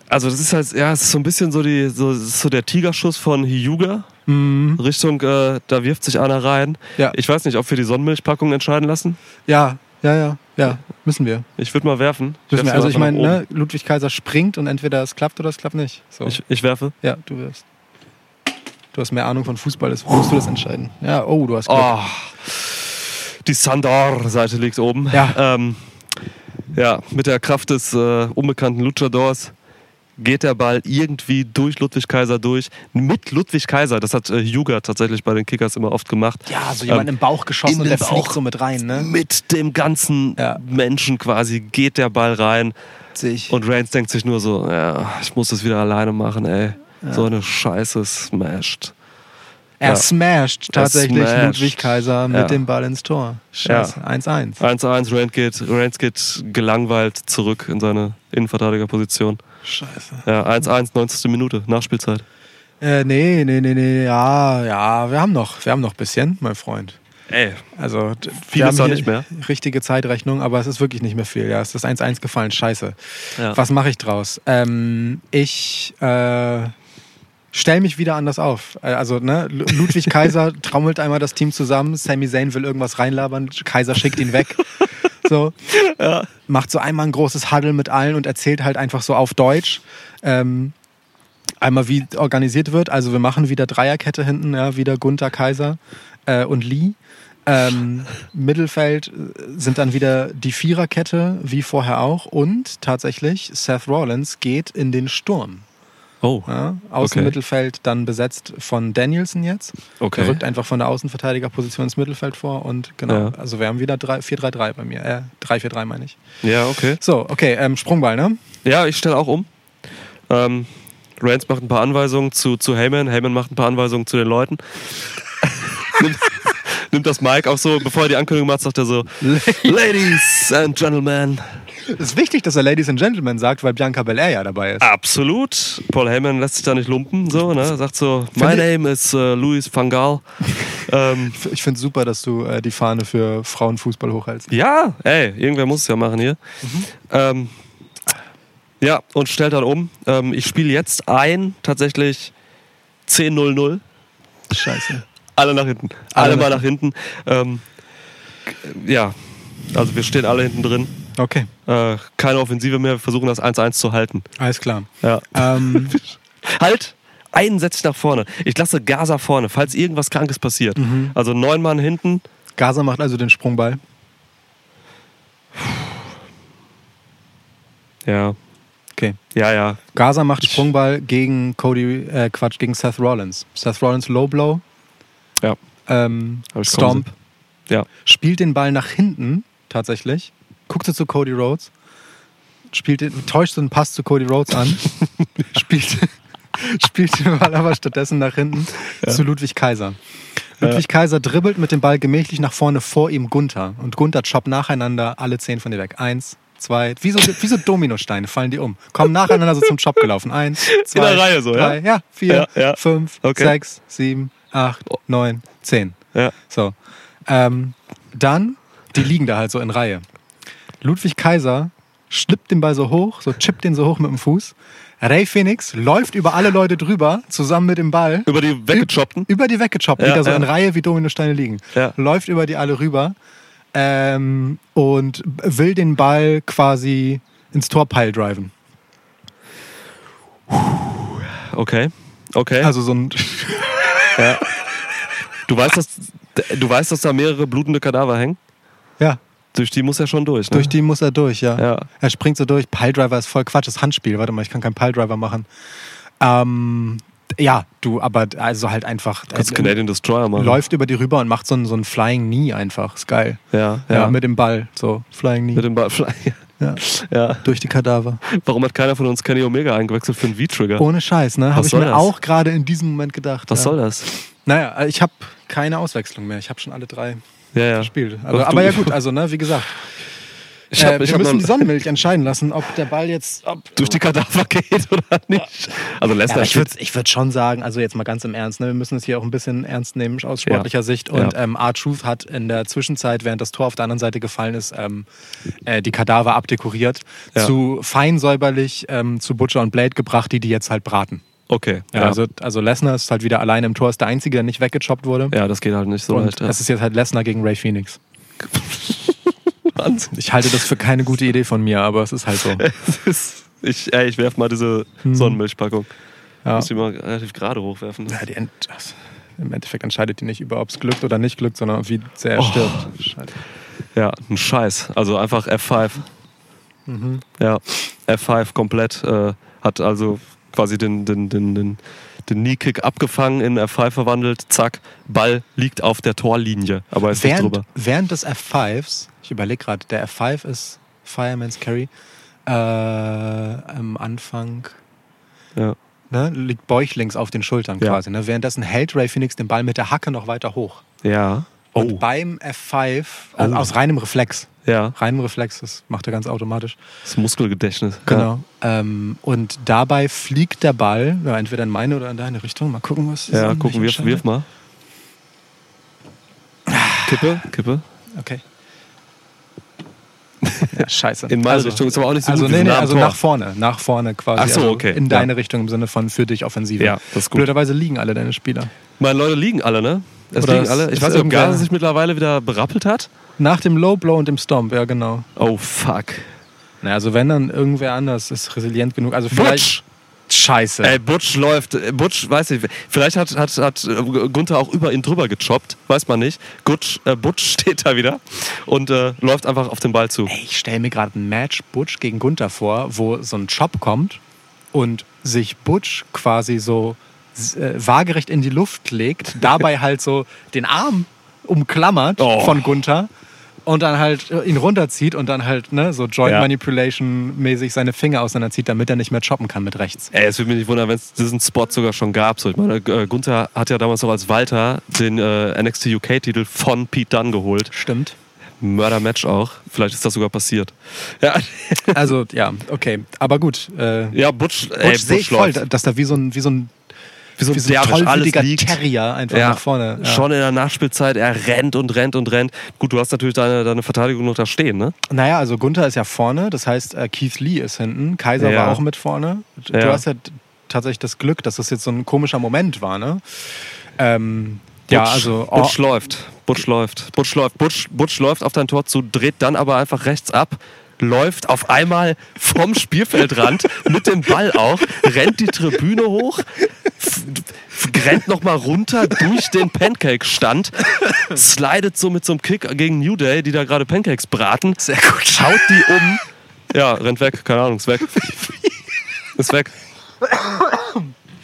Also das ist halt, ja, es ist so ein bisschen so, die, so, so der Tigerschuss von Hyuga. Richtung, äh, da wirft sich einer rein. Mhm. Ja. Ich weiß nicht, ob wir die Sonnenmilchpackung entscheiden lassen. Ja, ja, ja, ja. Müssen wir. Ich würde mal werfen. Wir. sie Also ich meine, ne, Ludwig Kaiser springt und entweder es klappt oder es klappt nicht. So. Ich, ich werfe. Ja, du wirst. Du hast mehr Ahnung von Fußball, das musst du das entscheiden. Ja, oh, du hast Glück. Oh, die Sandor-Seite liegt oben. Ja. Ähm, ja, mit der Kraft des äh, unbekannten Luchadors geht der Ball irgendwie durch Ludwig Kaiser durch. Mit Ludwig Kaiser, das hat äh, Hyuga tatsächlich bei den Kickers immer oft gemacht. Ja, so jemand Ähm, im Bauch geschossen und der fliegt Bauch. so mit rein, ne? Mit dem ganzen Ja. Menschen quasi geht der Ball rein. Sich. Und Reigns denkt sich nur so, ja, ich muss das wieder alleine machen, ey. So eine Scheiße smashed. er ja. smasht tatsächlich smashed. Ludwig Kaiser mit Ja. dem Ball ins Tor. Scheiße, 1-1. 1-1, Reigns geht, gelangweilt zurück in seine Innenverteidigerposition. Scheiße. Ja, 1-1, 90. Minute, Nachspielzeit. Äh, nee, nee, nee, nee, ja, ja, wir haben noch, wir haben noch ein bisschen, mein Freund. Ey, Also, Viel ist nicht mehr. Richtige Zeitrechnung, aber es ist wirklich nicht mehr viel. Ja, es ist 1-1 gefallen, scheiße. Ja. Was mache ich draus? Ähm, ich äh, stell mich wieder anders auf. Äh, Also, ne, Lu- Ludwig Kaiser trommelt einmal das Team zusammen, Sami Zayn will irgendwas reinlabern, Kaiser schickt ihn weg. So. Macht so einmal ein großes Huddle mit allen und erzählt halt einfach so auf Deutsch. Ähm, einmal wie organisiert wird. Also wir machen wieder Dreierkette hinten, ja, wieder Gunther, Kaiser äh, und Lee. Ähm, Mittelfeld äh, sind dann wieder die Viererkette, wie vorher auch. Und tatsächlich, Seth Rollins geht in den Sturm. Oh, Ja, Außenmittelfeld dann besetzt von Danielson jetzt. Okay. Er rückt einfach von der Außenverteidigerposition ins Mittelfeld vor und genau. Ja. Also wir haben wieder drei- 4-3-3 bei mir. Äh, 3-4-3 meine ich. ja, okay. So, okay, ähm, Sprungball, ne? Ja, ich stelle auch um. Ähm, Reigns macht ein paar Anweisungen zu, zu Heyman. Heyman macht ein paar Anweisungen zu den Leuten. nimmt, nimmt das Mic auch so, bevor er die Ankündigung macht, sagt er so: Ladies and Gentlemen. Es ist wichtig, dass er Ladies and Gentlemen sagt, weil Bianca Belair ja dabei ist. Absolut. Paul Heyman lässt sich da nicht lumpen. So, ne? Er sagt so: My name is äh, Louis van Gaal. ähm, Ich finde es super, dass du äh, die Fahne für Frauenfußball hochhältst. ja, ey, irgendwer muss es ja machen hier. Ähm, ja, und stellt dann um. Ähm, ich spiele jetzt ein, tatsächlich 10-0-0. Scheiße. Alle nach hinten. Alle Alle, nach mal nach hinten. Ähm, ja, also wir stehen alle hinten drin. Okay, Äh, keine Offensive mehr. Wir versuchen das 1-1 zu halten. alles klar. Ja. Ähm, Halt! Einen setze ich nach vorne. Ich lasse Gaza vorne, falls irgendwas Krankes passiert. Also neun Mann hinten. Gaza macht also den Sprungball. Ja. Okay. Ja, ja. Gaza macht Sprungball gegen Cody, äh, Quatsch, gegen Seth Rollins. Seth Rollins Low Blow, Ja. ähm, Stomp, Ja. spielt den Ball nach hinten tatsächlich, guckt so zu Cody Rhodes, spielt den, täuscht so einen Pass zu Cody Rhodes an, spielt, spielt den Ball aber stattdessen nach hinten zu Ludwig Kaiser. Ludwig Kaiser dribbelt mit dem Ball gemächlich nach vorne vor ihm Gunther. Und Gunther choppt nacheinander alle zehn von dir weg. Eins, zwei, wie so, wie so Dominosteine fallen die um. Kommen nacheinander so zum Chop gelaufen. Eins, zwei, der Reihe so, ja? drei, ja? vier, Ja, ja. fünf, Okay. sechs, sieben, acht, neun, zehn. Ja. So. Ähm, dann, die liegen da halt so in Reihe. Ludwig Kaiser schnippt den Ball so hoch, so chippt den so hoch mit dem Fuß. Ray Phoenix läuft über alle Leute drüber, zusammen mit dem Ball. Über die weggechoppten. Über die weggechoppt, Ja, die da so ja. in Reihe wie Dominosteine liegen. Ja. Läuft über die alle rüber ähm, und will den Ball quasi ins Tor pile driven. Okay. Okay. Also so ein. du, weißt, dass, du weißt, dass da mehrere blutende Kadaver hängen? Ja, Durch die muss er schon durch, ne? durch die muss er durch, ja. Ja. Er springt so durch. Piledriver ist voll Quatsch, das Handspiel. Warte mal, ich kann keinen Piledriver machen. Ähm, ja, du, aber also halt einfach. Kannst äh, Canadian Destroyer machen. läuft über die rüber und macht so ein, so ein Flying Knee einfach. Ist geil. Ja, Ja, ja. mit dem Ball. So, Flying Knee. Mit dem Butterfly. ja. Ja. Durch die Kadaver. Warum hat keiner von uns Kenny Omega eingewechselt für einen V-Trigger? Ohne Scheiß, ne? Habe ich mir das? auch gerade in diesem Moment gedacht. Was ja. soll das? Naja, ich habe keine Auswechslung mehr. Ich habe schon alle drei Ja, ja. gespielt. Ach, Aber, ja gut, also ne, wie gesagt. Ich hab, äh, ich wir müssen die Sonnenmilch entscheiden lassen, ob der Ball jetzt... Durch die Kadaver geht oder nicht. Also ja, Lesnar aber ich würde ich würd schon sagen, also jetzt mal ganz im Ernst, ne, wir müssen es hier auch ein bisschen ernst nehmen aus sportlicher Sicht. Und Ja. ähm, R-Truth hat in der Zwischenzeit, während das Tor auf der anderen Seite gefallen ist, ähm, äh, die Kadaver abdekoriert, Ja. zu fein säuberlich ähm, zu Butcher und Blade gebracht, die die jetzt halt braten. Okay. Ja, Also, also Lesnar ist halt wieder alleine im Tor, ist der Einzige, der nicht weggechoppt wurde. ja, das geht halt nicht so leicht. Ja. es ist jetzt halt Lesnar gegen Ray Phoenix. Wahnsinn. Ich halte das für keine gute Idee von mir, aber es ist halt so. Ist- ich, ey, ich werf mal diese Sonnenmilchpackung. Ja. Muss die mal relativ gerade hochwerfen. Ja, die Ent das, Im Endeffekt entscheidet die nicht über, ob es glückt oder nicht glückt, sondern wie sehr er Oh. stirbt. Scheiße. Ja, ein Scheiß. Also einfach F5. Mhm. Ja, F5 komplett. Äh, hat also quasi den, den, den, den, den Knee-Kick abgefangen, in F5 verwandelt. Zack, Ball liegt auf der Torlinie, aber ist nicht Während, drüber. während des F5s, ich überlege gerade, der F5 ist Fireman's Carry, äh, am Anfang Ja. ne, liegt bäuchlings auf den Schultern Ja. quasi. Ne? Währenddessen hält Ray Phoenix den Ball mit der Hacke noch weiter hoch. Ja. Und beim F5, also Oh. aus reinem Reflex, Ja, reinem Reflex, das macht er ganz automatisch. das Muskelgedächtnis. Genau. Ähm, und dabei fliegt der Ball, ja, entweder in meine oder in deine Richtung. Mal gucken, was Ja, ja was gucken, wirf, wirf mal. Kippe, Kippe. Okay. Ja, scheiße. In meine Richtung ist aber auch nicht so also gut. nee, nee, also nach vorne, nach vorne quasi. Ach so, also okay, In ja. deine Richtung im Sinne von für dich Offensive. Ja, das ist gut. Blöderweise liegen alle deine Spieler. Meine Leute liegen alle, ne? Es Oder liegen alle. Ich weiß nicht, ob Gaza sich mittlerweile wieder berappelt hat. Nach dem Low Blow und dem Stomp, ja genau. Oh, fuck. Na, also wenn dann irgendwer anders ist resilient genug. Also vielleicht. Butch! Scheiße. Ey, Butch läuft. Butch, weiß ich, vielleicht hat, hat, hat äh, Gunther auch über ihn drüber gechoppt, weiß man nicht. Butch, äh, Butch steht da wieder und äh, läuft einfach auf den Ball zu. Ey, ich stelle mir gerade ein Match Butch gegen Gunther vor, wo so ein Chop kommt und sich Butch quasi so waagerecht in die Luft legt, dabei halt so den Arm umklammert Oh. von Gunther und dann halt äh, ihn runterzieht und dann halt ne, so Joint Ja. Manipulation mäßig seine Finger auseinanderzieht, damit er nicht mehr choppen kann mit rechts. Ey, es würde mich nicht wundern, wenn es diesen Spot sogar schon gab. So, ich meine, äh, Gunther hat ja damals auch als Walter den äh, NXT UK-Titel von Pete Dunne geholt. Stimmt. Mörder-Match auch. Vielleicht ist das sogar passiert. Ja, Also ja, okay. Aber gut. Äh, ja Butch, ey, Butch sehe ich Butch voll, dass da wie so ein, wie so ein, Wie so ein wie so ein tollwütiger. Terrier einfach Ja, nach vorne. Ja. Schon in der Nachspielzeit, er rennt und rennt und rennt. Gut, du hast natürlich deine, deine Verteidigung noch da stehen, ne? Naja, also Gunther ist ja vorne, das heißt äh, Keith Lee ist hinten, Kaiser Ja. war auch mit vorne. Du Ja. hast ja tatsächlich das Glück, dass das jetzt so ein komischer Moment war, ne? Ähm, ja, Butch, also oh, Butch läuft. Butch läuft. Butch läuft. Butch, Butch läuft auf dein Tor zu, dreht dann aber einfach rechts ab. Läuft auf einmal vom Spielfeldrand mit dem Ball auch, rennt die Tribüne hoch, rennt nochmal runter durch den Pancake-Stand, slidet so mit so einem Kick gegen New Day, die da gerade Pancakes braten, sehr gut. schaut die um. Ja, rennt weg, keine Ahnung, ist weg. Ist weg.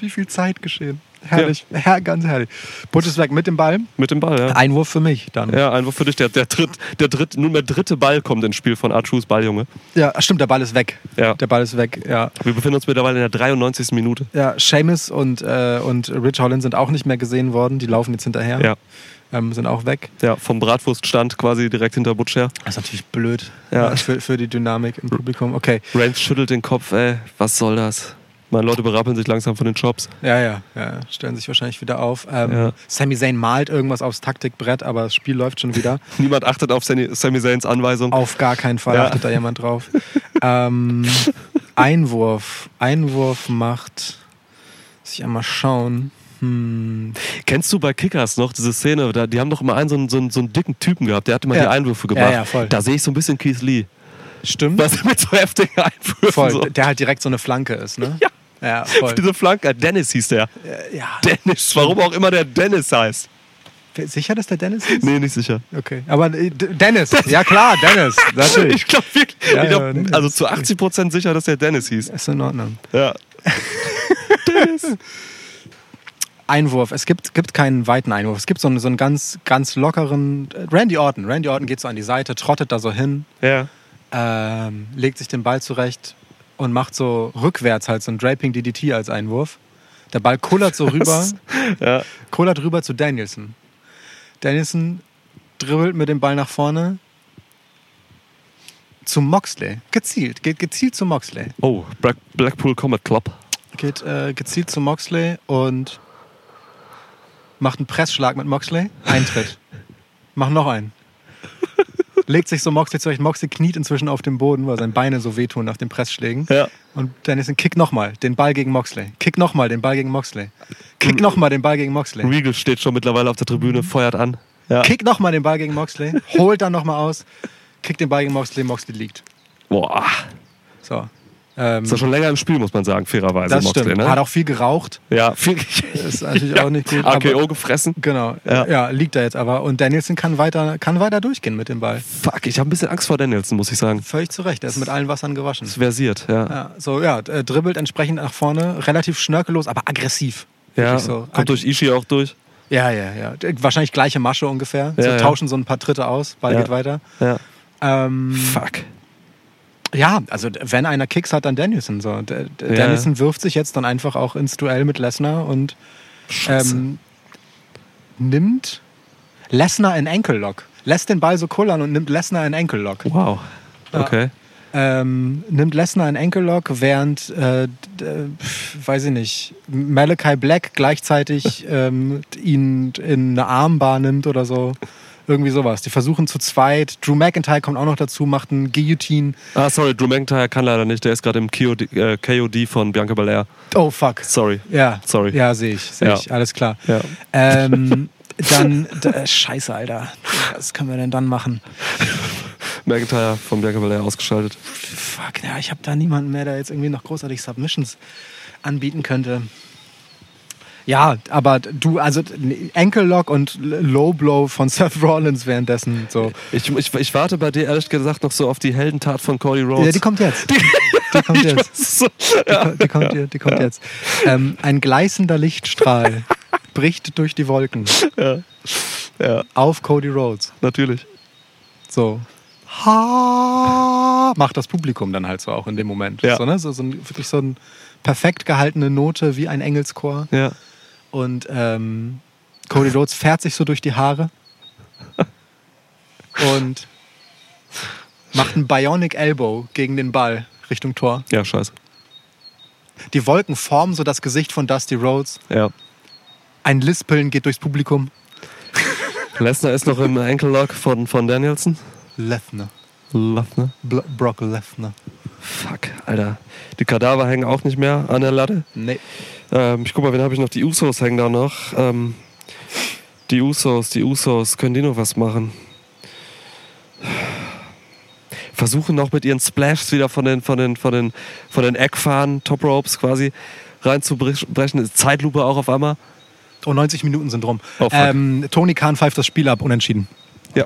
Wie viel Zeit geschehen. Herrlich, ja. ganz herrlich. Weg mit dem Ball. Mit dem Ball, ja. Einwurf für mich dann. Ja, Einwurf für dich. Der, der, dritt, der dritt, nunmehr dritte Ball kommt ins Spiel von Archus Balljunge. Ja, stimmt, der Ball ist weg. Ja. Der Ball ist weg, ja. Wir befinden uns mittlerweile in der 93. Minute. Ja, Seamus und, äh, und Rich Holland sind auch nicht mehr gesehen worden. Die laufen jetzt hinterher. Ja. Ähm, sind auch weg. Ja, vom Bratwurststand quasi direkt hinter Butch her. Das ist natürlich blöd Ja. äh, für, für die Dynamik im Publikum. Okay. Reigns schüttelt den Kopf, ey, was soll das? Meine Leute berappeln sich langsam von den Jobs. Ja, ja, ja. Stellen sich wahrscheinlich wieder auf. Ähm, Ja. Sami Zayn malt irgendwas aufs Taktikbrett, aber das Spiel läuft schon wieder. Niemand achtet auf Sami Zayns Anweisung. Auf gar keinen Fall Ja. achtet da jemand drauf. ähm, Einwurf. Einwurf macht. Muss ich einmal schauen. Hm. Kennst du bei Kickers noch diese Szene? Da, die haben doch immer einen so, einen so einen so einen dicken Typen gehabt, der hat immer Ja. die Einwürfe Ja, gemacht. ja, voll. Da sehe ich so ein bisschen Keith Lee. Stimmt. Was mit so heftigen Einwürfen. Voll. So. Der halt direkt so eine Flanke ist, ne? Ja. Ja, voll. Diese Flanke. Dennis hieß der. ja. Dennis, warum auch immer der Dennis heißt. Sicher, dass der Dennis ist? Nee, nicht sicher. Okay. Aber äh, Dennis. Ja, klar, Dennis. Natürlich. Ich glaube wirklich, Ja, ich glaub, ja, also zu 80 Prozent sicher, dass der Dennis hieß. Ist in Ordnung. Ja. Einwurf. Es gibt, gibt keinen weiten Einwurf. Es gibt so einen, so einen ganz, ganz lockeren. äh, Randy Orton. Randy Orton geht so an die Seite, trottet da so hin, Ja. ähm, legt sich den Ball zurecht und macht so rückwärts halt so ein Draping DDT als Einwurf. Der Ball kullert so rüber, Ja. kullert rüber zu Danielson. Danielson dribbelt mit dem Ball nach vorne zu Moxley. Gezielt, geht gezielt zu Moxley. Oh, Black, Blackpool Combat Club. Geht äh, gezielt zu Moxley und macht einen Pressschlag mit Moxley. Eintritt. Macht noch einen. Legt sich so Moxley zurecht. Moxley kniet inzwischen auf dem Boden, weil seine Beine so wehtun nach den Pressschlägen. Ja. Und ein Kick nochmal, den Ball gegen Moxley. Kick nochmal, den Ball gegen Moxley. Kick nochmal, den Ball gegen Moxley. Regal steht schon mittlerweile auf der Tribüne, feuert an. Ja. Kick nochmal den Ball gegen Moxley. Holt dann nochmal aus. Kick den Ball gegen Moxley. Moxley liegt. Boah. So. Ähm, Ist ja schon länger im Spiel, muss man sagen, fairerweise. das Moxley, stimmt. Ne? Hat auch viel geraucht. ja, viel, Ist natürlich auch nicht gut. aber- AKO gefressen. Genau, Ja. ja. liegt er jetzt aber. Und Danielson kann weiter, kann weiter durchgehen mit dem Ball. Fuck, ich habe ein bisschen Angst vor Danielson, muss ich sagen. Völlig zu Recht, er ist mit allen Wassern gewaschen. Das versiert, ja. Ja, so, ja, äh, dribbelt entsprechend nach vorne, relativ schnörkellos, aber aggressiv. Ja, so. kommt durch Ishii auch durch. Ja, ja, ja. Wahrscheinlich gleiche Masche ungefähr. Ja, so ja. tauschen so ein paar Tritte aus, Ball Ja. geht weiter. Ja. Ähm, Fuck. Ja, also wenn einer Kicks hat, dann Danielson. So. D Ja. Danielson wirft sich jetzt dann einfach auch ins Duell mit Lesnar und ähm, nimmt Lesnar in Enkellock. Lässt den Ball so kullern und nimmt Lesnar in Enkellock. Wow. Okay. ähm, nimmt Lesnar einen Enkellock, während, äh, äh, weiß ich nicht, Malachi Black gleichzeitig ähm, ihn in eine Armbar nimmt oder so. Irgendwie sowas. Die versuchen zu zweit. Drew McIntyre kommt auch noch dazu, macht einen Guillotine. Ah, sorry, Drew McIntyre kann leider nicht. Der ist gerade im KOD, äh, KOD von Bianca Belair. Oh fuck. Sorry. Ja, Sorry. Ja, sehe ich, sehe Ja. ich. Alles klar. Ja. Ähm, dann, da, scheiße, Alter. Was können wir denn dann machen? McIntyre vom Bianca Belair ausgeschaltet. Fuck, ja, ich habe da niemanden mehr, der jetzt irgendwie noch großartig Submissions anbieten könnte. Ja, aber du, also Ankle Lock und Low Blow von Seth Rollins währenddessen so. Ich, ich, ich warte bei dir ehrlich gesagt noch so auf die Heldentat von Cody Rhodes. Ja, die kommt jetzt. Die kommt jetzt. so, Die, ja. ko- die kommt, die, die kommt jetzt. Ähm, ein gleißender Lichtstrahl bricht durch die Wolken ja, auf Cody Rhodes. natürlich. So. Ha macht das Publikum dann halt so auch in dem Moment. Ja. So, ne? so, so ein, wirklich so eine perfekt gehaltene Note wie ein Engelschor. Ja. Und ähm, Cody Rhodes fährt sich so durch die Haare und macht einen Bionic Elbow gegen den Ball Richtung Tor. Ja, scheiße. Die Wolken formen so das Gesicht von Dusty Rhodes. Ja. Ein Lispeln geht durchs Publikum. Lesnar ist noch im Ankle Lock von, von Danielson. Lesnar. Bl Brock Lefner. Fuck, Alter. Die Kadaver hängen auch nicht mehr an der Latte. Nee. Ähm, ich guck mal, wen habe ich noch? Die Usos hängen da noch. Ähm, die Usos, die Usos, können die noch was machen? Versuchen noch mit ihren Splashs wieder von den, von den, von den, von den Eckfahnen, Top Ropes quasi reinzubrechen. Zeitlupe auch auf einmal. Oh, 90 Minuten sind rum. Oh, ähm, Tony Khan pfeift das Spiel ab, unentschieden. Ja.